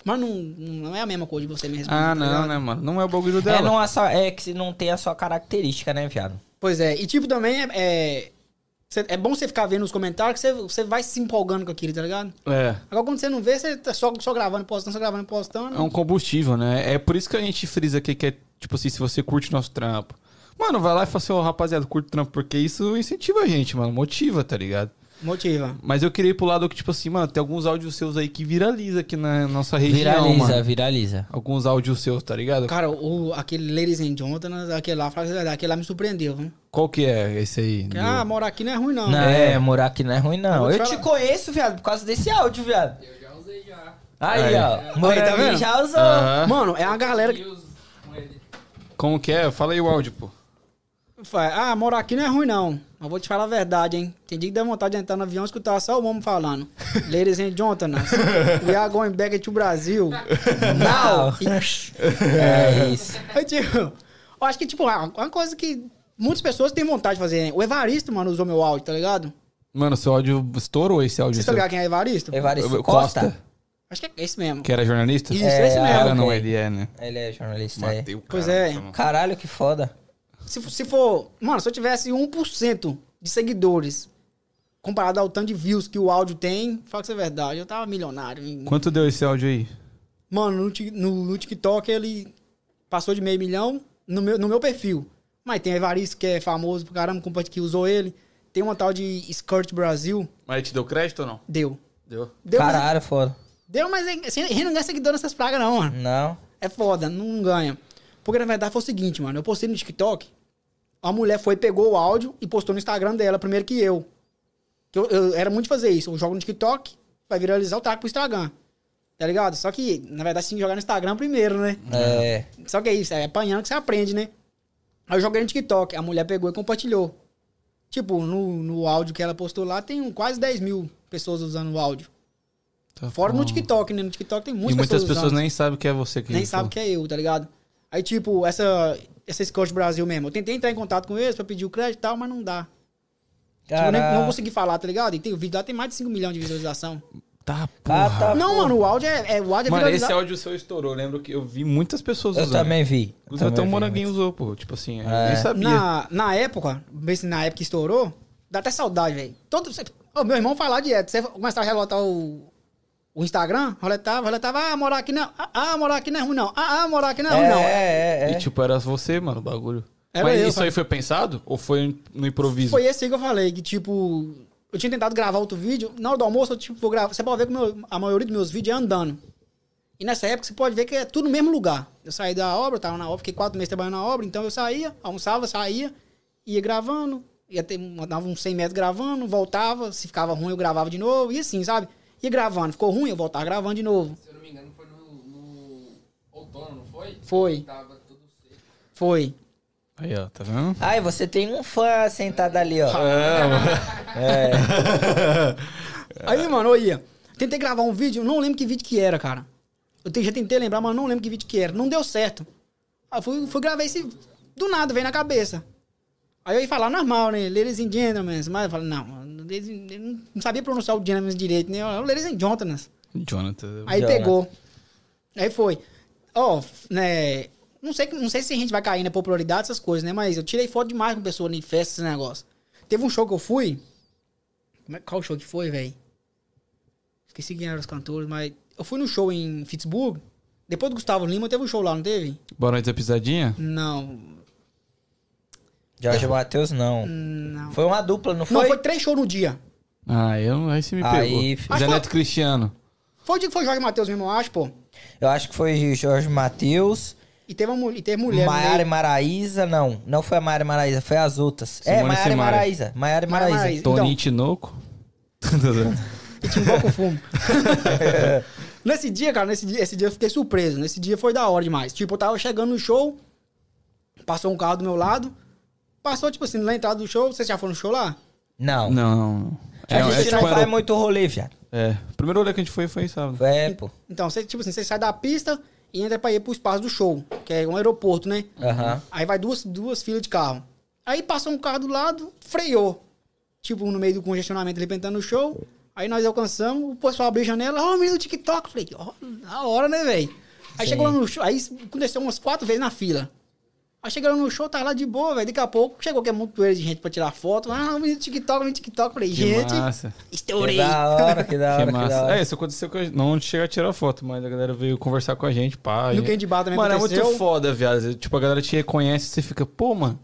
Speaker 3: Mas não, não é a mesma coisa de você me responder.
Speaker 1: Ah,
Speaker 3: tá
Speaker 1: não,
Speaker 3: ligado?
Speaker 1: né, mano? Não é o bagulho
Speaker 2: É,
Speaker 1: dela.
Speaker 2: não é, só, é que se não tem a sua característica, né, viado?
Speaker 3: Pois é, e tipo também é. É, cê- é bom você ficar vendo os comentários que você, você vai se empolgando com aquilo, tá ligado?
Speaker 1: É.
Speaker 3: Agora quando você não vê, você tá só, só gravando, postando, só gravando, postando.
Speaker 1: É um combustível, né? É por isso que a gente frisa aqui que é, tipo assim, se você curte nosso trampo. Mano, vai lá e fala assim, ó, rapaziada, curte o trampo, porque isso incentiva a gente, mano. Motiva, tá ligado?
Speaker 3: Motiva.
Speaker 1: Mas eu queria ir pro lado que, tipo assim, mano, tem alguns áudios seus aí que viraliza aqui na nossa região,
Speaker 2: Viraliza,
Speaker 1: mano.
Speaker 2: viraliza.
Speaker 1: Alguns áudios seus, tá ligado?
Speaker 3: Cara, o, aquele Ladies and Gentlemen, aquele lá, aquele lá me surpreendeu, viu?
Speaker 1: Qual que é esse aí?
Speaker 3: Que,
Speaker 1: Do-
Speaker 3: ah, morar aqui não é ruim, não.
Speaker 2: Não, é, morar aqui não é ruim,
Speaker 3: Eu
Speaker 2: não.
Speaker 3: vou
Speaker 2: Eu,
Speaker 3: te
Speaker 2: conheço, viado, por causa desse áudio, viado.
Speaker 4: Eu já usei já.
Speaker 2: Aí,
Speaker 1: Aí.
Speaker 2: ó.
Speaker 3: Tá vendo?
Speaker 2: já usou.
Speaker 1: Aham.
Speaker 3: Mano, é uma galera que.
Speaker 1: Como que é? Fala aí o áudio, pô.
Speaker 3: Ah, morar aqui não é ruim, não. Mas vou te falar a verdade, hein? Tem dia que dá vontade de entrar no avião e escutar só o homem falando. Ladies and gentlemen, we are going back to Brasil. Now.
Speaker 2: É isso.
Speaker 3: Aí, tipo, eu acho que, tipo, uma uma coisa que muitas pessoas têm vontade de fazer. hein? O Evaristo, mano, usou meu áudio, tá ligado?
Speaker 1: Mano, seu áudio estourou esse áudio.
Speaker 3: Vocês estão
Speaker 1: seu.
Speaker 3: ligados quem é Evaristo?
Speaker 2: Evaristo
Speaker 1: Eu-
Speaker 2: Costa.
Speaker 1: Costa.
Speaker 3: Acho que é esse mesmo.
Speaker 1: Que era jornalista?
Speaker 3: Isso,
Speaker 2: É,
Speaker 3: esse
Speaker 2: ah,
Speaker 3: mesmo.
Speaker 1: Era, não, ele é, né?
Speaker 2: Ele é jornalista
Speaker 1: o
Speaker 3: Pois é.
Speaker 2: Caralho, que foda.
Speaker 3: Se, se for. Mano, se eu tivesse 1% de seguidores comparado ao tanto de views que o áudio tem, fala que isso é verdade. Eu tava milionário.
Speaker 1: Quanto deu esse áudio aí?
Speaker 3: Mano, no, no- no TikTok ele passou de meio milhão no meu, no meu perfil. Mas tem Evaristo, que é famoso pro caramba, que usou ele. Tem uma tal de Skirt Brasil.
Speaker 1: Mas ele te deu crédito ou não?
Speaker 3: Deu.
Speaker 1: Deu.
Speaker 3: Deu, mas,
Speaker 2: Caralho, foda.
Speaker 3: deu, mas assim, a gente não ganha seguidor nessas pragas, não, mano.
Speaker 2: Não.
Speaker 3: É foda, não ganha. Porque na verdade foi o seguinte, mano. Eu postei no TikTok, a mulher foi, pegou o áudio e postou no Instagram dela primeiro que eu. Que eu, eu era muito fazer isso. Eu jogo no TikTok, vai viralizar o trago pro Instagram. Tá ligado? Só que, na verdade, você tem que jogar no Instagram primeiro, né?
Speaker 2: É.
Speaker 3: Só que é isso, é apanhando que você aprende, né? Aí eu joguei no TikTok, a mulher pegou e compartilhou. Tipo, no, no áudio que ela postou lá, tem quase 10 mil pessoas usando o áudio.
Speaker 1: Tá
Speaker 3: Fora
Speaker 1: bom.
Speaker 3: no TikTok, né? No TikTok tem
Speaker 1: E
Speaker 3: muitas
Speaker 1: muitas
Speaker 3: pessoas
Speaker 1: pessoas nem sabem que é você que
Speaker 3: Nem sabe que é eu, tá ligado? Aí, tipo, essa, essa Scott Brasil mesmo. Eu tentei entrar em contato com eles pra pedir o crédito e tal, mas não dá. Tipo, eu nem- não consegui falar, tá ligado? E tem, o vídeo lá tem mais de 5 milhões de visualização.
Speaker 1: Tá,
Speaker 2: Ah,
Speaker 1: porra.
Speaker 2: tá.
Speaker 3: não,
Speaker 2: porra.
Speaker 3: mano, o áudio é, é, o áudio é
Speaker 1: Mano, esse áudio seu estourou. Eu lembro que eu vi muitas pessoas
Speaker 2: Eu
Speaker 1: usando.
Speaker 2: também vi. Eu
Speaker 1: Inclusive até o
Speaker 2: também vi
Speaker 1: Moranguinho usou, pô. Tipo assim, eu
Speaker 2: É.
Speaker 1: nem sabia.
Speaker 3: Na, na época, na época que estourou, dá até saudade, velho. Todo. Ô, meu irmão fala direto. Você começar a relotar o, o Instagram, roletava, roletava, ah, morar aqui não. Ah, ah, morar aqui não é ruim, não. Ah, ah, morar aqui não é ruim, não.
Speaker 2: É, é, é.
Speaker 1: E tipo, era você, mano, o bagulho.
Speaker 3: Era
Speaker 1: Mas
Speaker 3: eu,
Speaker 1: isso
Speaker 3: cara.
Speaker 1: aí foi pensado? Ou foi no improviso?
Speaker 3: Foi esse aí que eu falei, que tipo, eu tinha tentado gravar outro vídeo, na hora do almoço eu tipo, vou gravar, você pode ver que meu- a maioria dos meus vídeos é andando. E nessa época você pode ver que é tudo no mesmo lugar. Eu saí da obra, tava na obra, fiquei quatro meses trabalhando na obra, então eu saía, almoçava, saía, ia gravando, ia ter, dava uns 100 metros gravando, voltava, se ficava ruim eu gravava de novo, e assim, sabe? Ia gravando, ficou ruim, eu voltava gravando de novo.
Speaker 4: Se eu não me engano, foi no, no outono, não foi?
Speaker 3: Foi.
Speaker 4: Tava tudo seco.
Speaker 3: Foi.
Speaker 1: Aí, ó, tá vendo?
Speaker 2: Ai, você tem um fã sentado ali, ó.
Speaker 1: É.
Speaker 2: É.
Speaker 3: Aí, mano, eu ia. Tentei gravar um vídeo, não lembro que vídeo que era, cara. Eu já tentei lembrar, mas não lembro que vídeo que era. Não deu certo. Aí fui, fui gravar esse. Do nada, veio na cabeça. Aí eu ia falar normal, né? Ladies and gentlemen. Mas eu falei, não, eu não sabia pronunciar o gentlemen direito, né? Eu, Ladies and gentlemen.
Speaker 1: Jonathan.
Speaker 3: Aí
Speaker 2: Jonathan.
Speaker 3: pegou. Aí foi. Ó, né? Não sei, não sei se a gente vai cair na popularidade, essas coisas, né? Mas eu tirei foto demais com pessoa em festa, esse negócio. Teve um show que eu fui. Como é- Qual show que foi, velho? Esqueci quem eram os cantores, mas. Eu fui no show em Pittsburgh. Depois do Gustavo Lima, teve um show lá, não teve?
Speaker 1: Boa noite da pisadinha?
Speaker 3: Não.
Speaker 2: Jorge Matheus, não.
Speaker 3: Não.
Speaker 2: Foi uma dupla, não
Speaker 3: Não,
Speaker 2: foi?
Speaker 3: foi três shows no dia.
Speaker 1: Ah, eu, aí você me
Speaker 2: Aí,
Speaker 1: pegou. Zé Neto Cristiano.
Speaker 3: Foi o dia que foi Jorge Matheus mesmo, eu acho, pô.
Speaker 2: Eu acho que foi Jorge Matheus,
Speaker 3: E teve, uma, e teve mulher.
Speaker 2: Maiara e. Maraíza, não. Não foi a Maiara e Maraíza, foi as outras. é,
Speaker 1: Simone
Speaker 2: Maiara e. Maraíza. Maiara e
Speaker 3: Maiara
Speaker 2: Maraíza.
Speaker 3: Maraíza.
Speaker 1: Toninho
Speaker 3: Então.
Speaker 1: Tinoco.
Speaker 3: E fumo. nesse dia, cara, nesse dia, esse dia eu fiquei surpreso. Nesse dia foi da hora demais. Tipo, eu tava chegando no show, passou um carro do meu lado, passou, tipo assim, na entrada do show. Vocês já foram no show lá?
Speaker 2: Não.
Speaker 1: não, não.
Speaker 2: A
Speaker 1: É,
Speaker 2: gente
Speaker 1: é tipo
Speaker 2: não faz
Speaker 1: aerop-
Speaker 2: muito rolê, viado.
Speaker 1: É. O primeiro rolê que a gente foi foi sábado.
Speaker 2: É, pô.
Speaker 3: Então, você, tipo assim, você sai da pista e entra pra ir pro espaço do show, que é um aeroporto, né?
Speaker 2: Aham.
Speaker 3: Aí vai duas, duas filas de carro. Aí passou um carro do lado, freou. Tipo, no meio do congestionamento, arrebentando o show. Aí nós alcançamos, o pessoal abriu a janela, ó, oh, menino do TikTok. Falei, ó, na hora, né, velho? Aí
Speaker 2: Sim.
Speaker 3: chegou lá no show, aí aconteceu umas quatro vezes na fila. Aí chegou lá no show, tava lá de boa, velho. Daqui a pouco chegou que é muito de gente pra tirar foto. Ah, o menino do TikTok, o menino do TikTok. Falei,
Speaker 1: Que
Speaker 3: gente,
Speaker 1: massa.
Speaker 2: Que
Speaker 3: estourei.
Speaker 2: da hora, que da hora,
Speaker 1: Que
Speaker 2: que, da
Speaker 1: massa.
Speaker 2: hora.
Speaker 1: É, isso aconteceu com a gente. Não chega a tirar foto, mas a galera veio conversar com a gente, pá.
Speaker 3: No
Speaker 1: e-
Speaker 3: Candy Bar também
Speaker 1: Mano, é
Speaker 3: aconteceu.
Speaker 1: muito foda, viado. Tipo, a galera te reconhece e você fica, pô, mano.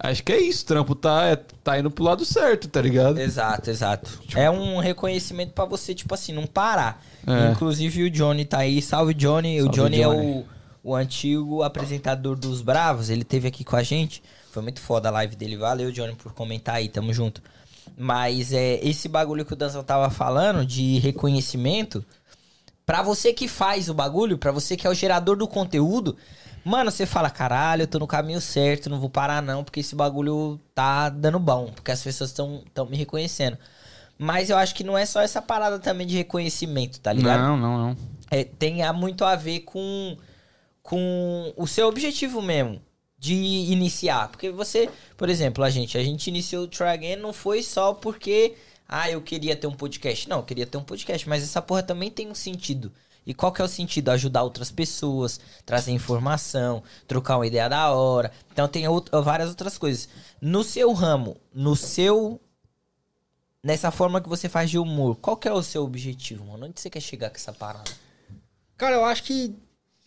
Speaker 1: Acho que é isso, trampo tá, é, tá indo pro lado certo, tá ligado?
Speaker 2: Exato, exato. É um reconhecimento pra você, tipo assim, não parar.
Speaker 1: É.
Speaker 2: Inclusive o Johnny tá aí. Salve, Johnny. o
Speaker 1: Salve,
Speaker 2: Johnny, é
Speaker 1: Johnny.
Speaker 2: o, o antigo apresentador dos Bravos. Ele teve aqui com a gente. Foi muito foda a live dele. Valeu, Johnny, por comentar aí. Tamo junto. Mas é esse bagulho que o Danzão tava falando de reconhecimento, pra você que faz o bagulho, pra você que é o gerador do conteúdo, mano, você fala, caralho, eu tô no caminho certo, não vou parar não, porque esse bagulho tá dando bom, porque as pessoas estão tão me reconhecendo. Mas eu acho que não é só essa parada também de reconhecimento, tá ligado?
Speaker 1: Não, não, não.
Speaker 2: É, tem muito a ver com, com o seu objetivo mesmo de iniciar. Porque você, por exemplo, a gente, a gente iniciou o Try Again não foi só porque Ah, eu queria ter um podcast. Não, eu queria ter um podcast, mas essa porra também tem um sentido. E qual que é o sentido? Ajudar outras pessoas, trazer informação, trocar uma ideia da hora. Então tem out- várias outras coisas. No seu ramo, no seu. Nessa forma que você faz de humor, qual que é o seu objetivo, mano? Onde você quer chegar com essa parada?
Speaker 3: Cara, eu acho que.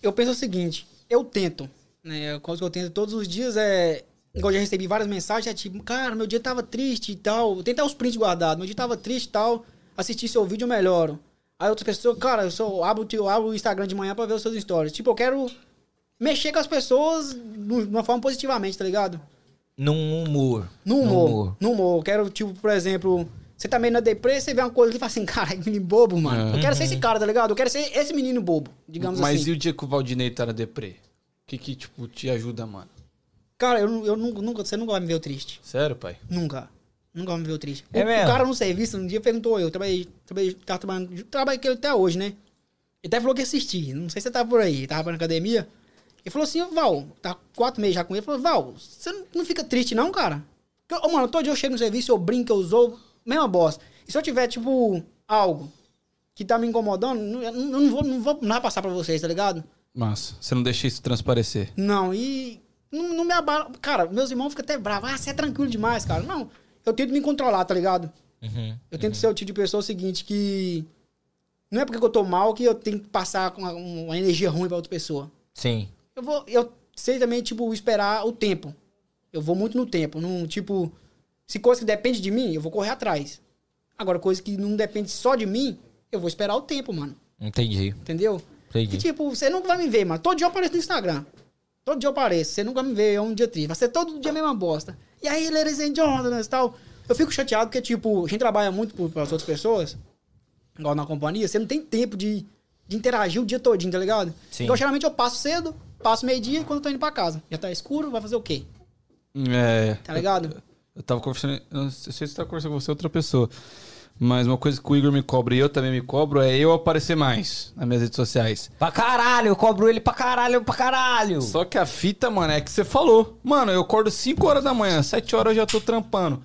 Speaker 3: Eu penso o seguinte: eu tento. Né? Coisa que eu tento todos os dias é. Igual eu já recebi várias mensagens, é tipo, cara, meu dia tava triste e tal. Eu até os prints guardados. Meu dia tava triste e tal. Assisti seu vídeo, eu melhoro. Aí outras pessoas, cara, eu, sou, abro, o teu- abro o Instagram de manhã pra ver os seus stories. Tipo, eu quero mexer com as pessoas de uma forma positivamente, tá ligado?
Speaker 2: Num humor. Num
Speaker 3: humor. No humor. Eu quero, tipo, por exemplo, você tá meio na deprê, você vê uma coisa e fala assim, cara, que menino bobo, mano.
Speaker 1: É.
Speaker 3: Eu quero ser esse cara, tá ligado? Eu quero ser esse menino bobo, digamos
Speaker 1: Mas
Speaker 3: assim.
Speaker 1: e o dia que o Valdinei tá na deprê? O que que, tipo, te ajuda, mano?
Speaker 3: Cara, eu, eu nunca, você nunca vai me ver triste.
Speaker 1: Sério, pai?
Speaker 3: Nunca. Nunca vai me ver triste.
Speaker 2: É
Speaker 3: o,
Speaker 2: mesmo?
Speaker 3: o cara no serviço, um dia perguntou eu, trabalhei, trabalhei, tava trabalhando, trabalhei com ele até hoje, né? Ele até falou que ia assistir. Não sei se você tava por aí, tava na academia. Ele falou assim, Val, tá quatro meses já com ele. Ele falou, Val, você não, fica triste não, cara? Porque, ô, mano, todo dia eu chego no serviço, eu brinco, eu zoo, mesma bosta. E se eu tiver, tipo, algo que tá me incomodando, não- eu não, vou, não vou não vai passar pra vocês, tá ligado?
Speaker 1: Massa. Você não deixa isso transparecer.
Speaker 3: Não, e não, não me abala. Cara, meus irmãos ficam até bravos. Ah, você é tranquilo demais, cara. Não, eu tento me controlar, tá ligado?
Speaker 2: Uhum.
Speaker 3: Eu tento ser o tipo de pessoa o seguinte que. Não é porque eu tô mal que eu tenho que passar com uma, uma energia ruim pra outra pessoa.
Speaker 2: Sim.
Speaker 3: Eu vou. Eu sei também, tipo, esperar o tempo. Eu vou muito no tempo. Não, tipo, se coisa que depende de mim, eu vou correr atrás. Agora, coisa que não depende só de mim, eu vou esperar o tempo, mano.
Speaker 2: Entendi.
Speaker 3: Entendeu?
Speaker 2: Entendi.
Speaker 3: E tipo, você nunca vai me ver, mano. Todo dia eu apareço no Instagram. Todo dia eu apareço. Você nunca me vê, é um dia triste. Vai ser todo dia a mesma bosta. E aí, ladies and gentlemen e tal. Eu fico chateado porque, tipo, a gente trabalha muito por, pelas outras pessoas, igual na companhia, você não tem tempo de, de interagir o dia todinho, tá ligado?
Speaker 2: Sim.
Speaker 3: Então, geralmente eu passo cedo, passo meio-dia e quando eu tô indo pra casa. Já tá escuro, vai fazer o quê?
Speaker 1: É.
Speaker 3: Tá ligado?
Speaker 1: Eu tava conversando. Eu não sei se você tá conversando com você ou outra pessoa. Mas uma coisa que o Igor me cobra e eu também me cobro é eu aparecer mais nas minhas redes sociais.
Speaker 2: Pra caralho, eu cobro ele pra caralho, pra caralho.
Speaker 1: Só que a fita, mano, é que você falou. Mano, eu acordo 5 horas da manhã, 7 horas eu já tô trampando.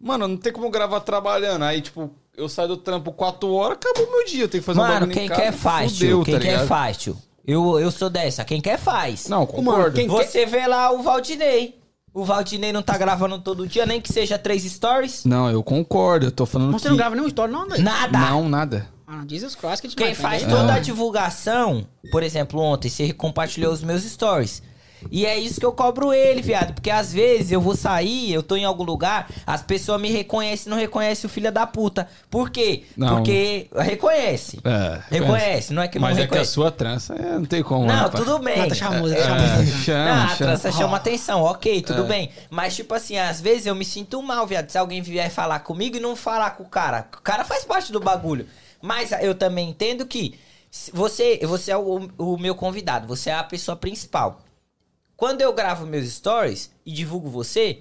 Speaker 1: Mano, não tem como gravar trabalhando. Aí, tipo, eu saio do trampo 4 horas, acabou o meu dia. Eu tenho que fazer um
Speaker 2: Mano,
Speaker 1: bagulho em
Speaker 2: quem quer faz,
Speaker 1: fudeu,
Speaker 2: tio. Quem
Speaker 1: tá
Speaker 2: quer faz, tio. Eu, eu sou dessa. Quem quer faz.
Speaker 1: Não, concordo.
Speaker 3: Mano, quem-
Speaker 2: Você vê lá o Valdinei. O Valdinei não tá gravando todo dia, nem que seja três stories.
Speaker 1: Não, eu concordo. Eu tô falando
Speaker 3: Mas você
Speaker 1: que...
Speaker 3: não grava nenhum story, não, André?
Speaker 2: Nada.
Speaker 1: Não, nada.
Speaker 3: Ah, Jesus Christ, que
Speaker 2: Quem
Speaker 3: demais,
Speaker 2: faz
Speaker 3: né?
Speaker 2: toda
Speaker 1: Ah.
Speaker 2: a divulgação, por exemplo, ontem você compartilhou os meus stories. E é isso que eu cobro ele, viado. Porque às vezes eu vou sair, eu tô em algum lugar, as pessoas me reconhecem e não reconhecem o filho da puta. Por quê?
Speaker 1: Não.
Speaker 2: Porque reconhece.
Speaker 1: É,
Speaker 2: Reconhece, não é que
Speaker 1: Mas
Speaker 2: não
Speaker 1: é que a
Speaker 2: reconhece.
Speaker 1: sua trança é, não tem como.
Speaker 2: Não,
Speaker 1: né, pai?
Speaker 2: tudo bem.
Speaker 3: Ah, tá
Speaker 2: É,
Speaker 3: charmoso.
Speaker 1: É,
Speaker 3: Não,
Speaker 1: chama,
Speaker 2: Não, a
Speaker 1: chama.
Speaker 2: trança chama atenção, ok, tudo
Speaker 1: É.
Speaker 2: bem. Mas, tipo assim, às vezes eu me sinto mal, viado. Se alguém vier falar comigo e não falar com o cara. O cara faz parte do bagulho. Mas eu também entendo que você, você é o, o meu convidado, você é a pessoa principal. Quando eu gravo meus stories e divulgo você,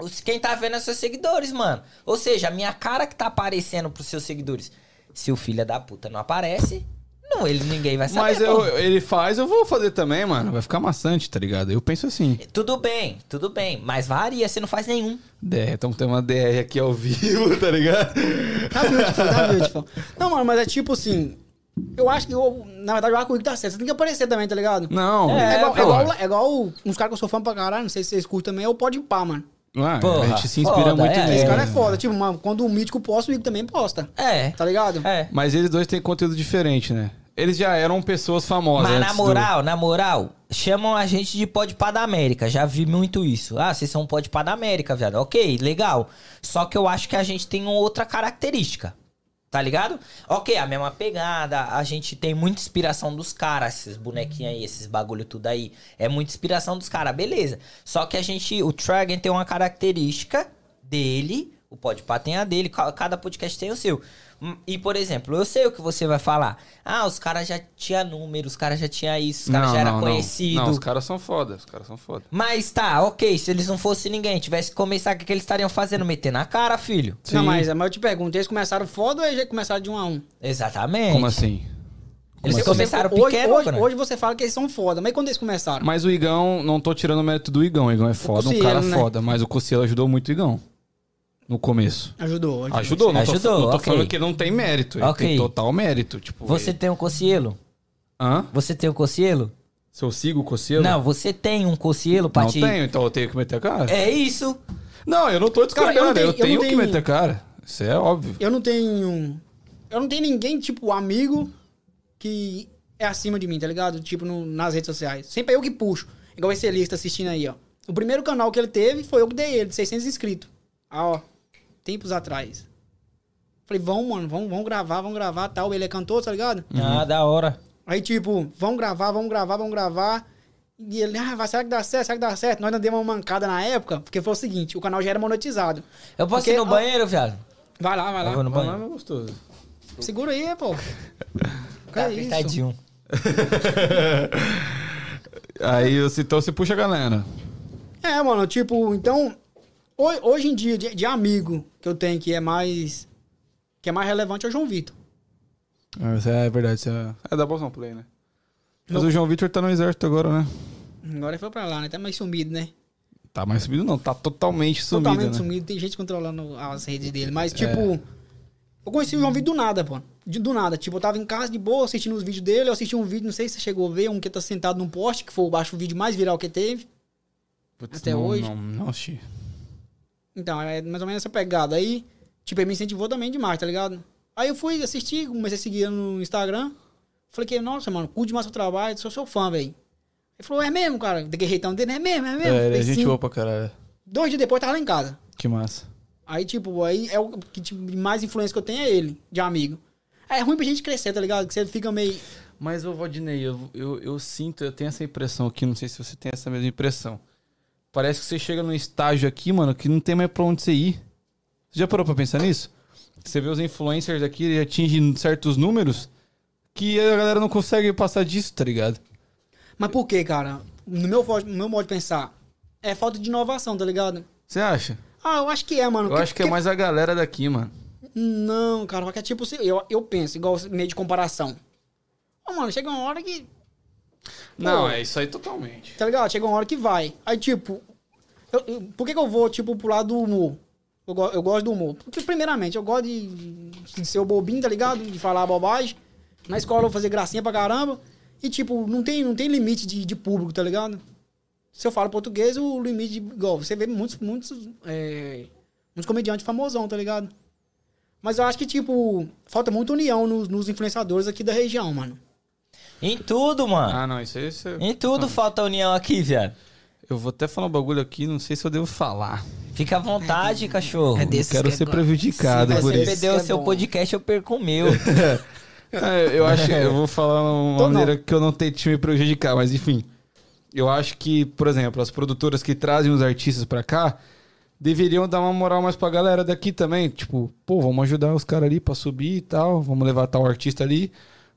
Speaker 2: os- quem tá vendo é seus seguidores, mano. Ou seja, a minha cara que tá aparecendo pros seus seguidores. Se o filho da puta não aparece, não, ele ninguém vai saber.
Speaker 1: Mas eu, ele faz, eu vou fazer também, mano. Vai ficar maçante, tá ligado? Eu penso assim.
Speaker 2: Tudo bem, tudo bem. Mas varia, você não faz nenhum.
Speaker 1: DR, estamos tendo uma DR aqui ao vivo, tá ligado?
Speaker 3: Tá beautiful, tá beautiful. Não, mano, mas é tipo assim. Eu acho que, eu, na verdade, eu acho que o Igor tá certo. Você tem que aparecer também, tá ligado?
Speaker 1: Não,
Speaker 3: É, igual, é,
Speaker 1: pô.
Speaker 3: igual, é igual uns caras que eu sou fã pra caralho, não sei se vocês curtem também, é o Pode Pá, mano.
Speaker 1: Ah,
Speaker 2: Porra,
Speaker 1: a gente se inspira
Speaker 2: foda,
Speaker 1: muito
Speaker 2: é.
Speaker 1: nele.
Speaker 3: Esse cara é foda. Tipo, mano, quando o Mítico posta, o Igor também posta.
Speaker 2: É.
Speaker 3: Tá ligado?
Speaker 2: É.
Speaker 1: Mas eles dois têm conteúdo diferente, né? Eles já eram pessoas famosas.
Speaker 2: Mas na
Speaker 1: antes do-
Speaker 2: moral, na moral, chamam a gente de pode pá da América. Já vi muito isso. Ah, vocês são pode pá da América, viado. Ok, legal. Só que eu acho que a gente tem uma outra característica. Tá ligado? Ok, a mesma pegada. A gente tem muita inspiração dos caras. Esses bonequinhos aí, esses bagulho tudo aí. É muita inspiração dos caras, beleza. Só que a gente, o Tragen tem uma característica dele. O Podpah tem a dele, ca- cada podcast tem o seu. Hum, E, por exemplo, eu sei o que você vai falar. Ah, os caras já tinham número, os caras já tinham isso, os caras já eram conhecidos.
Speaker 1: Não, os caras são foda, os caras são foda.
Speaker 2: Mas tá, ok, se eles não fossem ninguém, tivesse que começar, o que, que eles estariam fazendo? Meter na cara, filho.
Speaker 1: Sim.
Speaker 3: Não, mas, mas eu te pergunto, eles começaram foda ou eles já começaram de um a um?
Speaker 2: Exatamente.
Speaker 1: Como assim?
Speaker 2: Eles
Speaker 3: Porque
Speaker 2: começaram
Speaker 3: você, hoje,
Speaker 2: pequeno,
Speaker 3: hoje,
Speaker 2: cara.
Speaker 3: hoje você fala que eles são foda, mas quando eles começaram?
Speaker 1: Mas o Igão, não tô tirando o mérito do Igão. O Igão é foda, um cara
Speaker 3: né?
Speaker 1: foda. Mas o Cossielo ajudou muito o Igão. No começo?
Speaker 3: Ajudou.
Speaker 1: Ajudou, não tô,
Speaker 2: Ajudou,
Speaker 1: não tô
Speaker 2: ok.
Speaker 1: falando que não tem mérito. Ele
Speaker 2: Ok.
Speaker 1: tem total mérito. Tipo,
Speaker 2: Você
Speaker 1: ele-
Speaker 2: tem um cocielo?
Speaker 1: Hã?
Speaker 2: Você tem um cocielo?
Speaker 1: Se eu sigo o Cossielo?
Speaker 2: Não, você tem um cocielo pra
Speaker 1: Não
Speaker 2: te...
Speaker 1: tenho, então eu tenho que meter a cara?
Speaker 2: É isso.
Speaker 1: Não, eu não tô discordando,
Speaker 3: Cara, eu tenho- eu
Speaker 1: tenho
Speaker 3: não
Speaker 1: que
Speaker 3: tenho-
Speaker 1: meter a cara. Isso é óbvio.
Speaker 3: Eu não tenho. Eu não tenho ninguém, tipo, amigo que é acima de mim, tá ligado? Tipo, no- nas redes sociais. Sempre é eu que puxo. Igual esse Elias tá assistindo aí, ó. O primeiro canal que ele teve foi eu que dei ele, de 600 inscritos. Ah, ó. Tempos atrás. Falei, vamos, mano, vamos, vamos gravar, vamos gravar tal. Ele é cantor, tá ligado?
Speaker 2: Ah, da hora.
Speaker 3: Aí, tipo, vamos gravar, vamos gravar, vamos gravar. E ele, ah, vai, será que dá certo? Será que dá certo? Nós não demos uma mancada na época, porque foi o seguinte, o canal já era monetizado.
Speaker 2: Eu posso
Speaker 3: Porque,
Speaker 2: ir no
Speaker 3: ó,
Speaker 2: banheiro, viado?
Speaker 3: Vai lá, vai
Speaker 2: Eu vou
Speaker 3: lá.
Speaker 2: no
Speaker 1: Vai lá, meu gostoso.
Speaker 3: Segura aí, pô. Que
Speaker 2: Tá
Speaker 3: isso?
Speaker 2: apertadinho.
Speaker 1: Aí, você- então você puxa a galera.
Speaker 3: É, mano, tipo, então, hoje em dia, de, de amigo que eu tenho que é mais. que é mais relevante é o João Vitor.
Speaker 1: Isso é verdade, isso é, é da Boston Play, né? Mas
Speaker 3: Não.
Speaker 1: o João Vitor tá no exército agora, né?
Speaker 3: Agora ele foi pra lá, né? Tá mais sumido, né?
Speaker 1: Tá mais subido não, tá totalmente sumido,
Speaker 3: Totalmente
Speaker 1: né?
Speaker 3: sumido, tem gente controlando as redes dele. Mas, tipo, eu conheci o João Vitor do nada, pô. De, do nada. Tipo, eu tava em casa de boa, assistindo os vídeos dele. Eu assisti um vídeo, não sei se você chegou a ver, um que tá sentado num poste, que foi o acho, o vídeo mais viral que teve.
Speaker 1: Putz,
Speaker 3: Até
Speaker 1: não,
Speaker 3: hoje.
Speaker 1: Não, não assisti.
Speaker 3: Então, é mais ou menos essa pegada. Aí, tipo, ele me incentivou também demais, tá ligado? Aí eu fui assistir, comecei a seguir no Instagram. Falei que, nossa, mano, curte demais seu trabalho, sou seu fã, velho. Ele falou, é mesmo, cara? Daquele jeitão dele, é mesmo, é mesmo.
Speaker 1: É, ele é gente boa pra caralho.
Speaker 3: Dois dias depois, tava lá em casa.
Speaker 1: Que massa.
Speaker 3: Aí, tipo, aí é o que tipo, de mais influência que eu tenho é ele, de amigo. É ruim pra gente crescer, tá ligado? Que você fica meio.
Speaker 1: Mas, ô Valdinei, eu, eu, eu sinto, eu tenho essa impressão aqui, não sei se você tem essa mesma impressão. Parece que você chega num estágio aqui, mano, que não tem mais pra onde você ir. Você já parou pra pensar nisso? Você vê os influencers aqui e atingem certos números que a galera não consegue passar disso, tá ligado?
Speaker 3: Mas por quê, cara? No meu, no meu modo de pensar, é falta de inovação, tá ligado?
Speaker 1: Você acha?
Speaker 3: Ah, eu acho que é, mano.
Speaker 1: Eu acho que é mais a galera daqui, mano.
Speaker 3: Não, cara, porque é tipo, eu, eu penso, igual meio de comparação. Ô, mano, chega uma hora que.
Speaker 1: Não,
Speaker 3: Pô.
Speaker 1: é isso aí totalmente.
Speaker 3: Tá ligado? Chega uma hora que vai. Aí, tipo. eu- eu- por que, que eu vou, tipo, pro lado do humor? Eu, go- eu gosto do humor. Porque, primeiramente, eu gosto de, de ser o bobinho, tá ligado? De falar bobagem. Na escola eu vou fazer gracinha pra caramba. E, tipo, não tem, não tem limite de, de público, tá ligado? Se eu falo português, o limite de. Igual, você vê muitos, muitos, é, muitos comediantes famosão, tá ligado? Mas eu acho que, tipo, falta muita união nos, nos influenciadores aqui da região, mano.
Speaker 2: Em tudo, mano.
Speaker 1: Ah, não, isso aí... Isso...
Speaker 2: Em tudo falta união aqui, viado.
Speaker 1: Eu vou até falar um bagulho aqui, não sei se eu devo falar.
Speaker 2: Fica à vontade, cachorro.
Speaker 3: É
Speaker 1: Não
Speaker 3: desses
Speaker 1: quero
Speaker 3: que é
Speaker 1: ser
Speaker 3: bom.
Speaker 1: prejudicado
Speaker 3: Sim,
Speaker 1: por
Speaker 3: vai
Speaker 2: Você
Speaker 3: ser
Speaker 1: isso.
Speaker 2: perdeu o
Speaker 3: é
Speaker 2: seu
Speaker 3: bom.
Speaker 2: podcast, eu perco o meu.
Speaker 1: É, eu acho que eu vou falar uma
Speaker 3: Tô
Speaker 1: maneira
Speaker 3: não.
Speaker 1: que eu não tente me prejudicar, mas enfim. Eu acho que, por exemplo, as produtoras que trazem os artistas pra cá deveriam dar uma moral mais pra galera daqui também. Tipo, pô, vamos ajudar os caras ali pra subir e tal, vamos levar tal artista ali.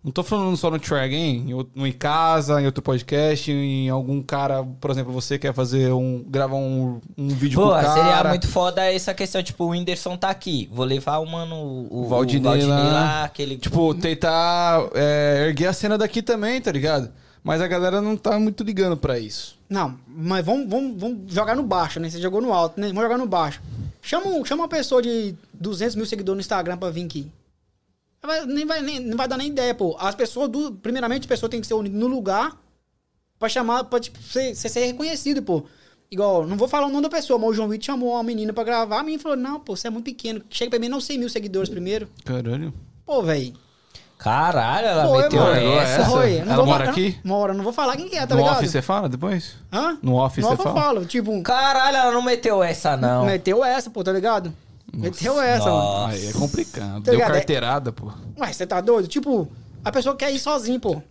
Speaker 1: Não tô falando só no Try Again, em, em casa, em outro podcast, em algum cara, por exemplo, você quer fazer um. gravar um, um vídeo
Speaker 2: Pô,
Speaker 1: com o cara.
Speaker 2: seria muito foda essa questão, tipo, o Whindersson tá aqui. Vou levar o mano, o,
Speaker 1: O Valdinei lá.
Speaker 2: aquele...
Speaker 1: Tipo, tentar é, erguer a cena daqui também, tá ligado? Mas a galera não tá muito ligando pra isso.
Speaker 3: Não, mas vamos, vamos, vamos jogar no baixo, né? Você jogou no alto, né? Vamos jogar no baixo. Chama, um- chama uma pessoa de 200 mil seguidores no Instagram pra vir aqui. Nem vai, nem, não vai dar nem ideia, pô. As pessoas, do, primeiramente, a pessoa tem que ser unida no lugar pra chamar, pra tipo, ser, ser, ser reconhecido, pô. Igual, não vou falar o nome da pessoa, mas o João Vitor chamou uma menina pra gravar, a menina falou, não, pô, você é muito pequeno. Chega pra mim, não 100 mil seguidores primeiro.
Speaker 1: Caralho.
Speaker 3: Pô, velho.
Speaker 2: Caralho, ela
Speaker 3: Foi,
Speaker 2: meteu
Speaker 3: mano.
Speaker 2: essa.
Speaker 3: Foi. Eu não
Speaker 1: Ela
Speaker 3: vou
Speaker 1: mora
Speaker 3: fa-
Speaker 1: aqui?
Speaker 3: Mora, não vou falar quem que é, tá
Speaker 1: no
Speaker 3: ligado?
Speaker 1: office você fala depois?
Speaker 3: Hã?
Speaker 1: No office
Speaker 3: No
Speaker 1: você
Speaker 3: off eu
Speaker 1: fala?
Speaker 3: falo, tipo...
Speaker 2: Caralho, ela não meteu essa, não.
Speaker 3: Meteu essa, pô, tá ligado? Meteu essa, mano.
Speaker 1: Aí é complicado.
Speaker 3: Tá
Speaker 1: Deu
Speaker 3: ligado?
Speaker 1: carteirada, pô.
Speaker 3: Ué, você tá doido? Tipo, a pessoa quer ir sozinho, pô.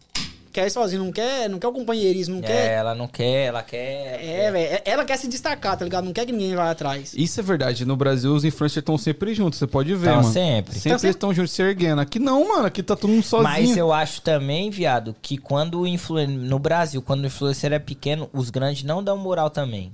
Speaker 3: Quer ir sozinho, não quer, não quer o companheirismo, não
Speaker 2: É,
Speaker 3: quer.
Speaker 2: ela não quer, ela quer...
Speaker 3: É, velho. Ela quer se destacar, tá ligado? Não quer que ninguém vá atrás.
Speaker 1: Isso é verdade. No Brasil, os influencers estão sempre juntos. Você pode ver,
Speaker 2: Tão
Speaker 1: mano.
Speaker 2: sempre.
Speaker 1: Sempre
Speaker 3: Tão
Speaker 1: eles estão juntos se erguendo. Aqui não, mano. Aqui tá todo mundo sozinho.
Speaker 2: Mas eu acho também, viado, que quando o influen... no Brasil, quando o influencer é pequeno, os grandes não dão moral também.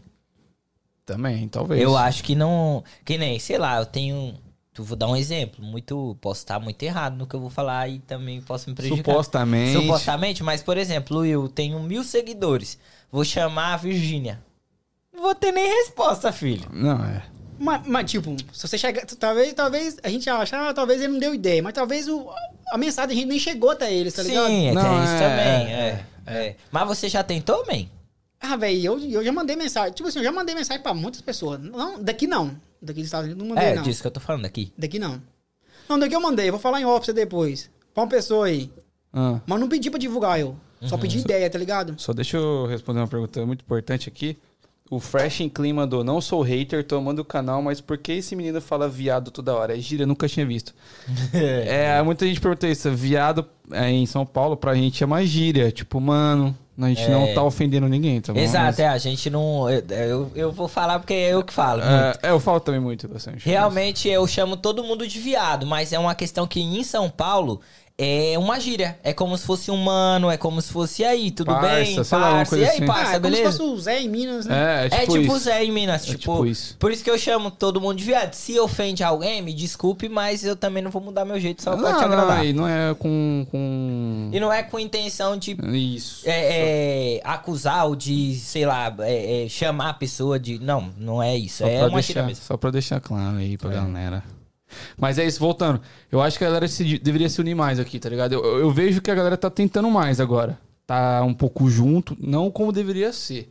Speaker 1: Também, talvez.
Speaker 2: Eu acho que não. Que nem, sei lá, eu tenho. Tu vou dar um exemplo. Muito. Posso estar muito errado no que eu vou falar e também posso me prejudicar.
Speaker 1: Supostamente.
Speaker 2: Supostamente, mas por exemplo, eu tenho mil seguidores. Vou chamar a Virgínia. Não vou ter nem resposta, filho.
Speaker 1: Não, é.
Speaker 3: Mas, mas, tipo, se você chegar. Talvez, talvez a gente acha, ah, talvez ele não deu ideia, mas talvez o, a mensagem a gente nem chegou até eles, tá ligado?
Speaker 2: Sim, é,
Speaker 1: Não,
Speaker 2: isso
Speaker 1: é,
Speaker 2: também.
Speaker 1: é,
Speaker 2: É, é. Mas você já tentou, man?
Speaker 3: Ah, velho, eu, eu já mandei mensagem. Tipo assim, eu já mandei mensagem pra muitas pessoas. Não, daqui não. Daqui dos Estados Unidos não mandei,
Speaker 2: É,
Speaker 3: não.
Speaker 2: disso que eu tô falando aqui.
Speaker 3: Daqui não. Não, daqui eu mandei, eu vou falar em off depois. Pra uma pessoa aí.
Speaker 1: Ah,
Speaker 3: Mas não pedi pra divulgar eu. Só
Speaker 2: Uhum.
Speaker 3: pedi ideia, tá ligado?
Speaker 1: só deixa eu responder uma pergunta muito importante aqui. O Fresh em Clean mandou, não sou hater, tô amando o canal, mas por que esse menino fala viado toda hora? É gíria, nunca tinha visto. é, muita gente perguntou isso, viado é, em São Paulo pra gente é uma gíria. Tipo, mano, a gente
Speaker 2: É.
Speaker 1: não tá ofendendo ninguém, tá bom?
Speaker 2: Exato,
Speaker 1: Mas-
Speaker 2: é, a gente não. Eu, eu, vou falar porque é eu que falo.
Speaker 1: É, é, eu falo também muito bastante.
Speaker 2: Realmente eu chamo todo mundo de viado, mas é uma questão que em São Paulo é uma gíria. É como se fosse um mano, é como se fosse "E aí, tudo
Speaker 1: Parça,
Speaker 2: bem,
Speaker 1: sei lá, uma
Speaker 2: parça.
Speaker 1: coisa
Speaker 2: E aí,
Speaker 1: assim.
Speaker 2: parça,
Speaker 3: ah, é como se
Speaker 2: beleza?
Speaker 3: fosse o Zé em Minas, né?
Speaker 1: É, é
Speaker 2: É
Speaker 1: tipo,
Speaker 2: tipo
Speaker 1: isso.
Speaker 2: Zé em Minas,
Speaker 1: É
Speaker 2: tipo,
Speaker 1: tipo isso.
Speaker 2: Por isso que eu chamo todo mundo de viado. Se ofende alguém, me desculpe, mas eu também não vou mudar meu jeito só pra te
Speaker 1: Não, não,
Speaker 2: agradar.
Speaker 1: e não é com... com...
Speaker 2: E não é com intenção de
Speaker 1: Isso.
Speaker 2: é, é, acusar ou de, sei lá, é, é, chamar a pessoa de. Não, não é isso.
Speaker 1: Só
Speaker 2: é
Speaker 1: pra
Speaker 2: uma
Speaker 1: deixar,
Speaker 2: mesmo.
Speaker 1: Só pra deixar claro aí pra galera. Mas é isso, voltando. Eu acho que a galera se- deveria se unir mais aqui, tá ligado? Eu, eu- vejo que a galera tá tentando mais agora. Tá um pouco junto, não como deveria ser.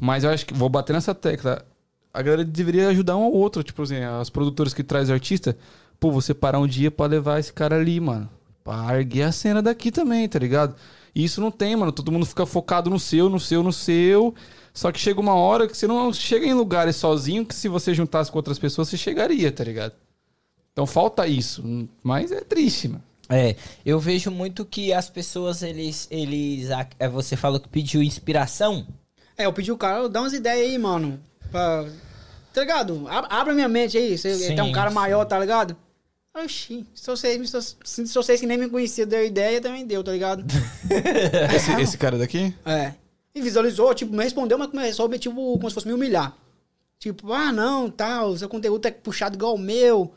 Speaker 1: Mas eu acho que, vou bater nessa tecla, a galera deveria ajudar um ao outro. Tipo assim, as produtoras que trazem artista, pô, você parar um dia pra levar esse cara ali, mano. Pra erguer a cena daqui também, tá ligado? E isso não tem, mano. Todo mundo fica focado no seu, no seu, no seu. Só que chega uma hora que você não chega em lugares sozinho que se você juntasse com outras pessoas, você chegaria, tá ligado? Então falta isso. Mas é triste, mano.
Speaker 2: É, eu vejo muito que as pessoas, eles. eles é, você falou que pediu inspiração.
Speaker 3: É, eu pedi o cara, dá umas ideias aí, mano. Pra... Tá ligado? Ab- Abra minha mente aí. Você
Speaker 2: Sim,
Speaker 3: tem um cara
Speaker 2: sim.
Speaker 3: maior, tá ligado? Oxi, se vocês, se, se vocês que nem me conheciam deu ideia, também deu, tá ligado?
Speaker 1: Esse, esse cara daqui?
Speaker 3: É. E visualizou, tipo, me respondeu, mas começou, tipo, como se fosse me humilhar. Tipo, ah, não, tal, seu conteúdo é puxado igual o meu.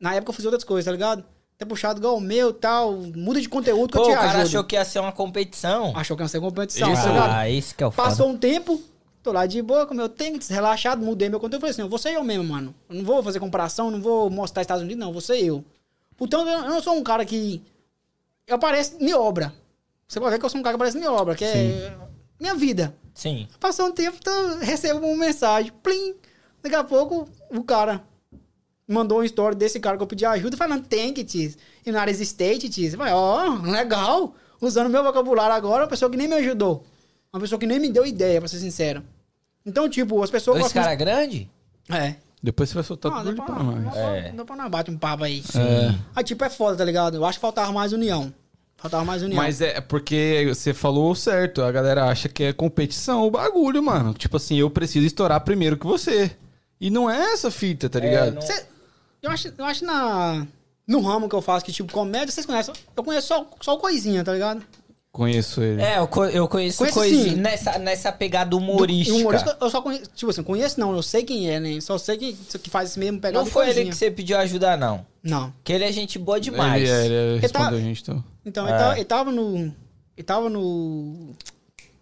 Speaker 3: Na época eu fiz outras coisas, tá ligado? É puxado igual o meu, tal, muda de conteúdo que
Speaker 2: Pô,
Speaker 3: eu
Speaker 2: o
Speaker 3: te
Speaker 2: cara
Speaker 3: ajudo.
Speaker 2: achou que ia ser uma competição.
Speaker 3: Achou que ia ser competição, tá ligado?
Speaker 2: ah, esse que é o foda.
Speaker 3: Passou um tempo, tô lá de boa, como eu tenho, relaxado, mudei meu conteúdo. Falei assim, eu vou ser eu mesmo, mano. Eu não vou fazer comparação, não vou mostrar Estados Unidos, não, vou ser eu. Portanto, eu não sou um cara que. Eu apareço em obra. Você pode ver que eu sou um cara que aparece em obra, que é minha vida.
Speaker 2: Sim.
Speaker 3: Passou um tempo, então, recebo uma mensagem, plim. Daqui a pouco, o cara mandou uma história desse cara que eu pedi ajuda, falando, tem que, tis. United States, tis. Eu falei, ó, legal. Usando meu vocabulário agora, uma pessoa que nem me ajudou. Uma pessoa que nem me deu ideia, pra ser sincero. Então, tipo, as pessoas
Speaker 2: Esse cara é grande?
Speaker 3: É.
Speaker 1: Depois você vai soltar
Speaker 3: Ah,
Speaker 1: tudo
Speaker 3: pra,
Speaker 1: pra nós.
Speaker 2: É.
Speaker 3: dá pra nós bate um papo aí.
Speaker 1: É.
Speaker 3: Aí, tipo, é foda, tá ligado? Eu acho que faltava mais união. Faltava mais união.
Speaker 1: Mas é porque você falou certo. A galera acha que é competição o bagulho, mano. Tipo assim, eu preciso estourar primeiro que você. E não é essa fita, tá ligado?
Speaker 2: não-
Speaker 3: Cê- eu acho, eu acho na, no ramo que eu faço, que tipo, comédia, vocês conhecem? Eu conheço só, só o coisinha, tá ligado?
Speaker 1: Conheço ele.
Speaker 2: É, eu, co- eu conheço,
Speaker 3: Conheço
Speaker 2: coisinha
Speaker 3: sim.
Speaker 2: nessa, nessa pegada
Speaker 3: Do-
Speaker 2: humorística.
Speaker 3: humorista, eu só conheço, tipo assim, conheço não, eu sei quem é, né? Só sei que, que faz esse mesmo pegado
Speaker 2: Não foi ele
Speaker 3: coisinha.
Speaker 2: que você pediu ajuda, não.
Speaker 3: Não.
Speaker 2: Que ele é gente boa demais.
Speaker 1: Ele, é, ele respondeu
Speaker 3: tá-
Speaker 1: a gente, então.
Speaker 3: Então,
Speaker 2: É.
Speaker 3: ele, tava, ele tava no... Ele tava no...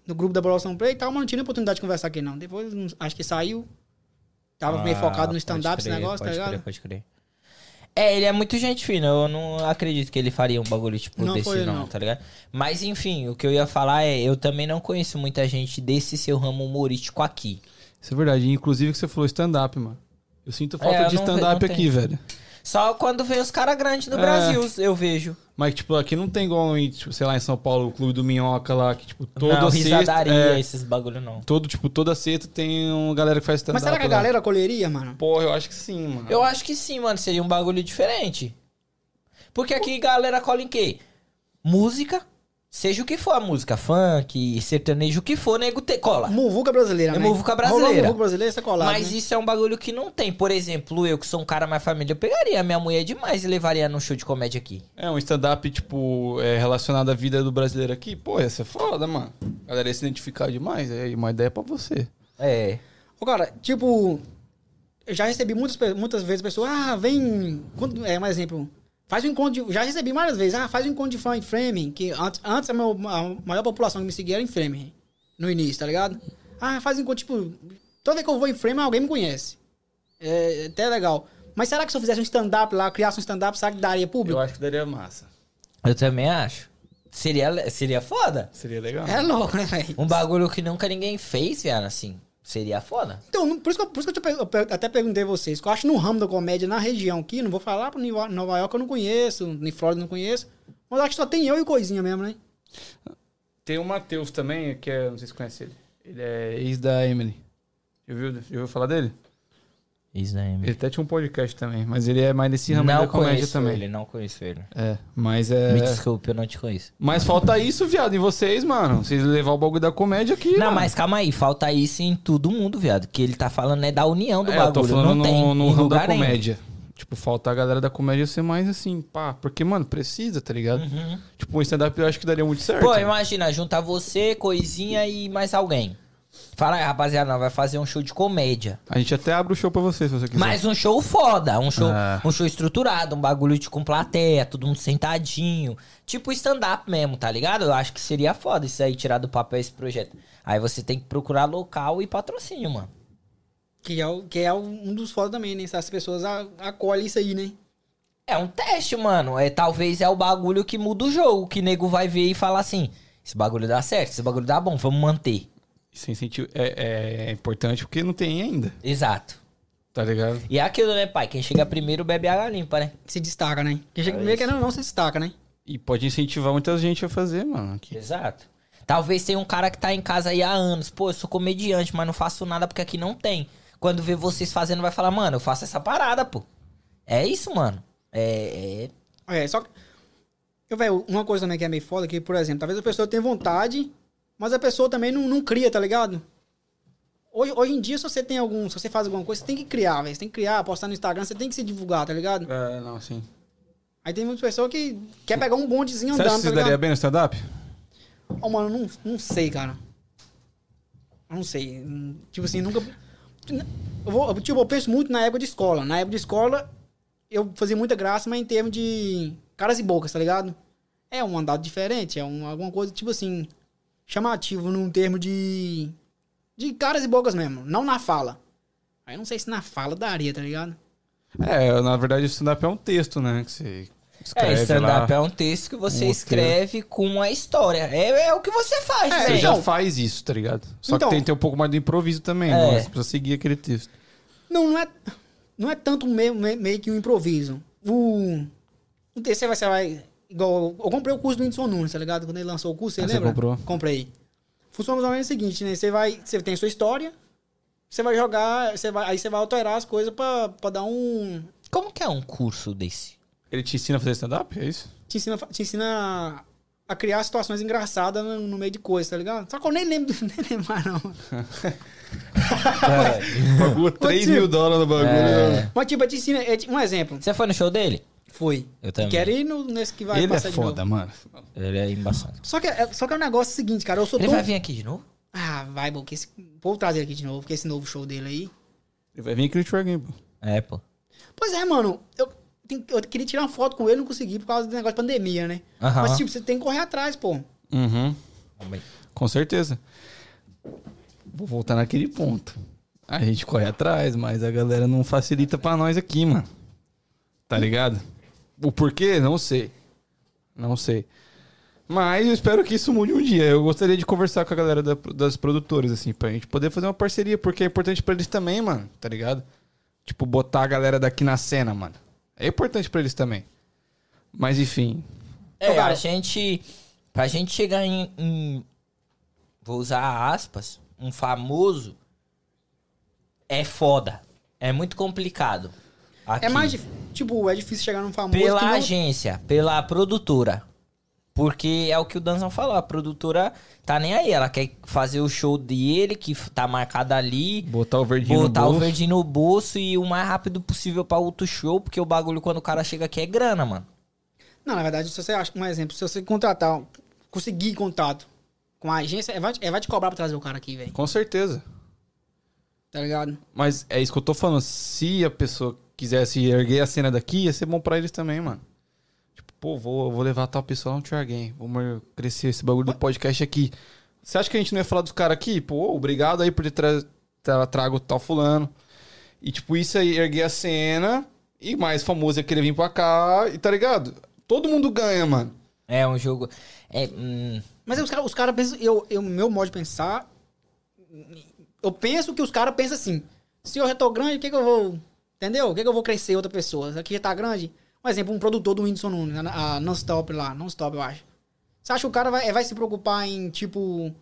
Speaker 3: No grupo da Evolução Play e tal, mas não tinha oportunidade de conversar aqui, não. Depois, acho que saiu. Tava meio
Speaker 2: Ah,
Speaker 3: focado no stand-up, esse negócio, tá
Speaker 2: pode
Speaker 3: ligado?
Speaker 2: Crer, pode crer. É, ele é muito gente fina. Eu não acredito que ele faria um bagulho tipo
Speaker 3: Não
Speaker 2: desse,
Speaker 3: foi,
Speaker 2: não,
Speaker 3: não.
Speaker 2: tá ligado? Mas enfim, o que eu ia falar é: eu também não conheço muita gente desse seu ramo humorístico aqui.
Speaker 1: Isso é verdade. Inclusive que você falou stand-up, mano. Eu sinto falta
Speaker 2: É, eu
Speaker 1: de stand-up aqui,
Speaker 2: tenho.
Speaker 1: velho.
Speaker 2: Só quando vem os caras grandes do
Speaker 1: É.
Speaker 2: Brasil, eu vejo.
Speaker 1: Mas, tipo, aqui não tem igual em, tipo, sei lá, em São Paulo, o Clube do Minhoca lá, que, tipo, toda
Speaker 2: não,
Speaker 1: sexta...
Speaker 2: risadaria,
Speaker 1: é,
Speaker 2: esses bagulho não.
Speaker 1: todo, tipo, toda sexta tem uma galera que faz stand-up
Speaker 3: Mas será que a
Speaker 1: lá.
Speaker 3: galera colheria, mano?
Speaker 1: Porra, eu acho que sim, mano.
Speaker 2: Eu acho que sim, mano. Seria um bagulho diferente. Porque aqui galera cola em quê? Música. Seja o que for a música, funk, sertanejo, o que for, nego te cola.
Speaker 3: Muvuca brasileira,
Speaker 2: É
Speaker 3: né?
Speaker 2: muvuca brasileira.
Speaker 3: Muvuca brasileira, você colado,
Speaker 2: Mas
Speaker 3: né?
Speaker 2: isso é um bagulho que não tem. Por exemplo, eu que sou um cara mais família, eu pegaria a minha mulher demais e levaria num show de comédia aqui.
Speaker 1: É, um stand-up, tipo, é, relacionado à vida do brasileiro aqui. Pô, ia ser foda, mano. A galera ia se identificar demais. É uma ideia pra você.
Speaker 2: É.
Speaker 3: Ô, cara, tipo, eu já recebi muitas, muitas vezes pessoas, ah, vem. quando- É, um exemplo. Faz um encontro de. Já recebi várias vezes, ah, faz um encontro de fã em Framingham, que antes, antes a, meu- a maior população que me seguia era em Framingham, no início, tá ligado? Ah, faz um encontro, tipo. Toda vez que eu vou em Framingham, alguém me conhece. É até legal. Mas será que se eu fizesse um stand-up lá, criasse um stand-up, será que daria público?
Speaker 1: Eu acho que daria massa.
Speaker 2: Eu também acho. Seria, seria foda.
Speaker 1: Seria legal.
Speaker 3: É louco, né, velho?
Speaker 2: Um bagulho que nunca ninguém fez, viado, assim. Seria foda.
Speaker 3: Então, por isso que, eu, por isso que eu, te eu até perguntei a vocês, que eu acho no ramo da comédia na região aqui, não vou falar pra Nova Nova York eu não conheço, nem Flórida eu não conheço, mas acho que só tem eu e coisinha mesmo, né?
Speaker 1: Tem o Matheus também, que é. Não sei se conhece ele. Ele é ex da Emily. Já ouviu, já ouviu falar dele? Ele até tinha um podcast também, mas ele é mais nesse ramo
Speaker 2: Não
Speaker 1: da comédia
Speaker 2: conheço
Speaker 1: também.
Speaker 2: ele, não conheço ele.
Speaker 1: É, mas é.
Speaker 2: Me desculpe, eu não te conheço.
Speaker 1: Mas falta isso, viado, em vocês, mano. Vocês levar o bagulho da comédia aqui.
Speaker 2: Não,
Speaker 1: mano.
Speaker 2: mas calma aí, falta isso em todo mundo, viado. Que ele tá falando é da união do
Speaker 1: É, eu tô
Speaker 2: bagulho.
Speaker 1: falando
Speaker 2: não
Speaker 1: no,
Speaker 2: tem
Speaker 1: no
Speaker 2: em
Speaker 1: ramo da
Speaker 2: nenhum.
Speaker 1: comédia. Tipo, falta a galera da comédia ser mais assim, pá. Porque, mano, precisa, tá ligado? Tipo, um stand-up eu acho que daria muito certo.
Speaker 2: Uhum. Pô, imagina, juntar você, coisinha e mais alguém. Fala aí, rapaziada, nós vai fazer um show de comédia.
Speaker 1: A gente até abre o show pra você, se você quiser.
Speaker 2: Mas um show foda, um show,
Speaker 1: Ah.
Speaker 2: um show estruturado, um bagulho de, com plateia, todo mundo sentadinho. Tipo stand-up mesmo, tá ligado? Eu acho que seria foda isso aí, tirar do papel esse projeto. Aí você tem que procurar local e patrocínio, mano.
Speaker 3: Que é, o, que é um dos foda também, né? Se as pessoas a- acolhem isso aí, né?
Speaker 2: É um teste, mano. É, talvez é o bagulho que muda o jogo, que nego vai ver e falar assim: esse bagulho dá certo, esse bagulho dá bom, vamos manter.
Speaker 1: Isso é, incentivo- é- é importante porque não tem ainda,
Speaker 2: Exato.
Speaker 1: tá ligado?
Speaker 2: E é aquilo, né, pai? Quem chega primeiro bebe água limpa, né?
Speaker 3: Se destaca, né? Quem chega
Speaker 2: É
Speaker 3: primeiro, querendo ou não, se destaca, né?
Speaker 1: E pode incentivar muita gente a fazer, mano. Aqui.
Speaker 2: Exato. Talvez tenha um cara que tá em casa aí há anos. Pô, eu sou comediante, mas não faço nada porque aqui não tem. Quando vê vocês fazendo, vai falar, mano, eu faço essa parada, pô. É isso, mano. É. é...
Speaker 3: É, só que. Eu, velho, uma coisa também que é meio foda, que, por exemplo, talvez a pessoa tenha vontade, mas a pessoa também não, não cria, tá ligado? Hoje, hoje em dia, se você tem algum. Se você faz alguma coisa, você tem que criar, velho. Você tem que criar, postar no Instagram, você tem que se divulgar, tá ligado?
Speaker 1: É, não, sim.
Speaker 3: Aí tem muitas pessoas que quer pegar um bondezinho
Speaker 1: Você acha que
Speaker 3: andando,
Speaker 1: você
Speaker 3: tá
Speaker 1: daria bem no stand-up?
Speaker 3: Ó, mano, não, não sei, cara. Não sei. Tipo assim, nunca. Eu vou, tipo, eu penso muito na época de escola. Na época de escola, eu fazia muita graça, mas em termos de caras e bocas, tá ligado? É um andado diferente, é um, alguma coisa, tipo assim, chamativo num termo de. de caras e bocas mesmo, não na fala. Aí eu não sei se na fala daria, tá ligado?
Speaker 1: É, na verdade o stand-up é um texto, né? Que você
Speaker 2: É,
Speaker 1: escreve
Speaker 2: stand-up
Speaker 1: lá.
Speaker 2: é um texto que você
Speaker 1: um
Speaker 2: escreve com a história. É, é o que você faz,
Speaker 3: É,
Speaker 1: Você
Speaker 2: né?
Speaker 1: já
Speaker 3: Então-
Speaker 1: faz isso, tá ligado? Só
Speaker 3: Então-
Speaker 1: que tem que ter um pouco mais do improviso também,
Speaker 2: É.
Speaker 1: né? Você precisa seguir aquele texto.
Speaker 3: Não, não é, não é tanto meio, meio, que um improviso. O. o Você vai, você vai. Igual. Eu comprei o curso do Whindersson Nunes, tá ligado? Quando ele lançou o curso, você
Speaker 1: Ah, você
Speaker 3: lembra?
Speaker 1: comprou?
Speaker 3: Comprei. Funciona mais ou menos o seguinte, né? Você vai. Você tem a sua história, você vai jogar. Você vai, aí você vai alterar as coisas pra, pra dar um.
Speaker 2: Como que é um curso desse?
Speaker 1: Ele te ensina a fazer stand-up? É isso?
Speaker 3: Te ensina, te ensina a criar situações engraçadas no, no meio de coisas, tá ligado? Só que eu nem lembro, nem lembro mais, não.
Speaker 1: Pagou 3
Speaker 3: tio.
Speaker 1: mil dólares no bagulho.
Speaker 2: É.
Speaker 1: né?
Speaker 3: Mas, tipo, eu te ensina. é, tipo, Um exemplo.
Speaker 2: Você foi no show dele?
Speaker 3: Foi.
Speaker 2: Eu também.
Speaker 3: Quero ir no, nesse que vai
Speaker 1: Ele é
Speaker 3: passar de novo.
Speaker 1: foda, mano.
Speaker 2: Ele é embaçado.
Speaker 3: Só que, é- só que é um negócio seguinte, cara. Eu sou
Speaker 2: Ele
Speaker 3: tão
Speaker 2: vai vir aqui de novo?
Speaker 3: Ah, vai, bom, que esse... Vou trazer ele aqui de novo, porque esse novo show dele aí.
Speaker 1: Ele vai vir aqui no Try Game, pô.
Speaker 2: É, pô.
Speaker 3: Pois é, mano. Eu, eu queria tirar uma foto com ele, não consegui por causa do negócio de pandemia, né?
Speaker 2: Aham.
Speaker 3: Mas, tipo, você tem que correr atrás, pô.
Speaker 1: Uhum.
Speaker 2: Aí.
Speaker 1: Com certeza. Vou voltar naquele ponto. A gente corre atrás, mas a galera não facilita pra nós aqui, mano. Tá ligado? O porquê? Não sei. Não sei. Mas eu espero que isso mude um dia. Eu gostaria de conversar com a galera da- das produtoras, assim, pra gente poder fazer uma parceria, porque é importante pra eles também, mano, tá ligado? Tipo, botar a galera daqui na cena, mano. É importante pra eles também. Mas enfim.
Speaker 2: É,
Speaker 3: Então,
Speaker 2: a gente. Pra gente chegar em, em- Vou usar aspas. Um famoso. É foda. É muito complicado. Aqui.
Speaker 3: É mais, dif- tipo, é difícil chegar num famoso
Speaker 2: Pela
Speaker 3: que não...
Speaker 2: agência, pela produtora. Porque é o que o Danzão falou, a produtora tá nem aí. Ela quer fazer o show dele, que tá marcado ali.
Speaker 1: Botar o verdinho
Speaker 2: botar
Speaker 1: no
Speaker 2: o
Speaker 1: bolso.
Speaker 2: verdinho no bolso e o mais rápido possível pra outro show, porque o bagulho quando o cara chega aqui é grana, mano.
Speaker 3: Não, na verdade, se você acha, um exemplo, se você contratar, conseguir contato com a agência, é vai, é vai te cobrar pra trazer o cara aqui, velho.
Speaker 1: Com certeza.
Speaker 3: Tá ligado?
Speaker 1: Mas é isso que eu tô falando. Se a pessoa quisesse erguer a cena daqui, ia ser bom pra eles também, mano. Tipo, pô, vou, vou levar tal pessoa lá no Try Game. Vamos crescer esse bagulho do podcast aqui. Você acha que a gente não ia falar dos caras aqui? Pô, obrigado aí por ter tra tra trago tal fulano. E, tipo, isso aí erguer a cena e mais famoso é querer vir pra cá e tá ligado? Todo mundo ganha, mano.
Speaker 2: É um jogo. É, hum,
Speaker 3: Mas os caras os cara pensam. Eu, eu, meu modo de pensar. Eu penso que os caras pensam assim. Se eu já tô grande, o que, que eu vou. Entendeu? O que, que eu vou crescer outra pessoa? Aqui já tá grande. Um exemplo, um produtor do Whindersson Nunes, a, Non-Stop lá, Non-Stop, eu acho. Você acha que o cara vai, vai se preocupar em, tipo.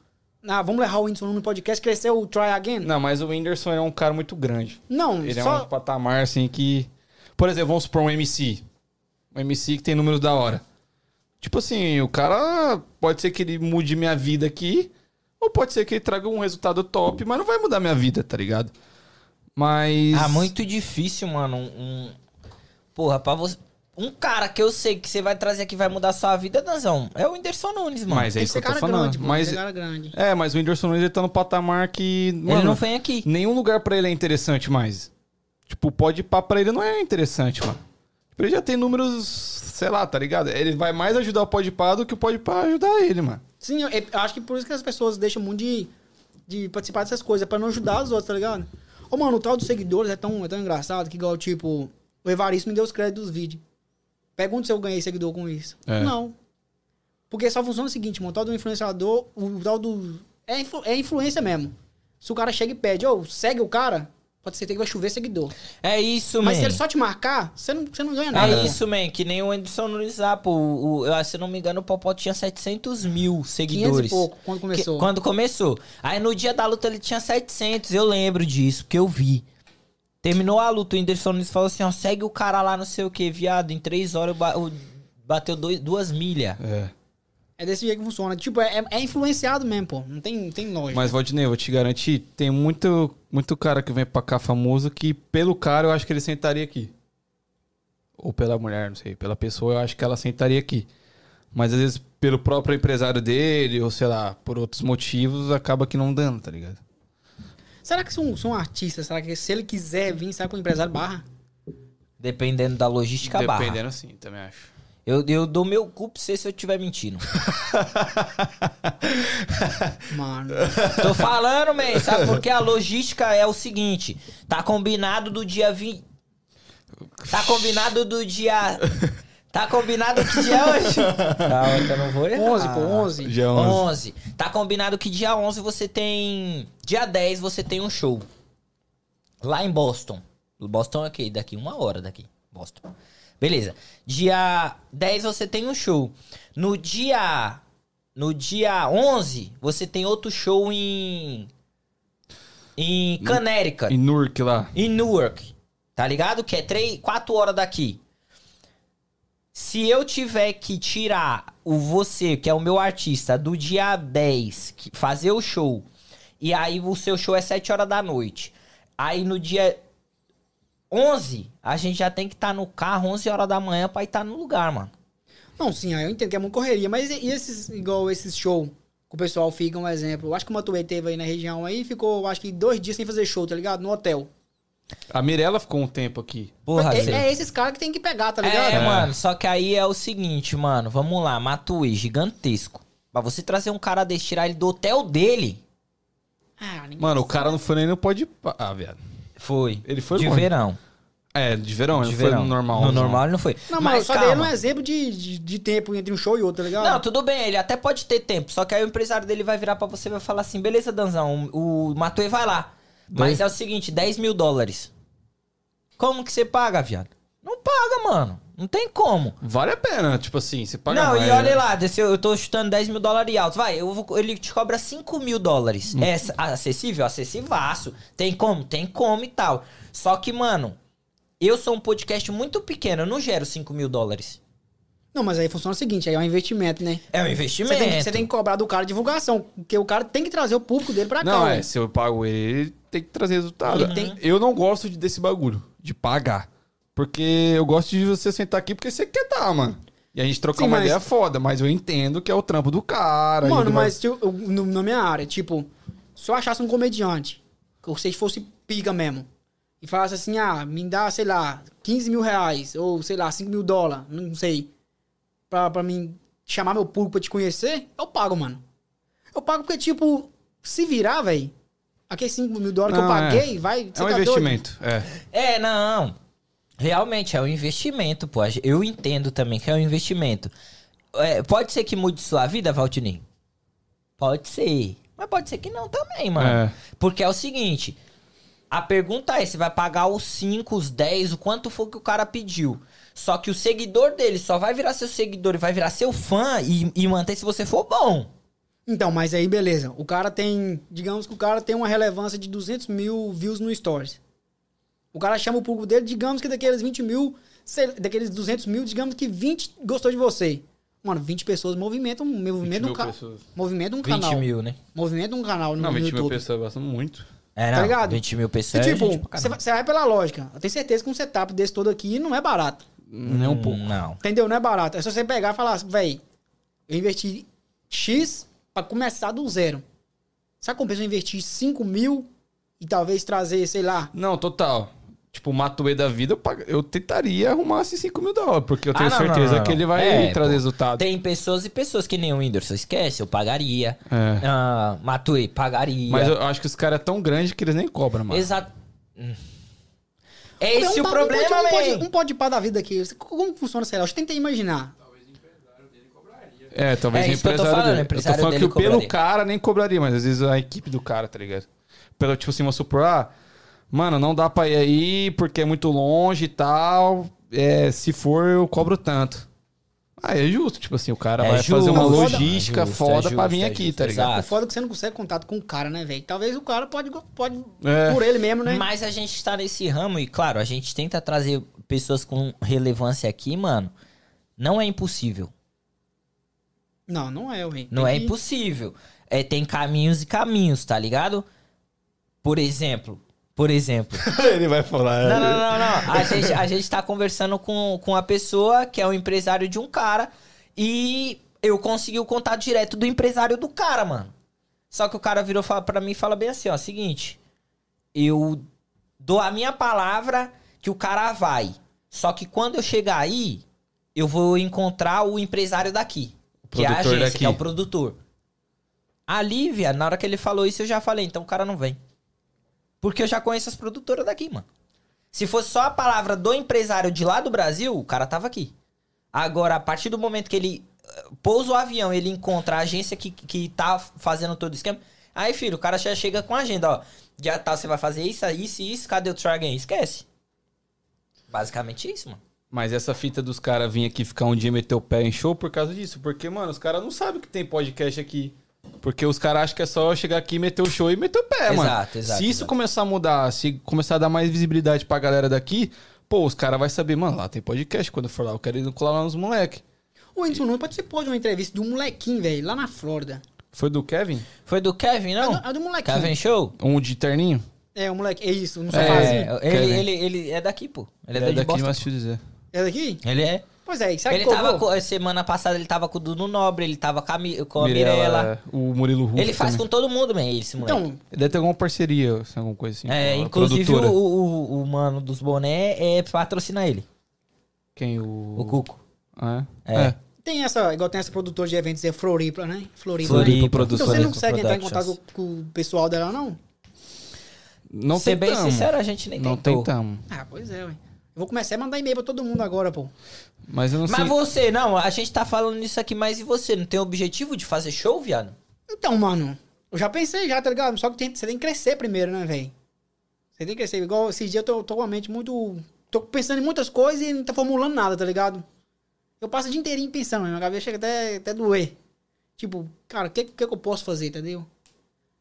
Speaker 3: Ah, vamos levar o Whindersson Nunes no podcast, crescer o Try Again?
Speaker 1: Não, mas o Whindersson é um cara muito grande.
Speaker 3: Não,
Speaker 1: Ele é
Speaker 3: só.
Speaker 1: um patamar, assim, que... Por exemplo, vamos supor um MC. Um MC que tem números da hora. Tipo assim, o cara... Pode ser que ele mude minha vida aqui, ou pode ser que ele traga um resultado top, mas não vai mudar minha vida, tá ligado? Mas...
Speaker 2: Ah, muito difícil, mano. Um, um- Porra, pra você. Um cara que eu sei que você vai trazer aqui vai mudar a sua vida, Danzão, é o Whindersson Nunes, mano.
Speaker 1: Mas é isso que eu tô
Speaker 3: cara
Speaker 1: falando.
Speaker 3: grande,
Speaker 1: mas...
Speaker 3: cara grande.
Speaker 1: É, mas o Whindersson Nunes ele tá no patamar que...
Speaker 2: Ele
Speaker 1: mano,
Speaker 2: não vem aqui.
Speaker 1: Nenhum lugar pra ele é interessante mais. Tipo, pode pá pra ele não é interessante, mano. Tipo, ele já tem números, sei lá, tá ligado? Ele vai mais ajudar o Podpah do que o Podpah ajudar ele, mano.
Speaker 3: Sim, eu, eu acho que por isso que as pessoas deixam muito de, de participar dessas coisas, pra não ajudar os outros, tá ligado? Ô, mano, o tal dos seguidores é tão, é tão engraçado que, igual, tipo, o Evaristo me deu os créditos dos vídeos. Pergunta se eu ganhei seguidor com isso.
Speaker 1: É.
Speaker 3: Não. Porque só funciona o seguinte, mano, o tal do influenciador, o tal do... É, influ- é influência mesmo. Se o cara chega e pede, ô, segue o cara, pode ser que vai chover seguidor.
Speaker 2: É isso,
Speaker 3: Mas
Speaker 2: man.
Speaker 3: se ele só te marcar, você não, você não ganha nada.
Speaker 2: É isso, man. Que nem o Whindersson Nunes lá, pô. O, o- eu, se eu não me engano, o Popó tinha 700 mil
Speaker 3: 500
Speaker 2: seguidores.
Speaker 3: e pouco, quando começou.
Speaker 2: Que- quando começou. Aí no dia da luta ele tinha 700, eu lembro disso, porque eu vi. Terminou a luta, o Whindersson Nunes falou assim, ó, segue o cara lá, não sei o que, viado, em três horas eu ba- eu bateu dois, duas milhas.
Speaker 1: É.
Speaker 3: É desse jeito que funciona. Tipo, é, é influenciado mesmo, pô. Não tem, não tem lógica.
Speaker 1: Mas, Valdinei, eu vou te garantir, tem muito, muito cara que vem pra cá famoso que, pelo cara, eu acho que ele sentaria aqui. Ou pela mulher, não sei. Pela pessoa, eu acho que ela sentaria aqui. Mas, às vezes, pelo próprio empresário dele, ou sei lá, por outros motivos, acaba que não dando, tá ligado?
Speaker 3: Será que se um, se um artista, será que se ele quiser vir, será que o empresário barra?
Speaker 2: Dependendo da logística barra.
Speaker 1: Dependendo, sim, também acho.
Speaker 2: Eu, eu dou meu cu pra você se eu estiver mentindo.
Speaker 3: Mano.
Speaker 2: Tô falando, man, sabe? Porque a logística é o seguinte: tá combinado do dia 20. Tá combinado do dia. Tá combinado que dia é hoje? Calma, que eu não vou errar.
Speaker 3: 11, pô, 11.
Speaker 1: Dia 11.
Speaker 2: 11. Tá combinado que dia 11 você tem. Dia 10 você tem um show. Lá em Boston. Boston é aqui, daqui uma hora daqui. Boston. Beleza. Dia 10 você tem um show. No dia. No dia 11 você tem outro show em. Em Connecticut.
Speaker 1: E Nurk lá.
Speaker 2: Em Newark. Tá ligado? Que é 3, 4 horas daqui. Se eu tiver que tirar o você, que é o meu artista, do dia 10, que- fazer o show, e aí o seu show é 7 horas da noite. Aí no dia 11, a gente já tem que estar no carro 11 horas da manhã pra estar no lugar, mano.
Speaker 3: Não, sim, aí eu entendo que é muito correria. Mas e esses, igual esses show que o pessoal fica, um exemplo. Eu acho que o Matuê teve aí na região aí ficou, acho que dois dias sem fazer show, tá ligado? No hotel.
Speaker 1: A Mirella ficou um tempo aqui.
Speaker 2: Porra,
Speaker 3: é, é esses caras que tem que pegar, tá ligado?
Speaker 2: É, mano, só que aí é o seguinte, mano. Vamos lá, Matuê, gigantesco. Pra você trazer um cara desse, tirar ele do hotel dele,
Speaker 3: Ah, ninguém
Speaker 1: Mano, o cara não foi nem no pode. Ah, viado.
Speaker 2: Foi.
Speaker 1: Ele foi
Speaker 2: de
Speaker 1: longe.
Speaker 2: verão.
Speaker 1: É, de verão,
Speaker 2: De
Speaker 1: ele
Speaker 2: verão.
Speaker 1: foi no normal.
Speaker 2: No normal ele não foi.
Speaker 3: Não, mas,
Speaker 2: mas
Speaker 3: só daí
Speaker 2: calma.
Speaker 3: é um exemplo de, de, de tempo entre um show e outro, tá ligado?
Speaker 2: Não, tudo bem, ele até pode ter tempo. Só que aí o empresário dele vai virar pra você e vai falar assim: beleza, Danzão, o Matuê vai lá. Mas é o seguinte: 10 mil dólares. Como que você paga, viado? Não paga, mano. Não tem como.
Speaker 1: Vale a pena, tipo assim, você paga
Speaker 2: não,
Speaker 1: mais.
Speaker 2: e olha lá, desse- eu tô chutando 10 mil dólares e alto. Vai, eu vou- ele te cobra 5 mil dólares.
Speaker 1: Hum.
Speaker 2: É ac- acessível? Acessivaço. Tem como? Tem como e tal. Só que, mano, eu sou um podcast muito pequeno, eu não gero 5 mil dólares.
Speaker 3: Não, mas aí funciona o seguinte, aí é um investimento, né?
Speaker 2: É um
Speaker 3: Você
Speaker 2: investimento.
Speaker 3: tem, que- você tem que cobrar do cara divulgação, porque o cara tem que trazer o público dele pra cá.
Speaker 1: Não, é, se eu pago ele, ele tem que trazer resultado.
Speaker 3: Tem-
Speaker 1: Eu não gosto de- desse bagulho, de pagar. Porque eu gosto de você sentar aqui porque você quer tá, mano. E a gente trocar
Speaker 3: Sim,
Speaker 1: uma
Speaker 3: mas-
Speaker 1: ideia foda, mas eu entendo que é o trampo do cara.
Speaker 3: Mano,
Speaker 1: vai-
Speaker 3: mas se eu- eu- no- na minha área, tipo, se eu achasse um comediante, que você fosse pica mesmo, e falasse assim, ah, me dá, sei lá, 15 mil reais, ou sei lá, 5 mil dólares, não sei, pra, pra mim chamar meu público pra te conhecer, eu pago, mano. Eu pago porque, tipo, se virar, velho, Aqueles 5 mil dólares que eu
Speaker 1: Não, é.
Speaker 3: paguei, vai.
Speaker 1: É um
Speaker 3: tá doido?
Speaker 1: investimento. É.
Speaker 2: É, não. Realmente é um investimento, pô. Eu entendo também que é um investimento. É, pode ser que mude sua vida, Valtinei? Pode ser. Mas pode ser que não também, mano.
Speaker 1: É.
Speaker 2: Porque é o seguinte: a pergunta é: você vai pagar os 5, os 10, o quanto for que o cara pediu. Só que o seguidor dele só vai virar seu seguidor e vai virar seu fã e, e manter se você for bom.
Speaker 3: Então, mas aí beleza. O cara tem. Digamos que o cara tem uma relevância de 200 mil views no Stories. O cara chama o público dele, digamos que daqueles 20 mil, daqueles 200 mil, digamos que 20 gostou de você. Mano, 20 pessoas movimentam, movimentam um,
Speaker 1: mil
Speaker 3: ca...
Speaker 1: pessoas.
Speaker 3: movimenta um
Speaker 2: 20
Speaker 3: canal.
Speaker 2: mil, né?
Speaker 3: Movimenta um canal no,
Speaker 1: Não,
Speaker 3: no
Speaker 1: 20 mil
Speaker 3: YouTube.
Speaker 1: pessoas bastante muito.
Speaker 2: É,
Speaker 3: Tá
Speaker 2: não.
Speaker 3: ligado?
Speaker 2: 20 mil
Speaker 3: E,
Speaker 2: pessoas. é
Speaker 3: tipo, você vai, pela lógica. Eu tenho certeza que um setup desse todo aqui não é barato.
Speaker 1: Nem um pouco.
Speaker 2: Não.
Speaker 3: Entendeu? Não é barato. É só você pegar e falar assim, véi, eu investi X pra começar do zero. Sabe como eu investir 5 mil e talvez trazer, sei lá,
Speaker 1: Não, total. Tipo, o Matuê da vida, eu, pag- eu tentaria arrumar esses 5 mil dólares, porque eu
Speaker 2: Ah,
Speaker 1: tenho
Speaker 2: não, não,
Speaker 1: certeza
Speaker 2: não, não.
Speaker 1: que ele vai
Speaker 2: É,
Speaker 1: trazer
Speaker 2: pô.
Speaker 1: resultado.
Speaker 2: Tem pessoas e pessoas que nem o Whindersson. Esquece, eu pagaria.
Speaker 1: É.
Speaker 2: Ah, Matuê, pagaria.
Speaker 1: Mas eu acho que os caras é tão grande que eles nem cobram, mano.
Speaker 2: Exato. Hum. É esse
Speaker 3: um
Speaker 2: o problema,
Speaker 3: um pode, um pode, um pode pá da vida aqui. Como funciona esse relógio? Tenta imaginar.
Speaker 1: É, talvez
Speaker 2: É
Speaker 1: o
Speaker 2: que eu tô
Speaker 1: empresário
Speaker 2: falando,
Speaker 1: dele.
Speaker 2: o empresário
Speaker 1: eu tô falando
Speaker 2: dele
Speaker 1: que pelo
Speaker 2: cobraria.
Speaker 1: cara nem cobraria, mas às vezes a equipe do cara, tá ligado? Pelo, tipo assim, vamos supor, ah, mano, não dá pra ir aí porque é muito longe e tal. É, se for, eu cobro tanto. Ah, é justo, tipo assim, o cara
Speaker 2: É
Speaker 1: vai fazer uma
Speaker 3: justo,
Speaker 1: logística
Speaker 2: é justo,
Speaker 1: foda
Speaker 2: é
Speaker 1: pra
Speaker 2: justo,
Speaker 1: vir
Speaker 2: é
Speaker 1: aqui,
Speaker 2: justo,
Speaker 1: tá ligado?
Speaker 2: exato.
Speaker 3: O foda é que você não consegue contato com o cara, né, velho? Talvez o cara pode, pode
Speaker 1: É.
Speaker 3: por ele mesmo, né?
Speaker 2: Mas a gente tá nesse ramo e, claro, a gente tenta trazer pessoas com relevância aqui, mano. Não é impossível.
Speaker 3: Não, não é, velho.
Speaker 2: Não é impossível. É, tem caminhos e caminhos, tá ligado? Por exemplo, por exemplo.
Speaker 1: Ele vai falar.
Speaker 2: Não, não, não, não. A gente, a gente tá conversando com, com a pessoa que é o empresário de um cara e eu consegui o contato direto do empresário do cara, mano. Só que o cara virou pra mim e fala bem assim, ó, seguinte, eu dou a minha palavra que o cara vai. Só que quando eu chegar aí, eu vou encontrar o empresário daqui. que é a
Speaker 1: produtor
Speaker 2: agência,
Speaker 1: daqui.
Speaker 2: que é o produtor. A Lívia, na hora que ele falou isso, eu já falei, então o cara não vem. Porque eu já conheço as produtoras daqui, mano. Se fosse só a palavra do empresário de lá do Brasil, o cara tava aqui. Agora, a partir do momento que ele eh, pousa o avião, ele encontra a agência que, que tá fazendo todo o esquema. Aí, filho, o cara já chega com a agenda, ó. Dia tal você vai fazer isso, isso e isso. Cadê o Tragan? Esquece. Basicamente isso, mano.
Speaker 1: Mas essa fita dos caras vir aqui ficar um dia meter o pé em show por causa disso. Porque, mano, os caras não sabem que tem podcast aqui. Porque os caras acham que é só chegar aqui, meter o show e meter o pé, mano.
Speaker 2: Exato, exato,
Speaker 1: Se isso
Speaker 2: exato.
Speaker 1: começar a mudar, se começar a dar mais visibilidade pra galera daqui, pô, os caras vão saber, mano, lá tem podcast. Quando eu for lá, eu quero ir colar lá nos moleque.
Speaker 3: O Whindersson Nunes participou de uma entrevista de um molequinho, velho, lá na Flórida.
Speaker 1: Foi do Kevin?
Speaker 2: Foi do Kevin, não?
Speaker 3: É do, é do molequinho.
Speaker 2: Kevin Show?
Speaker 1: Um de terninho?
Speaker 3: É, o moleque. É isso, no
Speaker 2: É,
Speaker 3: sofazinho.
Speaker 2: ele, ele, ele é daqui, pô. Ele é,
Speaker 1: é
Speaker 2: daqui de Boston.
Speaker 1: mas te dizer.
Speaker 3: É daqui?
Speaker 2: Ele é.
Speaker 3: Pois é, sabe
Speaker 2: Ele
Speaker 3: que
Speaker 2: tava
Speaker 3: cobrou?
Speaker 2: com, semana passada ele tava com o Dudu Nobre, ele tava com a, com a Mirella.
Speaker 1: Mirella, o Murilo Rufo
Speaker 2: Ele faz
Speaker 1: também.
Speaker 2: com todo mundo, man, esse moleque.
Speaker 3: Então,
Speaker 1: Ele deve ter alguma parceria, assim, alguma coisa assim.
Speaker 2: é, inclusive o, o, o mano dos boné é patrocinar ele,
Speaker 1: Quem? O...
Speaker 2: o Cuco.
Speaker 1: Ah, é?
Speaker 2: É.
Speaker 3: tem essa, igual tem essa produtora de eventos, é Floripa, né? Floripa.
Speaker 2: Floripa,
Speaker 1: Produções.
Speaker 3: Então você não consegue entrar em contato com, o pessoal dela, não?
Speaker 1: Não
Speaker 2: Ser bem sincero, a gente nem
Speaker 1: Não
Speaker 2: tentou.
Speaker 1: tentamos.
Speaker 3: Ah, pois é, ué. Eu vou começar a mandar e-mail pra todo mundo agora, pô.
Speaker 1: Mas eu não sei.
Speaker 2: Mas você, não, a gente tá falando isso aqui, mas e você? Não tem objetivo de fazer show, viado?
Speaker 3: Então, mano, eu já pensei já, tá ligado? Só que tem- você tem que crescer primeiro, né, velho? Você tem que crescer. Igual esses dias eu tô, tô com a mente muito... Tô pensando em muitas coisas e não tô formulando nada, tá ligado? Eu passo o dia inteirinho pensando, minha cabeça chega até, até doer. Tipo, cara, o que, que, que eu posso fazer, entendeu?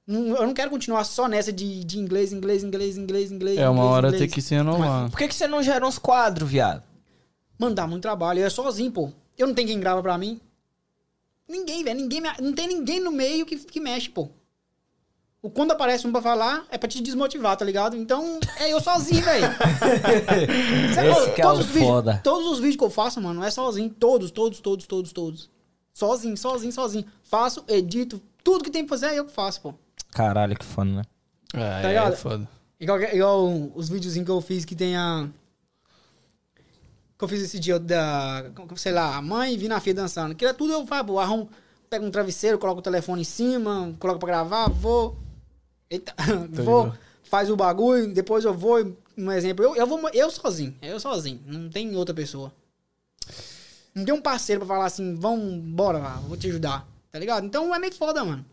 Speaker 3: Eu não quero continuar só nessa de, de inglês, inglês, inglês, inglês, inglês.
Speaker 1: É uma
Speaker 3: inglês,
Speaker 1: hora
Speaker 3: inglês.
Speaker 1: ter que se renovar.
Speaker 2: Por que, que você não gera uns quadros, viado?
Speaker 3: Mano, dá muito trabalho. Eu é sozinho, pô. Eu não tenho quem grava pra mim. Ninguém, velho. Ninguém me- Não tem ninguém no meio que, que mexe, pô. O quando aparece um pra falar, é pra te desmotivar, tá ligado? Então, é eu sozinho, velho.
Speaker 2: É o
Speaker 3: todos os vídeos-
Speaker 2: foda.
Speaker 3: Todos os vídeos que eu faço, mano, é sozinho. Todos, todos, todos, todos, todos. Sozinho, sozinho, sozinho. Faço, edito. Tudo que tem pra fazer é eu que faço, pô.
Speaker 2: Caralho, que foda, né?
Speaker 1: Ah,
Speaker 3: Tá
Speaker 1: é,
Speaker 3: ligado?
Speaker 1: é foda.
Speaker 3: Igual, igual os videozinhos que eu fiz que tem a. Que eu fiz esse dia da. Sei lá, a mãe vi na filha dançando. Que é tudo eu faço, arrumo, pego um travesseiro, coloco o telefone em cima, coloco pra gravar, vou. Eita, vou, faz o bagulho, depois eu vou, um exemplo, eu, eu vou eu sozinho, eu sozinho, não tem outra pessoa. Não tem um parceiro pra falar assim, vamos, bora lá, vou te ajudar, tá ligado? Então é meio foda, mano.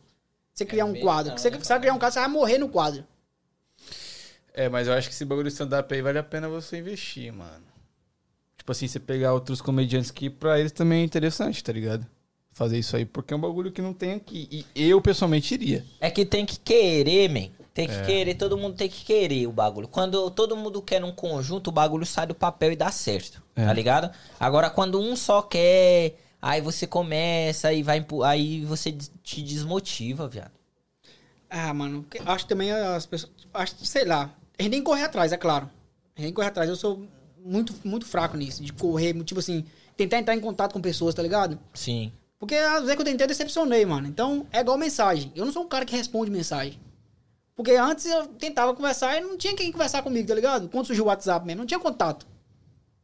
Speaker 3: Você criar um
Speaker 2: meio
Speaker 3: quadro,
Speaker 2: não,
Speaker 3: você,
Speaker 2: né,
Speaker 3: você vai criar um quadro, você vai morrer no quadro.
Speaker 1: É, mas eu acho que esse bagulho de stand-up aí vale a pena você investir, mano. Tipo assim, você pegar outros comediantes que pra eles também é interessante, tá ligado? Fazer isso aí, porque é um bagulho que não tem aqui. E eu, pessoalmente, iria.
Speaker 2: É que tem que querer, man. Tem
Speaker 1: É.
Speaker 2: que querer, todo mundo tem que querer o bagulho. Quando todo mundo quer num conjunto, o bagulho sai do papel e dá certo.
Speaker 1: É.
Speaker 2: Tá ligado? Agora, quando um só quer, aí você começa e vai. Aí você te desmotiva, viado.
Speaker 3: Ah, mano, acho que também as pessoas. Acho, sei lá. A gente tem que correr atrás, é claro. A gente tem que correr atrás. Eu sou muito, muito fraco nisso, de correr, tipo assim, tentar entrar em contato com pessoas, tá ligado?
Speaker 2: Sim.
Speaker 3: Porque às vezes que eu tentei, eu decepcionei, mano. Então, é igual mensagem. Eu não sou um cara que responde mensagem. Porque antes eu tentava conversar e não tinha quem conversar comigo, tá ligado? Quando surgiu o WhatsApp mesmo, não tinha contato.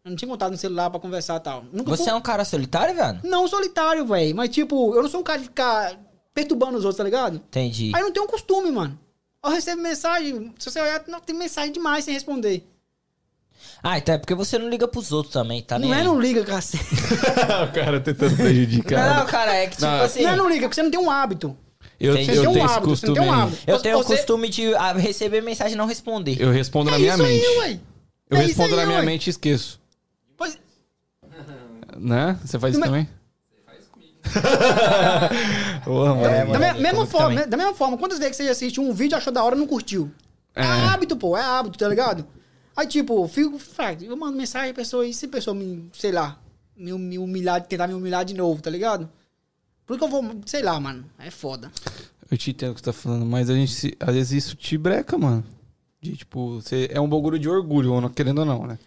Speaker 3: Eu não tinha contato no celular pra conversar e tal. Nunca
Speaker 2: Você
Speaker 3: fui-
Speaker 2: é um cara solitário, viado?
Speaker 3: Não solitário, velho. Mas, tipo, eu não sou um cara de ficar perturbando os outros, tá ligado?
Speaker 2: Entendi.
Speaker 3: Aí não tem um costume, mano. Eu recebo mensagem, se você olhar, não, tem mensagem demais sem responder.
Speaker 2: Ah, então é porque você não liga pros outros também, tá nem
Speaker 3: não é
Speaker 2: aí.
Speaker 3: não liga, cacete.
Speaker 1: o cara tentando prejudicar.
Speaker 2: Não, cara, é que tipo
Speaker 1: Não,
Speaker 2: assim.
Speaker 3: Não é não liga, porque você não tem um hábito.
Speaker 1: Eu, eu
Speaker 3: um
Speaker 1: tenho esse
Speaker 3: hábito, você não
Speaker 1: costume
Speaker 3: tem um hábito.
Speaker 2: Eu tenho o
Speaker 3: Você-
Speaker 2: costume de ah, receber mensagem e não responder.
Speaker 1: Eu respondo na
Speaker 3: É
Speaker 1: minha
Speaker 3: isso
Speaker 1: mente.
Speaker 3: aí, ué.
Speaker 1: Eu
Speaker 3: É isso
Speaker 1: respondo
Speaker 3: aí,
Speaker 1: na minha
Speaker 3: ué.
Speaker 1: mente e esqueço. Né? Você faz isso
Speaker 3: Mas-
Speaker 1: também? Porra, mano.
Speaker 2: É,
Speaker 3: da,
Speaker 2: mano,
Speaker 3: me-
Speaker 2: é
Speaker 3: mesma
Speaker 2: comigo
Speaker 3: forma,
Speaker 2: também.
Speaker 3: da mesma forma, quantas vezes que você assiste um vídeo, achou da hora e não curtiu? É,
Speaker 1: É.
Speaker 3: hábito, pô, é hábito, tá ligado? Aí, tipo, eu fico, eu mando mensagem, a pessoa, e se a pessoa me, sei lá, me, me humilhar, tentar me humilhar de novo, tá ligado? Por que eu vou, sei lá, mano, é foda.
Speaker 1: Eu te entendo o que você tá falando, mas a gente, se- às vezes isso te breca, mano. De, tipo, você é um bagulho de orgulho, ou não- querendo ou não, né?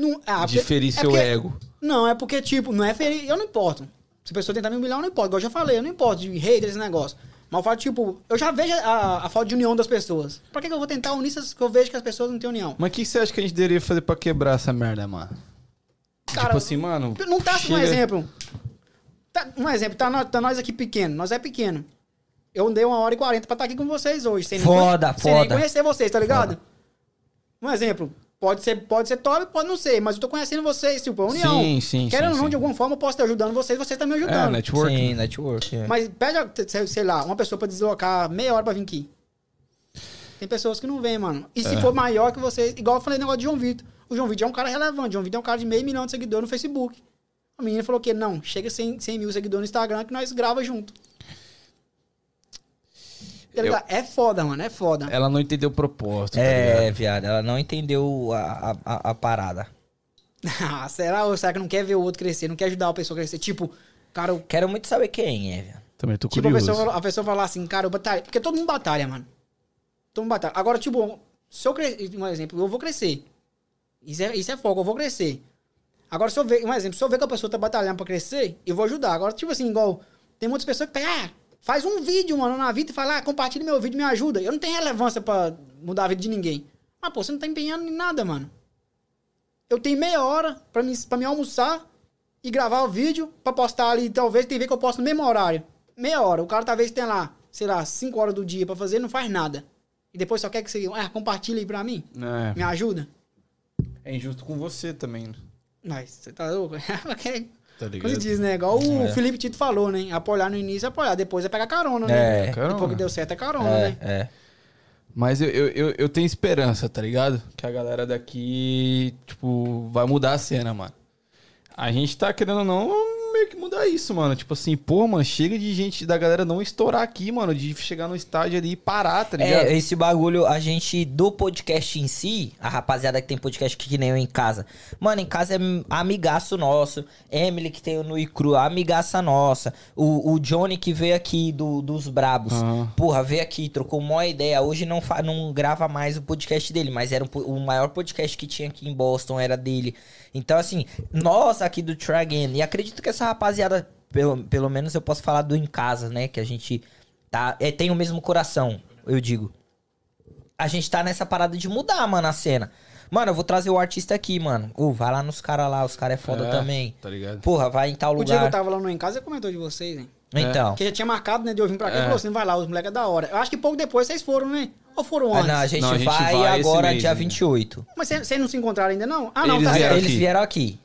Speaker 3: Não, ah,
Speaker 1: de
Speaker 3: porque-
Speaker 1: ferir
Speaker 3: é
Speaker 1: seu
Speaker 3: porque-
Speaker 1: ego.
Speaker 3: Não, é porque, tipo, não é ferir. Eu não importo. Se a pessoa tentar me humilhar, eu não importo. Igual eu já falei, eu não importo de hater, esse negócio. Mas eu falo, tipo, eu já vejo a, a falta de união das pessoas. Pra que, que eu vou tentar unir essas que eu vejo que as pessoas não têm união?
Speaker 1: Mas o que você acha que a gente deveria fazer pra quebrar essa merda, mano?
Speaker 3: Cara,
Speaker 1: tipo assim, mano.
Speaker 3: Não tá um
Speaker 1: chega-
Speaker 3: exemplo. Tá, um exemplo, tá, nós- tá nós aqui pequeno, nós é pequeno. Eu andei uma hora e quarenta pra estar aqui com vocês hoje. Sem nem
Speaker 2: Foda,
Speaker 3: Sem nem
Speaker 2: foda.
Speaker 3: conhecer vocês, tá ligado? Um exemplo. Pode ser, pode ser top, pode não ser, mas eu tô conhecendo vocês, tipo, a união.
Speaker 1: Sim, sim,
Speaker 3: Querendo
Speaker 1: sim,
Speaker 3: ou não,
Speaker 1: sim.
Speaker 3: de alguma forma, eu posso estar ajudando vocês, vocês estão me
Speaker 1: É,
Speaker 3: ajudando.
Speaker 1: network.
Speaker 2: Sim, network. é.
Speaker 3: Mas pede, sei- lá, uma pessoa pra deslocar meia hora pra vir aqui. Tem pessoas que não vêm, mano. E se
Speaker 1: É.
Speaker 3: for maior que vocês, igual eu falei no negócio de João Vitor. O João Vitor é um cara relevante. O João Vitor é um cara de meio milhão de seguidores no Facebook. A menina falou que não, chega a 100, 100 mil seguidores no Instagram que nós grava junto. Tá ligado? É foda, mano, é foda.
Speaker 1: Ela não entendeu o propósito, tá?
Speaker 2: É, viado, ela não entendeu a, a, a- a parada.
Speaker 3: Ah, será ou será que não quer ver o outro crescer? Não quer ajudar a pessoa a crescer? Tipo, cara, eu
Speaker 2: Quero muito saber quem é, viado.
Speaker 1: Também tô
Speaker 3: Tipo, a
Speaker 1: curioso.
Speaker 3: pessoa, a pessoa falar assim, cara, eu batalho. Porque todo mundo batalha, mano. Todo mundo batalha. Agora, tipo, se eu crescer. Um exemplo, eu vou crescer. Isso é, isso é foco, eu vou crescer. Agora, se eu ver, um exemplo, se eu ver que a pessoa tá batalhando pra crescer, eu vou ajudar. Agora, tipo assim, igual. Tem muitas pessoas que pegam, ah, faz um vídeo, mano, na vida e fala, ah, compartilha meu vídeo, me ajuda. Eu não tenho relevância pra mudar a vida de ninguém. Mas, pô, você não tá empenhando em nada, mano. Eu tenho meia hora pra me, pra me almoçar e gravar o vídeo pra postar ali. Talvez tem ver que eu posto no mesmo horário. Meia hora. O cara talvez tenha lá, sei lá, cinco horas do dia pra fazer e não faz nada. E depois só quer que você ah, compartilhe aí pra mim.
Speaker 1: É,
Speaker 3: Me ajuda.
Speaker 1: é injusto com você também, né?
Speaker 3: Mas você tá louco?
Speaker 1: Tá
Speaker 3: Como se diz, né? Igual o
Speaker 2: É.
Speaker 3: Felipe Tito falou, né? Apoiar no início, apoiar. Depois é pegar carona, né?
Speaker 2: É,
Speaker 1: Carona.
Speaker 3: Depois que deu certo é carona,
Speaker 2: é,
Speaker 3: né?
Speaker 2: é.
Speaker 1: Mas eu, eu, eu, eu tenho esperança, tá ligado? Que a galera daqui, tipo, vai mudar a cena, mano. A gente tá querendo ou não meio que mudar isso, mano. Tipo assim, pô, mano, chega de gente da galera não estourar aqui, mano. De chegar no estádio ali e parar, tá ligado?
Speaker 2: É, esse bagulho, a gente, do podcast em si, a rapaziada que tem podcast que nem eu em casa. Mano, em casa é amigaço nosso. Emily que tem o Nui Cru, amigaça nossa. O, o Johnny que veio aqui do, dos Brabos.
Speaker 1: Aham.
Speaker 2: Porra, veio aqui, trocou uma ideia. Hoje não, fa- não grava mais o podcast dele, mas era po- o maior podcast que tinha aqui em Boston, era dele. Então, assim, nós aqui do Try Again, e acredito que essa rapaziada, pelo, pelo menos eu posso falar do em casa, né? Que a gente tá, é, tem o mesmo coração, eu digo. A gente tá nessa parada de mudar, mano, a cena. Mano, eu vou trazer o artista aqui, mano. Ô, vai lá nos caras lá, os caras é foda
Speaker 1: É,
Speaker 2: também.
Speaker 1: Tá ligado?
Speaker 2: Porra, vai em tal
Speaker 3: O dia que eu
Speaker 2: lugar.
Speaker 3: tava lá no Em Casa, ele comentou de vocês, hein?
Speaker 2: Então.
Speaker 3: Porque já tinha marcado, né? De eu vir pra cá.
Speaker 1: É.
Speaker 3: Ele falou assim, vai lá, os moleques é da hora. Eu acho que pouco depois vocês foram, né? Ou foram
Speaker 2: Ah,
Speaker 3: antes?
Speaker 2: não, a gente,
Speaker 1: Não, a gente
Speaker 2: vai,
Speaker 1: vai
Speaker 2: agora
Speaker 1: mês
Speaker 2: dia
Speaker 1: ainda.
Speaker 2: 28.
Speaker 3: Mas vocês não se encontraram ainda, não? Ah, não,
Speaker 1: Eles
Speaker 3: tá certo.
Speaker 2: Eles vieram aqui.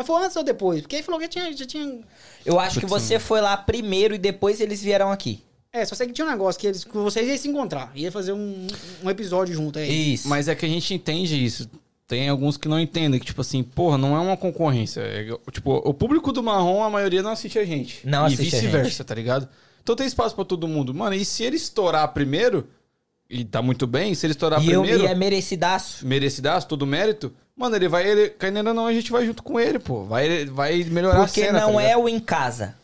Speaker 3: Mas foi antes ou depois? Porque aí falou que já tinha... Já tinha...
Speaker 2: Eu acho que você foi lá primeiro e depois eles vieram aqui.
Speaker 3: É, só sei que tinha um negócio que, eles, que vocês iam se encontrar. Ia fazer um, um episódio junto aí.
Speaker 2: Isso.
Speaker 1: Mas é que a gente entende isso. Tem alguns que não entendem, que, tipo assim, porra, não é uma concorrência. É, tipo, o público do marrom, a maioria não assiste a gente.
Speaker 2: Não
Speaker 1: e
Speaker 2: assiste a
Speaker 1: vice-versa, tá ligado? Então tem espaço pra todo mundo. Mano, e se ele estourar primeiro, e tá muito bem, se ele estourar
Speaker 2: e, eu,
Speaker 1: primeiro,
Speaker 2: e é merecidaço.
Speaker 1: merecidaço, todo mérito, mano, ele vai, ele, querendo não, a gente vai junto com ele, pô. Vai, vai melhorar
Speaker 2: Porque
Speaker 1: a cena,
Speaker 2: não
Speaker 1: tá
Speaker 2: é o em casa.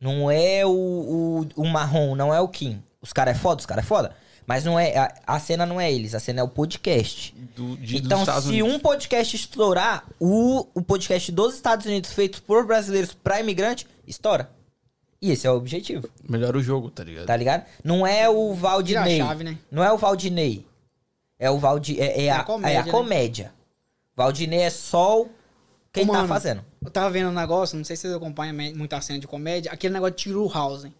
Speaker 2: Não é o, o, o marrom, não é o Kim. Os caras é foda, os caras é foda. Mas não é. A, a cena não é eles, a cena é o podcast.
Speaker 1: Do, de-
Speaker 2: então, se
Speaker 1: Unidos.
Speaker 2: um podcast estourar, o, o podcast dos Estados Unidos feito por brasileiros pra imigrante, estoura. E esse é o objetivo,
Speaker 1: Melhora o jogo, tá ligado?
Speaker 2: tá ligado? Não é o Valdinei.
Speaker 3: Chave, né?
Speaker 2: Não é o Valdinei. É o Valdi, é, é a,
Speaker 3: a comédia,
Speaker 2: é a
Speaker 3: né?
Speaker 2: Valdinei é o- quem tá fazendo.
Speaker 3: Eu tava vendo um negócio, não sei se vocês acompanham muita cena de comédia, aquele negócio de hein?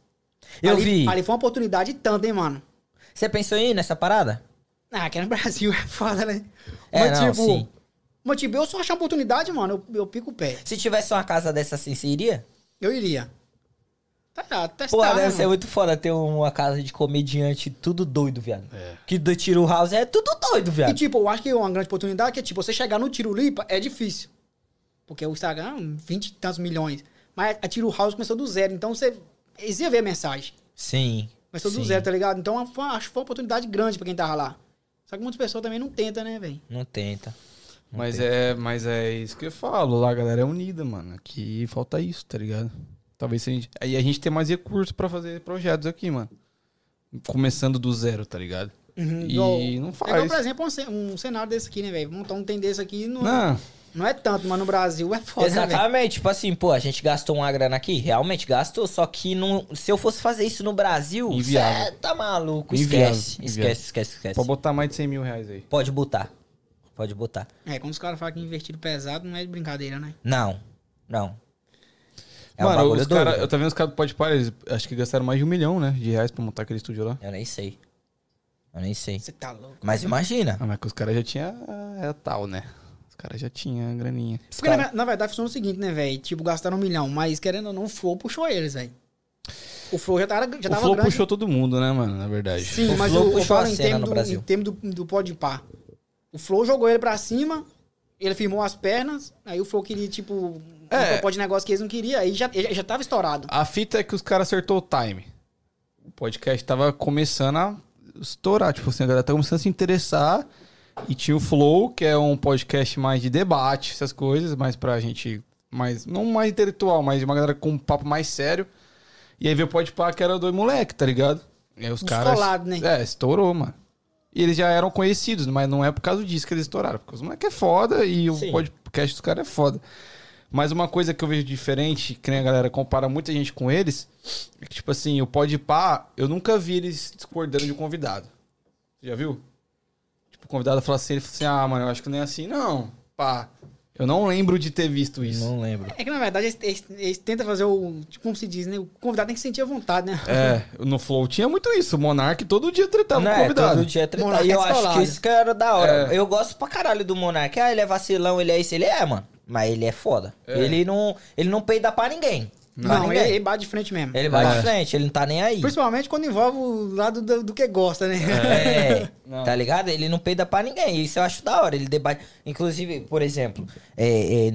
Speaker 2: Eu
Speaker 3: ali,
Speaker 2: vi.
Speaker 3: Ali foi uma oportunidade tanto, hein, mano?
Speaker 2: Você pensou em ir nessa parada?
Speaker 3: Ah, aqui no Brasil é foda, né?
Speaker 2: É,
Speaker 3: mas,
Speaker 2: não,
Speaker 3: tipo,
Speaker 2: sim.
Speaker 3: mas, tipo, eu só achar oportunidade, mano, eu, eu pico o pé.
Speaker 2: Se tivesse uma casa dessa assim, você iria?
Speaker 3: Eu iria. Tá, testar,
Speaker 2: Pô,
Speaker 3: né,
Speaker 2: deve ser muito foda ter uma casa de comediante tudo doido, viado.
Speaker 1: É.
Speaker 2: Que do Tiro House é tudo doido,
Speaker 3: E,
Speaker 2: viado.
Speaker 3: tipo, eu acho que uma grande oportunidade é, tipo, você chegar no Tiro Lipa é difícil. Porque o Instagram, 20 e tantos milhões. Mas a Tiro House começou do zero, então você... Eles iam ver a mensagem.
Speaker 2: Sim.
Speaker 3: Começou do
Speaker 2: sim.
Speaker 3: zero, tá ligado? Então, foi- acho que foi uma oportunidade grande pra quem tava lá. Só que muitas pessoas também não tentam, né, velho?
Speaker 2: Não tenta.
Speaker 1: Mas é, mas é isso que eu falo, lá a galera é unida, mano. Aqui falta isso, tá ligado? Talvez se a gente. Aí a gente tem mais recursos pra fazer projetos aqui, mano. Começando do zero, tá ligado?
Speaker 3: Uhum,
Speaker 1: E não
Speaker 3: É
Speaker 1: faz.
Speaker 3: por exemplo, um, ce- um cenário desse aqui, né, velho? Montar um tem desse aqui não,
Speaker 1: Não,
Speaker 3: não é tanto, mas no Brasil é foda, né?
Speaker 2: Exatamente, tipo assim, pô, a gente gastou uma grana aqui, realmente gastou, só que não, se eu fosse fazer isso no Brasil,
Speaker 1: Inviável.
Speaker 2: cê tá maluco,
Speaker 1: Inviável,
Speaker 2: esquece,
Speaker 1: inviável.
Speaker 2: esquece, esquece, esquece.
Speaker 1: pode botar mais de 100 mil reais aí.
Speaker 2: Pode botar, pode botar.
Speaker 3: É, quando os caras falam que investido pesado, não é de brincadeira, né?
Speaker 2: Não, não. É um
Speaker 1: mano,
Speaker 2: bagulho
Speaker 1: os
Speaker 2: doido.
Speaker 1: cara, eu tava vendo os caras do Pode Par, eles acho que gastaram mais de um milhão, né? De reais pra montar aquele estúdio lá.
Speaker 2: Eu nem sei. Eu nem sei.
Speaker 3: Você tá louco.
Speaker 2: Mas imagina.
Speaker 1: Ah, mas que os caras já tinham. É tal, né? Os caras já tinham graninha.
Speaker 3: Porque, na, na verdade, funciona o seguinte, né, velho? Tipo, gastaram um milhão, mas querendo ou não, o Flow puxou eles, velho. O Flow já, tava já
Speaker 1: o
Speaker 3: tava
Speaker 1: Flow
Speaker 3: grande.
Speaker 1: puxou todo mundo, né, mano? Na verdade.
Speaker 3: Sim,
Speaker 2: O
Speaker 3: mas
Speaker 2: Flow
Speaker 3: o, eu
Speaker 2: puxou
Speaker 3: falo
Speaker 2: a
Speaker 3: em
Speaker 2: cena
Speaker 3: termos
Speaker 2: no
Speaker 3: do,
Speaker 2: Brasil.
Speaker 3: em termos do, do pode pá. O Flow jogou ele pra cima, ele firmou as pernas, aí o Flow queria, tipo,
Speaker 1: É.
Speaker 3: um propósito de negócio que eles não queriam, aí já, já tava estourado.
Speaker 1: A fita é que os caras acertou o time. O podcast tava começando a estourar. Tipo assim, a galera tá começando a se interessar. E tinha o Flow, que é um podcast mais de debate, essas coisas, mais pra gente. Mais, não mais intelectual, mas uma galera com um papo mais sério. E aí veio o Podpah, que era dois moleque, tá ligado? E aí os caras.
Speaker 3: Descolado, né?
Speaker 1: É, estourou, mano. E eles já eram conhecidos, mas não é por causa disso que eles estouraram. Porque os moleques é foda e o
Speaker 2: Sim.
Speaker 1: podcast dos caras é foda. Mas uma coisa que eu vejo diferente, que nem a galera compara muita gente com eles, é que, tipo assim, o Podpah, eu nunca vi eles discordando de um convidado. Você já viu? Tipo, o convidado fala assim, ele fala assim, ah, mano, eu acho que não é assim. Não, pá. Eu não lembro de ter visto isso.
Speaker 2: Não lembro.
Speaker 3: É que, na verdade, eles, eles, eles tentam fazer o... Tipo, como se diz, né? O convidado tem que sentir a vontade, né?
Speaker 1: É, no Flow tinha muito isso. O Monark todo dia tretava
Speaker 2: Não,
Speaker 1: com o
Speaker 2: é,
Speaker 1: convidado.
Speaker 2: todo dia treta.
Speaker 3: Monark
Speaker 2: E eu
Speaker 3: é
Speaker 2: acho que isso que era da hora.
Speaker 1: É.
Speaker 2: Eu gosto pra caralho do Monark. Ah, ele é vacilão, ele é isso, ele é, mano. Mas ele é foda.
Speaker 1: É.
Speaker 2: Ele não, ele não peida pra ninguém.
Speaker 3: Não, ele,
Speaker 2: ninguém.
Speaker 3: ele bate de frente mesmo.
Speaker 2: Ele vai
Speaker 1: É.
Speaker 2: de frente, ele não tá nem aí.
Speaker 3: Principalmente quando envolve o lado do, do que gosta, né?
Speaker 2: É,
Speaker 1: Não.
Speaker 2: tá ligado? Ele não peida pra ninguém. Isso eu acho da hora. Ele debate. Inclusive, por exemplo, é, é,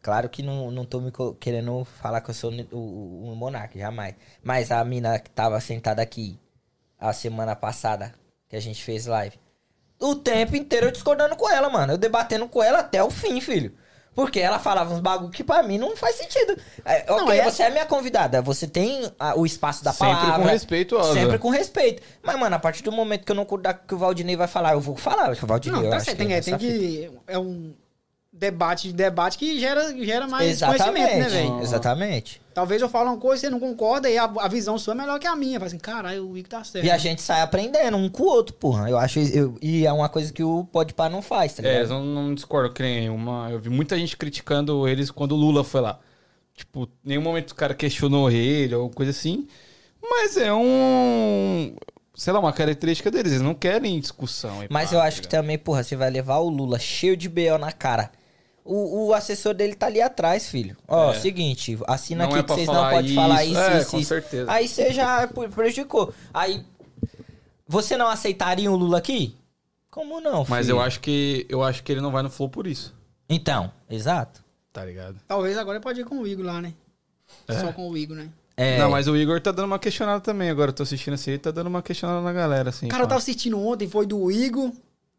Speaker 2: claro que não, não tô me querendo falar que eu sou o, o, o monarca, jamais. Mas a mina que tava sentada aqui a semana passada, que a gente fez live, o tempo inteiro eu discordando com ela, mano. Eu debatendo com ela até o fim, filho. Porque ela falava uns bagulho que pra mim não faz sentido. É,
Speaker 3: Não,
Speaker 2: ok,
Speaker 3: é-
Speaker 2: você é minha convidada, você tem ah, o espaço da
Speaker 1: Sempre
Speaker 2: palavra.
Speaker 1: com respeito, óbvio.
Speaker 2: Sempre com respeito. Mas, mano, a partir do momento que eu não da- que o Valdinei vai falar, eu vou falar. O Valdinei,
Speaker 3: Não, tá
Speaker 2: acho
Speaker 3: certo.
Speaker 2: que
Speaker 3: Tem,
Speaker 2: é
Speaker 3: é, tem que... É um debate, debate que gera, gera mais conhecimento, né,
Speaker 2: Exatamente,
Speaker 3: velho?
Speaker 2: exatamente.
Speaker 3: Talvez eu fale uma coisa e você não concorda e a, a visão sua é melhor que a minha. Fala assim, caralho, o Wick tá certo.
Speaker 2: E a gente sai aprendendo um com o outro, porra. Eu acho. eu- e é uma coisa que o Podpah não faz, tá
Speaker 1: É,
Speaker 2: ligado?
Speaker 1: eu não, não discordo, que nem uma. Eu vi muita gente criticando eles quando o Lula foi lá. Tipo, em nenhum momento o cara questionou ele ou coisa assim. Mas é um. sei lá, uma característica deles. Eles não querem discussão.
Speaker 2: Mas
Speaker 1: pá,
Speaker 2: eu
Speaker 1: tá
Speaker 2: acho que também, porra, você vai levar o Lula cheio de BO na cara. O, o assessor dele tá ali atrás, filho. Ó,
Speaker 1: É.
Speaker 2: seguinte, assina
Speaker 1: Não
Speaker 2: aqui
Speaker 1: é
Speaker 2: que
Speaker 1: pra
Speaker 2: vocês não podem falar
Speaker 1: isso.
Speaker 2: isso,
Speaker 1: É,
Speaker 2: isso,
Speaker 1: com
Speaker 2: isso.
Speaker 1: certeza.
Speaker 2: Aí você já prejudicou. Aí, você não aceitaria o Lula aqui? Como não, filho?
Speaker 1: Mas eu acho que eu acho que ele não vai no Flow por isso.
Speaker 2: Então, exato.
Speaker 1: Tá ligado?
Speaker 3: Talvez agora ele pode ir com o Igor lá, né? Só com o Igor, né?
Speaker 2: É,
Speaker 1: Não, mas o Igor tá dando uma questionada também. Agora eu tô assistindo assim, ele tá dando uma questionada na galera, assim.
Speaker 3: Cara, eu tava assistindo ontem, foi do Igor,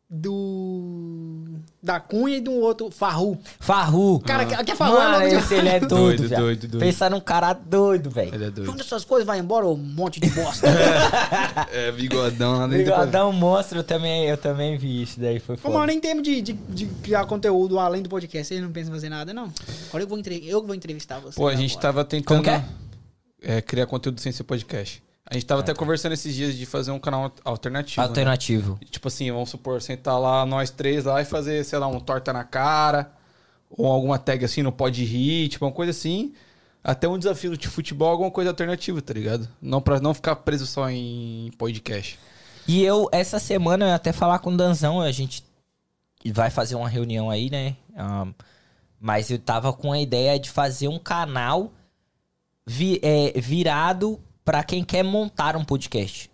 Speaker 3: do. Da Cunha e de um outro, Farru.
Speaker 2: Farru.
Speaker 3: Cara, que, que é Farru é
Speaker 2: Mano,
Speaker 3: louco
Speaker 2: esse ele é doido,
Speaker 1: Doido,
Speaker 2: viado.
Speaker 1: doido, doido.
Speaker 2: Pensa num cara doido, velho.
Speaker 1: Ele é doido.
Speaker 3: Quando essas coisas vai embora, um monte de bosta.
Speaker 1: É, bigodão lá dentro.
Speaker 2: Bigodão monstro, eu também, eu também vi isso daí, foi
Speaker 3: Ô,
Speaker 2: foda.
Speaker 3: mano, em termos de, de, de criar conteúdo além do podcast, vocês não pensam em fazer nada, não? Agora eu vou, entre... eu vou entrevistar vocês.
Speaker 1: Pô, a gente
Speaker 3: agora.
Speaker 1: tava tentando
Speaker 2: Como que é?
Speaker 1: é, criar conteúdo sem ser podcast. A gente tava até conversando esses dias de fazer um canal alternativo. né?
Speaker 2: Alternativo.
Speaker 1: Tipo assim, vamos supor, sentar lá, nós três lá e fazer, sei lá, um torta na cara. Ou alguma tag assim, não pode rir, tipo, uma coisa assim. Até um desafio de futebol, alguma coisa alternativa, tá ligado? Não pra não ficar preso só em podcast.
Speaker 2: E eu, essa semana, eu ia até falar com o Danzão, a gente vai fazer uma reunião aí, né? Ahn, mas eu tava com a ideia de fazer um canal vi- é, virado pra quem quer montar um podcast.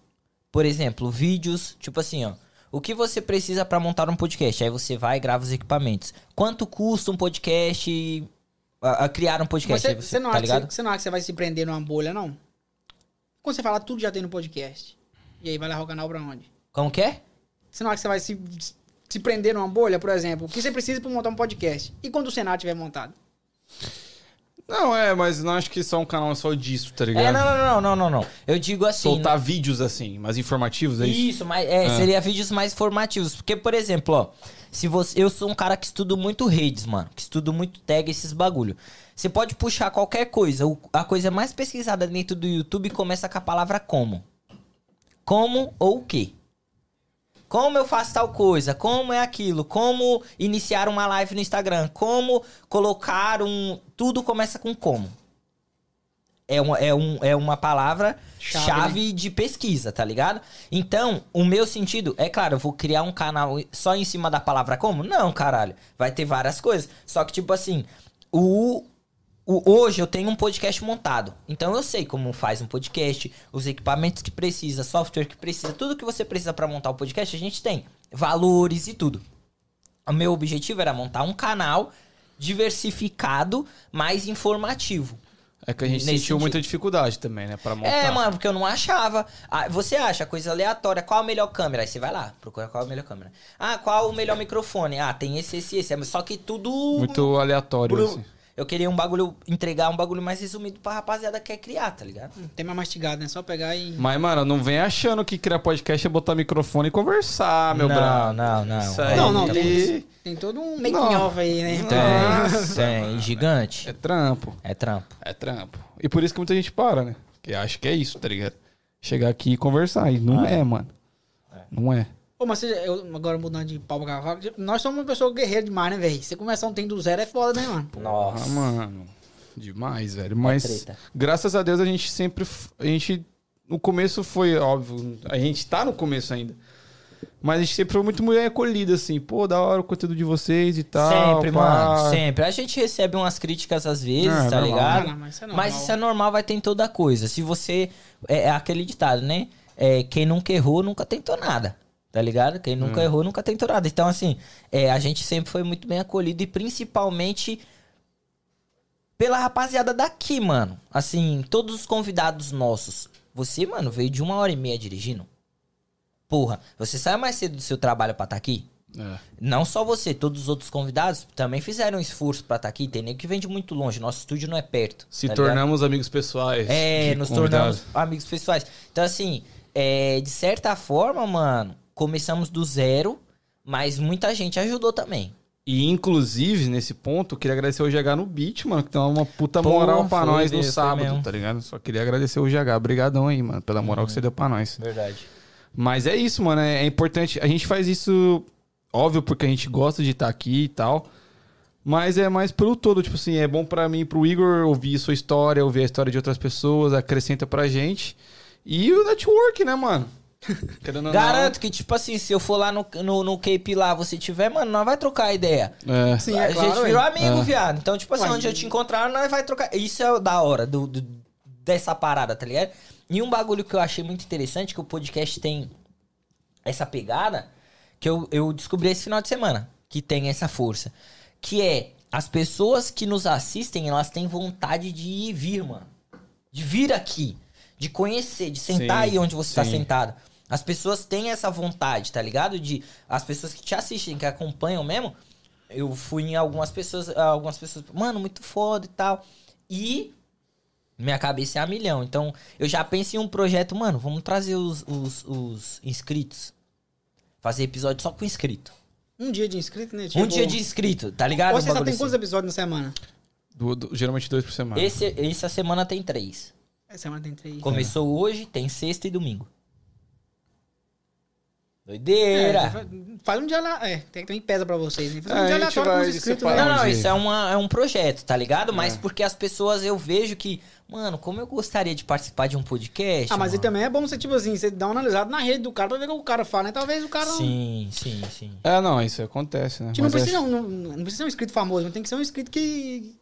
Speaker 2: Por exemplo, vídeos, tipo assim, ó. O que você precisa pra montar um podcast? Aí você vai e grava os equipamentos. Quanto custa um podcast? a- a criar um podcast?
Speaker 3: você,
Speaker 2: você,
Speaker 3: você não
Speaker 2: tá
Speaker 3: acha que você, não acha que você vai se prender numa bolha, não? Quando você fala tudo já tem no podcast. E aí vai levar o canal pra onde?
Speaker 2: Como que é?
Speaker 3: Você não acha que você vai se, se prender numa bolha, por exemplo? O que você precisa pra montar um podcast? E quando o Senado tiver montado?
Speaker 1: Não, é, mas não acho que só um canal só disso, tá ligado?
Speaker 2: É, não, não, não, não, não, não. Eu digo assim.
Speaker 1: Soltar vídeos assim, mas informativos, é isso?
Speaker 2: Isso, mas é,
Speaker 1: Ah.
Speaker 2: seria vídeos mais formativos. Porque, por exemplo, ó, se você. Eu sou um cara que estudo muito redes, mano. Que estudo muito tag, esses bagulho. Você pode puxar qualquer coisa. a coisa mais pesquisada dentro do YouTube começa com a palavra como. Como ou o quê? Como eu faço tal coisa? Como é aquilo? Como iniciar uma live no Instagram? Como colocar um. Tudo começa com como. É uma, é um, é uma palavra
Speaker 3: Chave,
Speaker 2: chave, de pesquisa, tá ligado? Então, o meu sentido, é claro, eu vou criar um canal só em cima da palavra como? Não, caralho. Vai ter várias coisas. Só que, tipo assim, o- hoje eu tenho um podcast montado. Então eu sei como faz um podcast, os equipamentos que precisa, software que precisa, tudo que você precisa pra montar o podcast, a gente tem. Valores e tudo. O meu objetivo era montar um canal diversificado, mais informativo.
Speaker 1: É que a gente sentiu
Speaker 2: sentido.
Speaker 1: muita dificuldade também, né? Pra montar.
Speaker 2: É, mano, porque eu não achava. Ah, você acha coisa aleatória, qual a melhor câmera? Aí você vai lá, procura qual a melhor câmera. Ah, qual o melhor microfone? Ah, tem esse, esse, esse. Só que tudo.
Speaker 1: Muito aleatório,
Speaker 2: Bru-
Speaker 1: assim.
Speaker 2: Eu queria um bagulho, entregar um bagulho mais resumido pra rapaziada que quer criar, tá ligado?
Speaker 3: Tem mais mastigado, né? Só pegar e.
Speaker 1: Mas, mano, não vem achando que criar podcast é botar microfone e conversar, meu
Speaker 2: não,
Speaker 1: brabo.
Speaker 2: não, não.
Speaker 1: Isso
Speaker 2: É
Speaker 1: aí.
Speaker 3: Não, não, tem, tem todo um making off aí, né?
Speaker 1: Nossa.
Speaker 2: Tem, tem. Gigante.
Speaker 1: É trampo.
Speaker 2: É trampo.
Speaker 1: É trampo. E por isso que muita gente para, né? Que acha que é isso, tá ligado? Chegar aqui e conversar. E não
Speaker 2: Ah,
Speaker 1: é, mano. Não é.
Speaker 3: Pô, mas você, eu, agora mudando de pau pra cavalo, nós somos uma pessoa guerreira demais, né, velho? Você começar um tem do zero é foda, né, mano?
Speaker 1: Ah,
Speaker 2: Nossa.
Speaker 1: mano. Demais, velho. Mas,
Speaker 2: treta.
Speaker 1: graças a Deus, a gente sempre. A gente. No começo foi óbvio. A gente tá no começo ainda. Mas a gente sempre foi muito mulher acolhida, assim. Pô, da hora o conteúdo de vocês e tal.
Speaker 2: sempre,
Speaker 1: pá.
Speaker 2: mano. Sempre. A gente recebe umas críticas às vezes,
Speaker 1: É,
Speaker 2: tá
Speaker 1: normal.
Speaker 2: ligado?
Speaker 3: Ah, não, mas isso é normal.
Speaker 2: Mas isso é normal, vai ter em toda coisa. Se você. É, é aquele ditado, né? É, quem nunca errou nunca tentou nada. Tá ligado? Quem nunca errou nunca tentou nada. Então, assim, é, a gente sempre foi muito bem acolhido e principalmente pela rapaziada daqui, mano. Assim, todos os convidados nossos. Você, mano, veio de uma hora e meia dirigindo. Porra, você sai mais cedo do seu trabalho pra estar aqui?
Speaker 1: É.
Speaker 2: Não só você, todos os outros convidados também fizeram um esforço pra estar aqui. Tem nego que vem de muito longe. Nosso estúdio não é perto.
Speaker 1: Se
Speaker 2: tá ligado?
Speaker 1: tornamos amigos pessoais.
Speaker 2: É, nos
Speaker 1: convidados.
Speaker 2: tornamos amigos pessoais. Então, assim, é, de certa forma, mano, começamos do zero, mas muita gente ajudou também.
Speaker 1: E, inclusive, nesse ponto, eu queria agradecer o GH no beat, mano, que tem uma puta
Speaker 2: Pô,
Speaker 1: moral pra
Speaker 2: foi
Speaker 1: nós no
Speaker 2: mesmo, foi
Speaker 1: sábado, tá ligado? Só queria agradecer o GH. Obrigadão aí, mano, pela moral que você deu pra nós.
Speaker 2: Verdade.
Speaker 1: Mas é isso, mano. É, é importante. A gente faz isso, óbvio, porque a gente gosta de estar aqui e tal. Mas é mais pelo todo. Tipo assim, é bom pra mim pro Igor ouvir sua história, ouvir a história de outras pessoas, acrescenta pra gente. E o network, né, mano? Querendo ou não-
Speaker 2: Garanto que, tipo assim, se eu for lá no, no, no Cape lá, você tiver, mano, nós vai trocar ideia.
Speaker 1: É.
Speaker 3: Sim,
Speaker 2: a
Speaker 3: é claro.
Speaker 2: gente virou amigo,
Speaker 1: É.
Speaker 2: viado. Então, tipo assim,
Speaker 3: Ué,
Speaker 2: onde eu te encontrar, nós vai trocar. Isso é da hora do, do- dessa parada, tá ligado? E um bagulho que eu achei muito interessante, que o podcast tem essa pegada, que eu, eu descobri esse final de semana, que tem essa força. Que é, as pessoas que nos assistem, elas têm vontade de ir vir, mano. De vir aqui. De conhecer, de sentar
Speaker 1: Sim,
Speaker 2: aí onde você tá
Speaker 1: sim.
Speaker 2: sentado. As pessoas têm essa vontade, tá ligado? De as pessoas que te assistem, que acompanham mesmo. Eu fui em algumas pessoas, algumas pessoas, mano, muito foda e tal. E minha cabeça é a milhão. Então, eu já penso em um projeto, mano, vamos trazer os, os, os inscritos. Fazer episódio só com inscrito.
Speaker 3: Um dia de inscrito, né?
Speaker 2: um dia de inscrito, tá ligado?
Speaker 3: Hoje você só tem
Speaker 2: assim.
Speaker 3: quantos episódios na semana?
Speaker 1: Do- do- geralmente dois por semana.
Speaker 2: Esse, essa semana tem três.
Speaker 3: Essa semana tem três.
Speaker 2: Começou hoje, tem sexta e domingo.
Speaker 3: É,
Speaker 2: Doideira!
Speaker 3: faz- faz um dia lá. É, tem, também pesa pra vocês, né? Faz
Speaker 1: É,
Speaker 3: um dia aleatório com os inscritos, né?
Speaker 2: Não, não, isso é, uma, é um projeto, tá ligado? Mas
Speaker 1: É.
Speaker 2: porque as pessoas eu vejo que, mano, como eu gostaria de participar de um podcast.
Speaker 3: Ah, mas
Speaker 2: mano.
Speaker 3: e também é bom você, tipo assim, você dar uma analisada na rede do cara pra ver o que o cara fala, né? Talvez o cara não.
Speaker 2: Sim, sim, sim.
Speaker 1: É, não, isso acontece, né?
Speaker 3: Que não precisa,
Speaker 1: acho-
Speaker 3: não, não, precisa ser um inscrito famoso, mas tem que ser um inscrito que.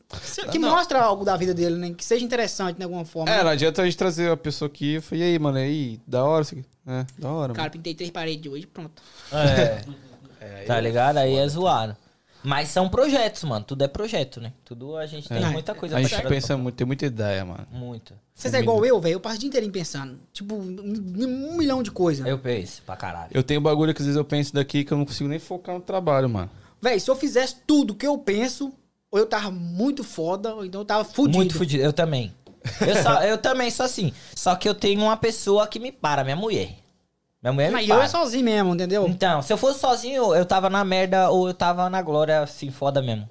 Speaker 3: Que
Speaker 1: Não.
Speaker 3: mostra algo da vida dele, né? Que seja interessante de alguma forma.
Speaker 1: É,
Speaker 3: né?
Speaker 1: não adianta a gente trazer a pessoa aqui e falar, e aí, mano, e aí, da hora isso aqui. É, da hora,
Speaker 3: Cara,
Speaker 1: mano.
Speaker 3: pintei três paredes hoje, pronto.
Speaker 2: É. tá ligado? Aí é zoado. Mas são projetos, mano. Tudo é projeto, né? Tudo a gente tem
Speaker 3: É.
Speaker 2: muita coisa
Speaker 1: A
Speaker 2: pra
Speaker 1: gente
Speaker 2: tirar
Speaker 1: pensa muito, tem muita ideia, mano.
Speaker 2: Muito.
Speaker 3: Vocês é igual eu, velho. Eu passo o dia inteirinho pensando. Tipo, um, um milhão de coisas.
Speaker 2: Eu penso pra caralho.
Speaker 1: Eu tenho bagulho que às vezes eu penso daqui que eu não consigo nem focar no trabalho, mano.
Speaker 3: Velho, se eu fizesse tudo que eu penso, ou eu tava muito foda, ou então eu tava fudido.
Speaker 2: Muito fudido. Eu também. Eu, só- eu também sou assim. Só que eu tenho uma pessoa que me para, minha mulher. Minha mulher me
Speaker 3: Mas eu
Speaker 2: para.
Speaker 3: é sozinho mesmo, entendeu?
Speaker 2: Então, se eu fosse sozinho, eu tava na merda ou eu tava na glória, assim, foda mesmo.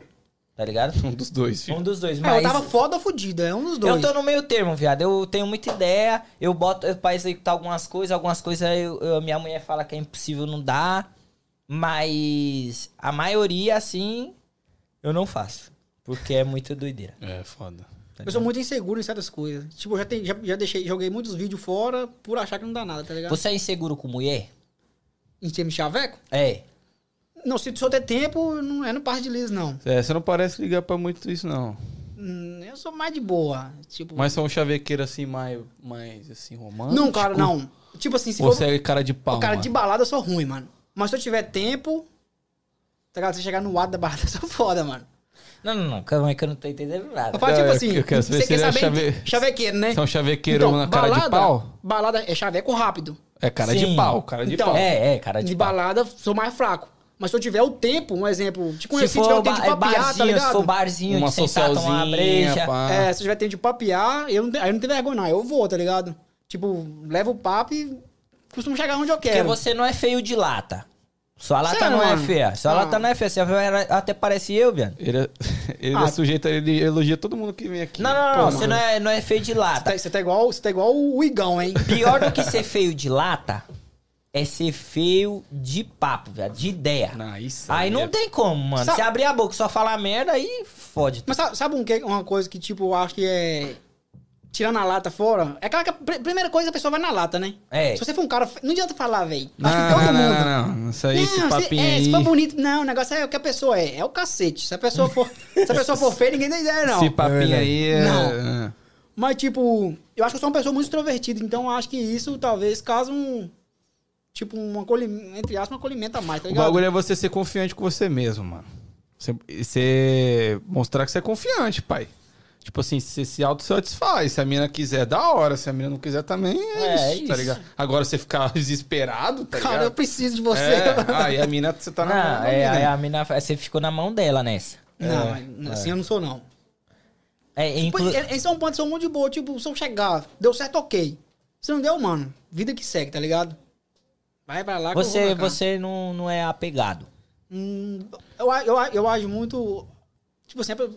Speaker 2: Tá ligado?
Speaker 1: Um dos dois, filho.
Speaker 2: Um dos dois.
Speaker 3: É,
Speaker 2: Mas
Speaker 3: eu tava foda ou fudido, é um dos dois.
Speaker 2: eu tô no meio termo, viado. Eu tenho muita ideia, eu boto eu, pra executar algumas coisas, algumas coisas eu, eu- minha mulher fala que é impossível, não dá. Mas a maioria, assim, eu não faço. Porque é muito doideira.
Speaker 1: É, foda.
Speaker 3: Eu sou muito inseguro em certas coisas. Tipo, eu já, tem- já, já deixei, joguei muitos vídeos fora por achar que não dá nada, tá ligado?
Speaker 2: Você é inseguro com mulher?
Speaker 3: Em termos de chaveco?
Speaker 2: É.
Speaker 3: Não, se eu ter tempo, não é no par de liso, não.
Speaker 1: É, você não parece ligar pra muito isso, não.
Speaker 3: Hum, Eu sou mais de boa. Tipo,
Speaker 1: Mas são um chavequeiro assim, mais, mais assim, romântico.
Speaker 3: não, cara, não. Tipo assim, se
Speaker 1: Ou
Speaker 3: for.
Speaker 1: você é cara de pau,
Speaker 3: o cara
Speaker 1: mano?
Speaker 3: de balada eu sou ruim, mano. Mas se eu tiver tempo. Tá ligado? Se chegar no ato da balada, eu sou foda, mano.
Speaker 2: Não, não, não. Calma aí que eu não tô entendendo nada.
Speaker 3: Eu falo,
Speaker 1: Não,
Speaker 3: tipo
Speaker 1: é
Speaker 3: assim,
Speaker 1: eu quero saber
Speaker 3: você
Speaker 1: se
Speaker 3: quer
Speaker 1: ele é
Speaker 3: saber
Speaker 1: chave-
Speaker 3: chavequeiro, né?
Speaker 1: Você é um chavequeiro
Speaker 3: Então,
Speaker 1: na cara de
Speaker 3: balada-
Speaker 1: pau?
Speaker 3: Balada é chaveco rápido.
Speaker 1: É cara
Speaker 2: Sim.
Speaker 1: de pau, cara de
Speaker 3: Então,
Speaker 1: pau.
Speaker 2: É, é, cara
Speaker 3: De,
Speaker 2: de, pau.
Speaker 3: balada, sou mais fraco. Mas se eu tiver o tempo, um exemplo, te
Speaker 2: Se
Speaker 3: conheci, tiver
Speaker 2: for
Speaker 3: o tempo de
Speaker 2: é
Speaker 3: papiar, tá
Speaker 2: barzinho, se
Speaker 3: ligado?
Speaker 2: for barzinho,
Speaker 1: Uma
Speaker 2: de sentar, tomar uma breja.
Speaker 1: pá.
Speaker 3: É, se eu tiver tempo de papiar, eu não, aí eu não tenho vergonha, não. Eu vou, tá ligado? Tipo, levo o papo e costumo chegar onde eu
Speaker 2: Porque
Speaker 3: quero.
Speaker 2: você não é feio de lata. Sua lata
Speaker 3: Sério,
Speaker 2: não é
Speaker 3: mano?
Speaker 2: feia. Sua
Speaker 3: Ah.
Speaker 2: lata não é feia. Você até parece eu, viado.
Speaker 1: Ele, é, ele
Speaker 3: Ah.
Speaker 1: é sujeito, ele elogia todo mundo que vem aqui.
Speaker 2: Não, não, não.
Speaker 3: Pô,
Speaker 2: você
Speaker 3: mano.
Speaker 2: não é, não é feio de
Speaker 3: Você
Speaker 2: lata.
Speaker 3: tá, você tá igual, você tá igual o Igão, hein?
Speaker 2: Pior do que ser feio de lata é ser feio de papo, viado. De ideia.
Speaker 1: Não, isso
Speaker 2: Aí não
Speaker 1: é-
Speaker 2: tem como, mano.
Speaker 3: Sabe-
Speaker 2: Se abrir a boca e só falar merda, aí fode.
Speaker 3: Mas sabe, sabe um que, uma coisa que, tipo, eu acho que é. Tirando a lata fora. É aquela que a pr- primeira coisa a pessoa vai na lata, né?
Speaker 2: É.
Speaker 3: Se você for um cara. Não adianta falar, velho.
Speaker 1: Não,
Speaker 3: Acho que todo
Speaker 1: não,
Speaker 3: mundo.
Speaker 1: não, não, não. Isso aí, esse
Speaker 3: Não, se,
Speaker 1: papinho
Speaker 3: é,
Speaker 1: aí.
Speaker 3: se for bonito. Não, o negócio é o que a pessoa é. É o cacete. Se a pessoa for, se a pessoa for feia, ninguém tem ideia, não.
Speaker 1: Esse papinho aí é...
Speaker 3: Não. Mas, tipo, eu acho que eu sou uma pessoa muito extrovertida, então eu acho que isso talvez cause um. Tipo, um acolhimento, entre aspas, um acolhimento a mais, tá
Speaker 1: O
Speaker 3: ligado?
Speaker 1: bagulho é você ser confiante com você mesmo, mano. Você, você mostrar que você é confiante, pai. Tipo assim, você se autossatisfaz. Se a mina quiser, da hora. Se a mina não quiser, também é,
Speaker 2: É,
Speaker 1: isso, tá
Speaker 2: isso.
Speaker 1: ligado? Agora você ficar desesperado, tá
Speaker 3: Cara, eu
Speaker 1: ligado?
Speaker 3: preciso de você.
Speaker 1: É, aí a mina, você tá na mão
Speaker 2: Não,
Speaker 1: da
Speaker 2: é,
Speaker 1: mina.
Speaker 2: aí a mina, você ficou na mão dela nessa.
Speaker 3: Não,
Speaker 1: É,
Speaker 3: mas assim eu não sou, não.
Speaker 2: É,
Speaker 3: Pô,
Speaker 2: inclu...
Speaker 3: Esse é um ponto, são muito de boa. Tipo, se eu chegar, deu certo, ok. Se não deu, mano, vida que segue, tá ligado? Vai pra lá que eu
Speaker 2: Você,
Speaker 3: cá.
Speaker 2: você não, não é apegado.
Speaker 3: Hum, eu, eu, eu ajo muito. Tipo, sempre.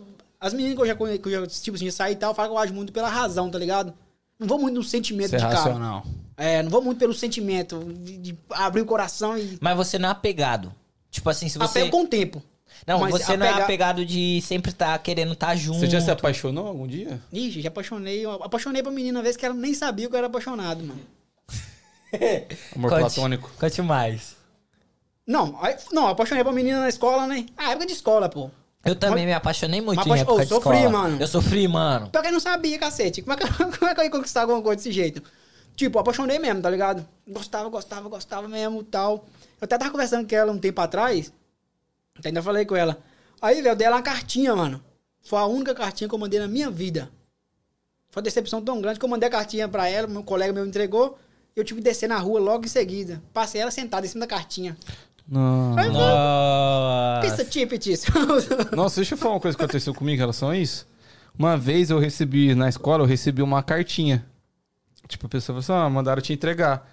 Speaker 3: As meninas que eu já conheço, que eu já, tipo assim, saí e tal, falam que eu ajo muito pela razão, tá ligado? Não vou muito no sentimento
Speaker 1: Você é
Speaker 3: de cara.
Speaker 1: racional.
Speaker 3: É, não vou muito pelo sentimento de, de abrir o coração e.
Speaker 2: Mas você não é apegado. Tipo assim, se você.
Speaker 3: Apego com o tempo.
Speaker 2: Não,
Speaker 3: mas
Speaker 2: você não é
Speaker 3: apega-
Speaker 2: apegado de sempre estar querendo estar junto.
Speaker 1: Você já se apaixonou algum dia?
Speaker 3: Ixi, já apaixonei. Eu apaixonei pra menina uma vez que ela nem sabia que eu era apaixonado, mano.
Speaker 1: Amor
Speaker 2: Conte-
Speaker 1: platônico.
Speaker 2: Conte mais.
Speaker 3: Não, aí, não, apaixonei pra menina na escola, né? Ah, época de escola, pô.
Speaker 2: Eu também me apaixonei muito
Speaker 3: Mas
Speaker 2: em época de
Speaker 3: sofri,
Speaker 2: escola.
Speaker 3: mano.
Speaker 2: Eu sofri, mano.
Speaker 3: Pior que eu não sabia, cacete. Como é, que, como é que eu ia conquistar alguma coisa desse jeito? Tipo, apaixonei mesmo, tá ligado? Gostava, gostava, gostava mesmo tal. Eu até tava conversando com ela um tempo atrás. Até ainda falei com ela. Aí, velho, eu dei ela uma cartinha, mano. Foi a única cartinha que eu mandei na minha vida. Foi uma decepção tão grande que eu mandei a cartinha pra ela, meu colega meu entregou. E eu tive que descer na rua logo em seguida. Passei ela sentada em cima da cartinha.
Speaker 1: Não.
Speaker 2: Nossa.
Speaker 3: Pensa, tipo, Tício.
Speaker 1: Nossa, deixa eu falar uma coisa que aconteceu comigo em relação a isso. Uma vez eu recebi, na escola, eu recebi uma cartinha. Tipo, a pessoa falou assim, ah, mandaram te entregar.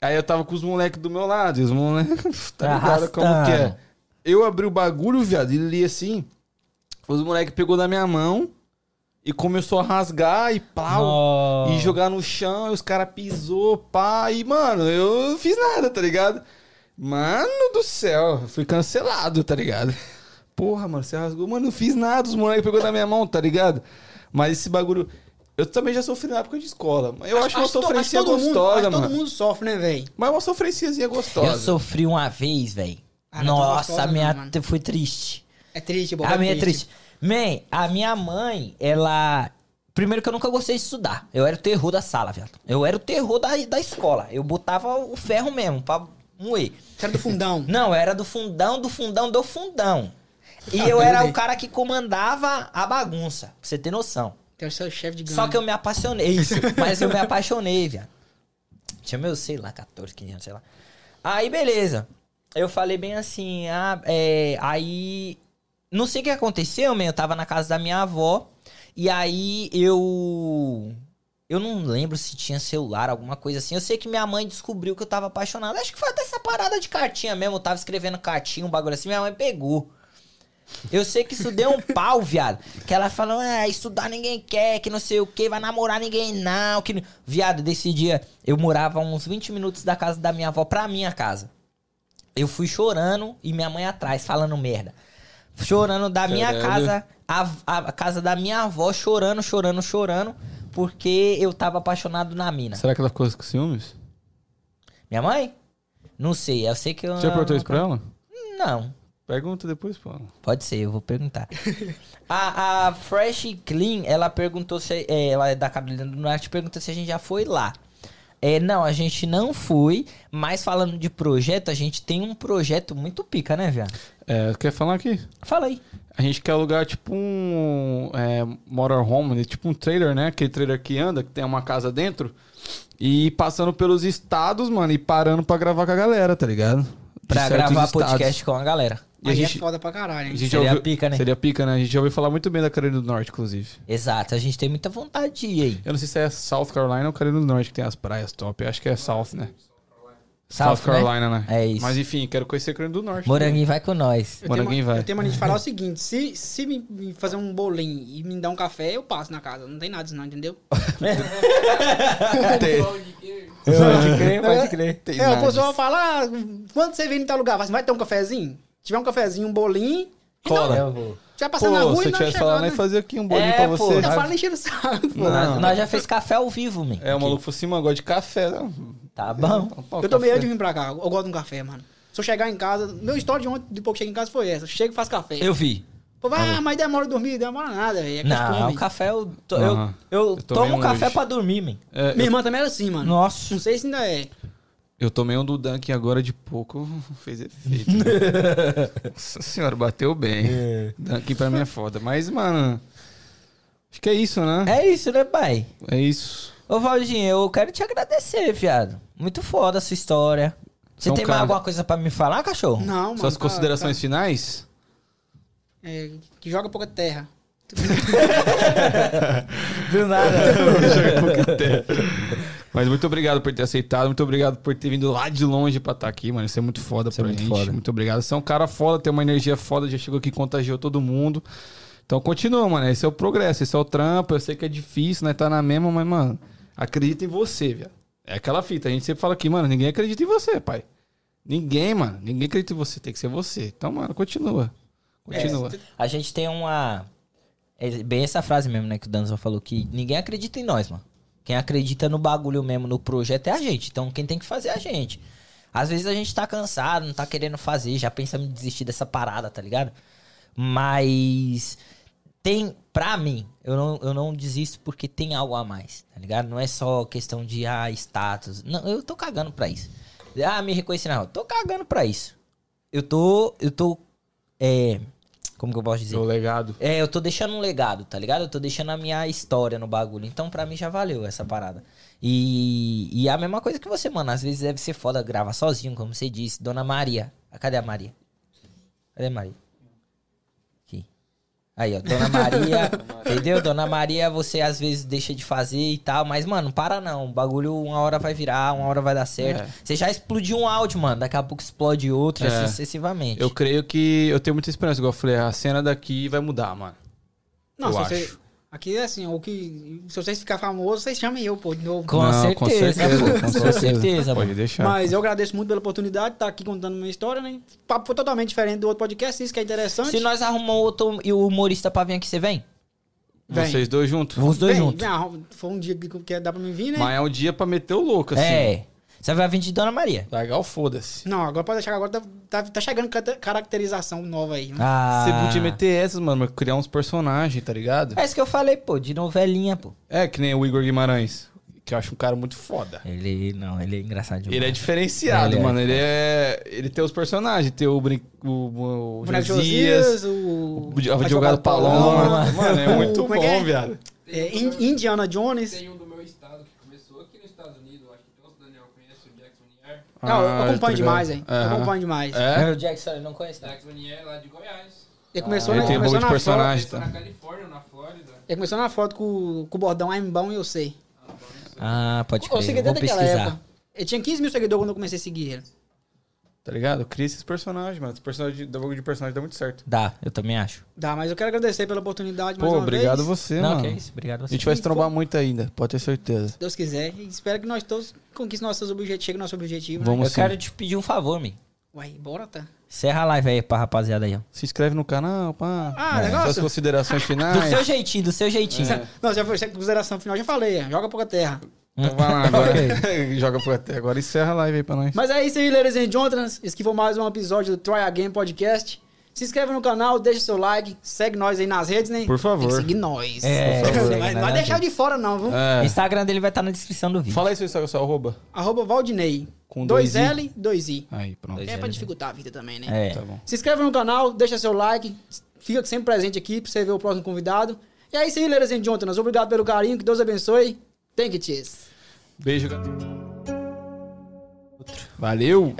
Speaker 1: Aí eu tava com os moleques do meu lado, e os moleques, tá ligado como que é? Eu abri o bagulho, viado, e li assim. Os moleques pegou da minha mão e começou a rasgar e pau.
Speaker 2: Nossa.
Speaker 1: E jogar no chão, e os caras pisou, pá, e, mano, eu não fiz nada, tá ligado? Mano do céu, eu fui cancelado, tá ligado? Porra, mano, você rasgou, mano, não fiz nada, os moleques pegou na minha mão, tá ligado? Mas esse bagulho. Eu também já sofri na época de escola. mas Eu acho, uma
Speaker 3: to-
Speaker 1: sofrência
Speaker 3: mundo-
Speaker 1: gostosa,
Speaker 3: acho que
Speaker 1: mano.
Speaker 3: todo mundo sofre, né, velho?
Speaker 1: Mas uma sofrênciazinha gostosa.
Speaker 2: Eu sofri uma vez, velho.
Speaker 3: Ah, é
Speaker 2: Nossa,
Speaker 3: gostosa
Speaker 2: a minha
Speaker 3: não,
Speaker 2: foi triste.
Speaker 3: É triste, pô.
Speaker 2: a minha é triste. Man, a minha mãe, ela. Primeiro que eu nunca gostei de estudar. Eu era o terror da sala, viado. Eu era o terror da, da escola. Eu botava o ferro mesmo pra moer.
Speaker 3: Você era do fundão.
Speaker 2: Não, era do fundão, do fundão, do fundão. E
Speaker 3: Ah,
Speaker 2: eu era o cara que comandava a bagunça, pra você ter noção.
Speaker 3: Tem o seu chefe de gangue.
Speaker 2: Só que eu me apaixonei, isso. Mas eu me apaixonei, viado. Tinha meus, sei lá, 14, 15 anos, sei lá. Aí, beleza. Eu falei bem assim, ah, é, aí... Não sei o que aconteceu, man, eu tava na casa da minha avó. E aí, eu... Eu não lembro se tinha celular, alguma coisa assim. Eu sei que minha mãe descobriu que eu tava apaixonado. Acho que foi até essa parada de cartinha mesmo. Eu tava escrevendo cartinha, um bagulho assim. Minha mãe pegou. Eu sei que isso deu um pau, viado. Que ela falou, ah, estudar ninguém quer, que não sei o que, vai namorar ninguém não. Que... não-" Viado, desse dia, eu morava uns 20 minutos da casa da minha avó pra minha casa. Eu fui chorando e minha mãe atrás, falando merda. Chorando da minha
Speaker 1: Caralho.
Speaker 2: casa, a- a casa da minha avó, chorando, chorando, chorando, porque eu tava apaixonado na mina.
Speaker 1: Será que ela ficou com ciúmes?
Speaker 2: Minha mãe? Não sei, eu sei que eu.
Speaker 1: Você já perguntou isso pra ela?
Speaker 2: Não.
Speaker 1: Pergunta depois, pô.
Speaker 2: Pode ser, eu vou perguntar. a, a Fresh Clean, ela perguntou se. é, ela é da Carolina do Norte, perguntou se a gente já foi lá. É, não, a gente não foi, mas falando de projeto, a gente tem um projeto muito pica, né, viado?
Speaker 1: É, quer falar aqui?
Speaker 2: Fala aí.
Speaker 1: A gente quer alugar tipo um é, motorhome, né? tipo um trailer, né? Aquele trailer que anda, que tem uma casa dentro. E passando pelos estados, mano, e parando pra gravar com a galera, tá ligado? De
Speaker 2: Pra gravar
Speaker 1: estados.
Speaker 2: podcast com a galera.
Speaker 1: E a
Speaker 3: Aí
Speaker 1: gente,
Speaker 3: é foda pra caralho,
Speaker 1: a
Speaker 3: hein?
Speaker 1: gente
Speaker 2: Seria
Speaker 1: ouviu-
Speaker 2: pica, né?
Speaker 1: Seria pica, né? A gente já ouviu falar muito bem da Carolina do Norte, inclusive.
Speaker 2: Exato, a gente tem muita vontade de ir aí.
Speaker 1: Eu não sei se é South Carolina ou Carolina do Norte que tem as praias top. Eu acho que é South, né?
Speaker 2: South,
Speaker 1: South Carolina, né?
Speaker 2: É isso.
Speaker 1: Mas enfim, quero conhecer Carolina do Norte.
Speaker 2: Moranguinho vai com nós.
Speaker 3: Eu ma-
Speaker 1: vai.
Speaker 3: eu tenho mania de falar o seguinte: se, se me, me fazer um bolinho e me dar um café, eu passo na casa. Não tem nada disso, não, entendeu?
Speaker 1: Tem.
Speaker 4: Pão de queijo.
Speaker 2: Pode crer, pode crer.
Speaker 1: Tem
Speaker 3: é, o pessoal fala: ah, quando você vem em tal lugar, você vai ter um cafezinho? Se tiver um cafezinho, um bolinho,
Speaker 1: Cola.
Speaker 2: Eu vou.
Speaker 3: já passando na rua
Speaker 1: se
Speaker 3: e
Speaker 1: eu
Speaker 3: não
Speaker 1: tivesse
Speaker 3: chegando,
Speaker 1: falando,
Speaker 3: né?
Speaker 1: fazer aqui um bolinho
Speaker 2: É,
Speaker 1: pra
Speaker 2: pô.
Speaker 1: você.
Speaker 3: Eu falo encher o saco, pô.
Speaker 1: Não.
Speaker 2: Nós já fez café ao vivo, man.
Speaker 1: É, o maluco falou assim, mano, gosta de café. Não.
Speaker 2: Tá bom.
Speaker 1: Então, pô,
Speaker 3: Eu tô meio
Speaker 1: café.
Speaker 3: de vir pra cá. Eu gosto de um café, mano. Se eu chegar em casa, meu história de ontem, depois que cheguei em casa, foi essa. Eu chego e faço café.
Speaker 2: Eu vi.
Speaker 3: Pô, ah, mas demora dormir, demora nada, velho. É
Speaker 2: Não,
Speaker 3: costume.
Speaker 2: o café eu, to-
Speaker 1: Aham.
Speaker 2: eu, eu,
Speaker 1: Eu tomei
Speaker 2: tomo café
Speaker 1: hoje.
Speaker 2: pra dormir, man.
Speaker 1: É,
Speaker 3: Minha
Speaker 1: eu,
Speaker 3: irmã também era assim, mano.
Speaker 2: Nossa.
Speaker 3: Não sei se ainda é.
Speaker 1: Eu tomei um do Dunkin' agora de pouco, fez efeito. né? Nossa senhora, bateu bem. Dunkin' pra mim é foda. Mas, mano, acho que é isso, né?
Speaker 2: É isso, né, pai?
Speaker 1: É isso.
Speaker 2: Ô, Valdinho, eu quero te agradecer, viado. Muito foda a sua história. Você
Speaker 1: São
Speaker 2: tem
Speaker 1: cara-
Speaker 2: mais alguma coisa pra me falar, cachorro?
Speaker 3: Não, mano.
Speaker 1: Suas
Speaker 3: tá-
Speaker 1: considerações finais?
Speaker 3: tá- é, que joga pouca terra.
Speaker 2: Do nada.
Speaker 1: Mas muito obrigado por ter aceitado, muito obrigado por ter vindo lá de longe pra estar aqui, mano. Isso é muito foda
Speaker 2: Isso é
Speaker 1: pra
Speaker 2: muito
Speaker 1: gente.
Speaker 2: foda.
Speaker 1: Muito obrigado. Você é um cara foda, tem uma energia foda, já chegou aqui e contagiou todo mundo. Então continua, mano. Esse é o progresso, esse é o trampo. Eu sei que é difícil, né? Tá na mesma, mas, mano, acredita em você, viado. É aquela fita. A gente sempre fala aqui, mano, ninguém acredita em você, pai. Ninguém, mano. Ninguém acredita em você. Tem que ser você. Então, mano, continua. Continua.
Speaker 2: A gente tem uma. É bem essa frase mesmo, né? Que o Danzão falou que ninguém acredita em nós, mano. Quem acredita no bagulho mesmo, no projeto, é a gente. Então, quem tem que fazer é a gente. Às vezes a gente tá cansado, não tá querendo fazer, já pensa em desistir dessa parada, tá ligado? Mas tem, pra mim, eu não, eu não desisto porque tem algo a mais, tá ligado? Não é só questão de, ah, status. Não, eu tô cagando pra isso. Ah, me reconhecer na rua. Tô cagando pra isso. Eu tô, eu tô, é, como que eu posso dizer?
Speaker 1: Seu legado.
Speaker 2: É, eu tô deixando um legado, tá ligado? Eu tô deixando a minha história no bagulho. Então, pra mim, já valeu essa parada. E, e é a mesma coisa que você, mano. Às vezes deve ser foda gravar sozinho, como você disse. Dona Maria. Cadê a Maria? Cadê a Maria? Aí, ó. Dona Maria. entendeu? Dona Maria, você às vezes deixa de fazer e tal. Mas, mano, não para não. O bagulho uma hora vai virar, uma hora vai dar certo.
Speaker 1: É.
Speaker 2: Você já explodiu um áudio, mano. Daqui a pouco explode outro,
Speaker 1: É.
Speaker 2: assim sucessivamente.
Speaker 1: Eu creio que eu tenho muita esperança. Igual eu falei, a cena daqui vai mudar, mano.
Speaker 3: Não,
Speaker 1: Eu
Speaker 3: se
Speaker 1: acho.
Speaker 3: você. Aqui é assim, o que. Se vocês ficarem famosos, vocês chamem eu, pô, de novo.
Speaker 2: Com,
Speaker 1: Não,
Speaker 2: certeza,
Speaker 1: com certeza,
Speaker 2: pô.
Speaker 1: com certeza. Pode deixar.
Speaker 3: Mas eu agradeço muito pela oportunidade de estar aqui contando minha história, né? O papo foi totalmente diferente do outro podcast, isso que é interessante.
Speaker 2: Se nós arrumamos outro e o humorista pra vir aqui, você vem?
Speaker 3: Vem.
Speaker 1: Vocês dois juntos?
Speaker 2: Os dois
Speaker 3: Vem,
Speaker 2: juntos.
Speaker 3: vem, foi um dia que, que dá pra mim vir, né?
Speaker 1: Mas é um dia pra meter o louco, assim.
Speaker 2: É. Você vai vir de Dona Maria.
Speaker 1: O foda-se.
Speaker 3: Não, agora pode deixar, agora tá, tá, tá chegando caracterização nova aí. né?
Speaker 2: Ah.
Speaker 1: Você podia meter essas, mano, mas criar uns personagens, tá ligado?
Speaker 2: É isso que eu falei, pô, de novelinha, pô.
Speaker 1: É, que nem o Igor Guimarães, que eu acho um cara muito foda.
Speaker 2: Ele, não, ele é engraçado demais.
Speaker 1: Ele é diferenciado,
Speaker 2: Ele é.
Speaker 1: mano. Ele é. Ele tem os personagens. Tem o, brin... o, o
Speaker 3: Boneco
Speaker 1: Josias,
Speaker 3: Josias, o.
Speaker 1: o advogado Paloma.
Speaker 2: Paloma.
Speaker 1: Mano, é
Speaker 3: O-
Speaker 1: muito
Speaker 3: como
Speaker 1: bom,
Speaker 3: é é?
Speaker 1: viado.
Speaker 3: É, In- Indiana Jones.
Speaker 4: Tem um do meu estado que começou aqui nos Estados Unidos, acho que todos o Daniel conhece, o Jackson Nier.
Speaker 3: Não, eu
Speaker 1: Ah,
Speaker 3: acompanho
Speaker 1: tá
Speaker 3: demais,
Speaker 1: ligado.
Speaker 3: hein? Eu acompanho demais.
Speaker 1: É?
Speaker 2: É, o Jackson, ele não conhece, não.
Speaker 4: Jackson Nier lá de Goiás.
Speaker 3: Ele começou,
Speaker 1: Ele
Speaker 3: na,
Speaker 1: tem um
Speaker 3: começou,
Speaker 1: de
Speaker 3: na
Speaker 1: personagem.
Speaker 3: foto,
Speaker 1: tá.
Speaker 4: Na Califórnia, na Flórida.
Speaker 3: ele começou na foto com, com o bordão I'm bom e eu sei.
Speaker 2: Ah, pode
Speaker 3: Eu segui
Speaker 2: crer. Vou
Speaker 3: desde aquela época. Ele tinha 15 mil seguidores quando eu comecei a seguir ele.
Speaker 1: Tá ligado? Cria esses personagens, mano. Esse personagem, da bagulho de personagem dá muito certo.
Speaker 2: Dá, eu também acho.
Speaker 3: Dá, mas eu quero agradecer pela oportunidade mais
Speaker 1: Pô,
Speaker 3: uma
Speaker 1: obrigado
Speaker 3: vez.
Speaker 1: você,
Speaker 2: não,
Speaker 1: mano.
Speaker 2: que é isso. Obrigado a
Speaker 1: A
Speaker 2: você.
Speaker 1: gente vai se trombar
Speaker 3: for-
Speaker 1: muito ainda, pode ter certeza.
Speaker 3: Se Deus quiser. E espero que nós todos conquistemos nossos objetivos, cheguem ao nosso objetivo. né?
Speaker 1: Vamos
Speaker 2: Eu
Speaker 1: sim.
Speaker 2: quero te pedir um favor, mi.
Speaker 3: Uai, bora, tá?
Speaker 2: Encerra a live aí pra rapaziada aí, ó.
Speaker 1: Se inscreve no canal, pá.
Speaker 3: Ah,
Speaker 1: É.
Speaker 3: negócio?
Speaker 1: Suas considerações
Speaker 2: Do
Speaker 1: finais.
Speaker 2: seu jeitinho, do seu jeitinho.
Speaker 3: Não, já foi consideração final, já falei. é, Joga pouca terra.
Speaker 1: Então vai lá agora. Joga pro até agora. Encerra a live aí pra nós.
Speaker 3: Mas é isso aí, ladies and gentlemen. Esse aqui foi mais um episódio do Try Again Podcast. Se inscreve no canal, deixa seu like, segue nós aí nas redes, né?
Speaker 1: Por favor.
Speaker 3: Tem que seguir nós.
Speaker 2: É,
Speaker 3: Por favor.
Speaker 2: segue
Speaker 3: Mas
Speaker 2: nós
Speaker 3: não vai deixar de fora, não, viu?
Speaker 2: O
Speaker 1: É.
Speaker 2: Instagram dele vai estar na descrição do vídeo.
Speaker 1: Fala aí seu, seu, seu arroba.
Speaker 3: Arroba Valdinei.
Speaker 1: Com
Speaker 3: dois
Speaker 1: dois I.
Speaker 3: L, dois I.
Speaker 1: Aí, pronto.
Speaker 2: Dois
Speaker 3: É pra
Speaker 2: L,
Speaker 3: dificultar a vida também, né?
Speaker 2: É.
Speaker 1: Tá bom.
Speaker 3: Se inscreve no canal, deixa seu like, fica sempre presente aqui pra você ver o próximo convidado. E é isso aí, ladies and gentlemen. Obrigado pelo carinho, que Deus abençoe. Thank you, cheers.
Speaker 1: Beijo. Valeu.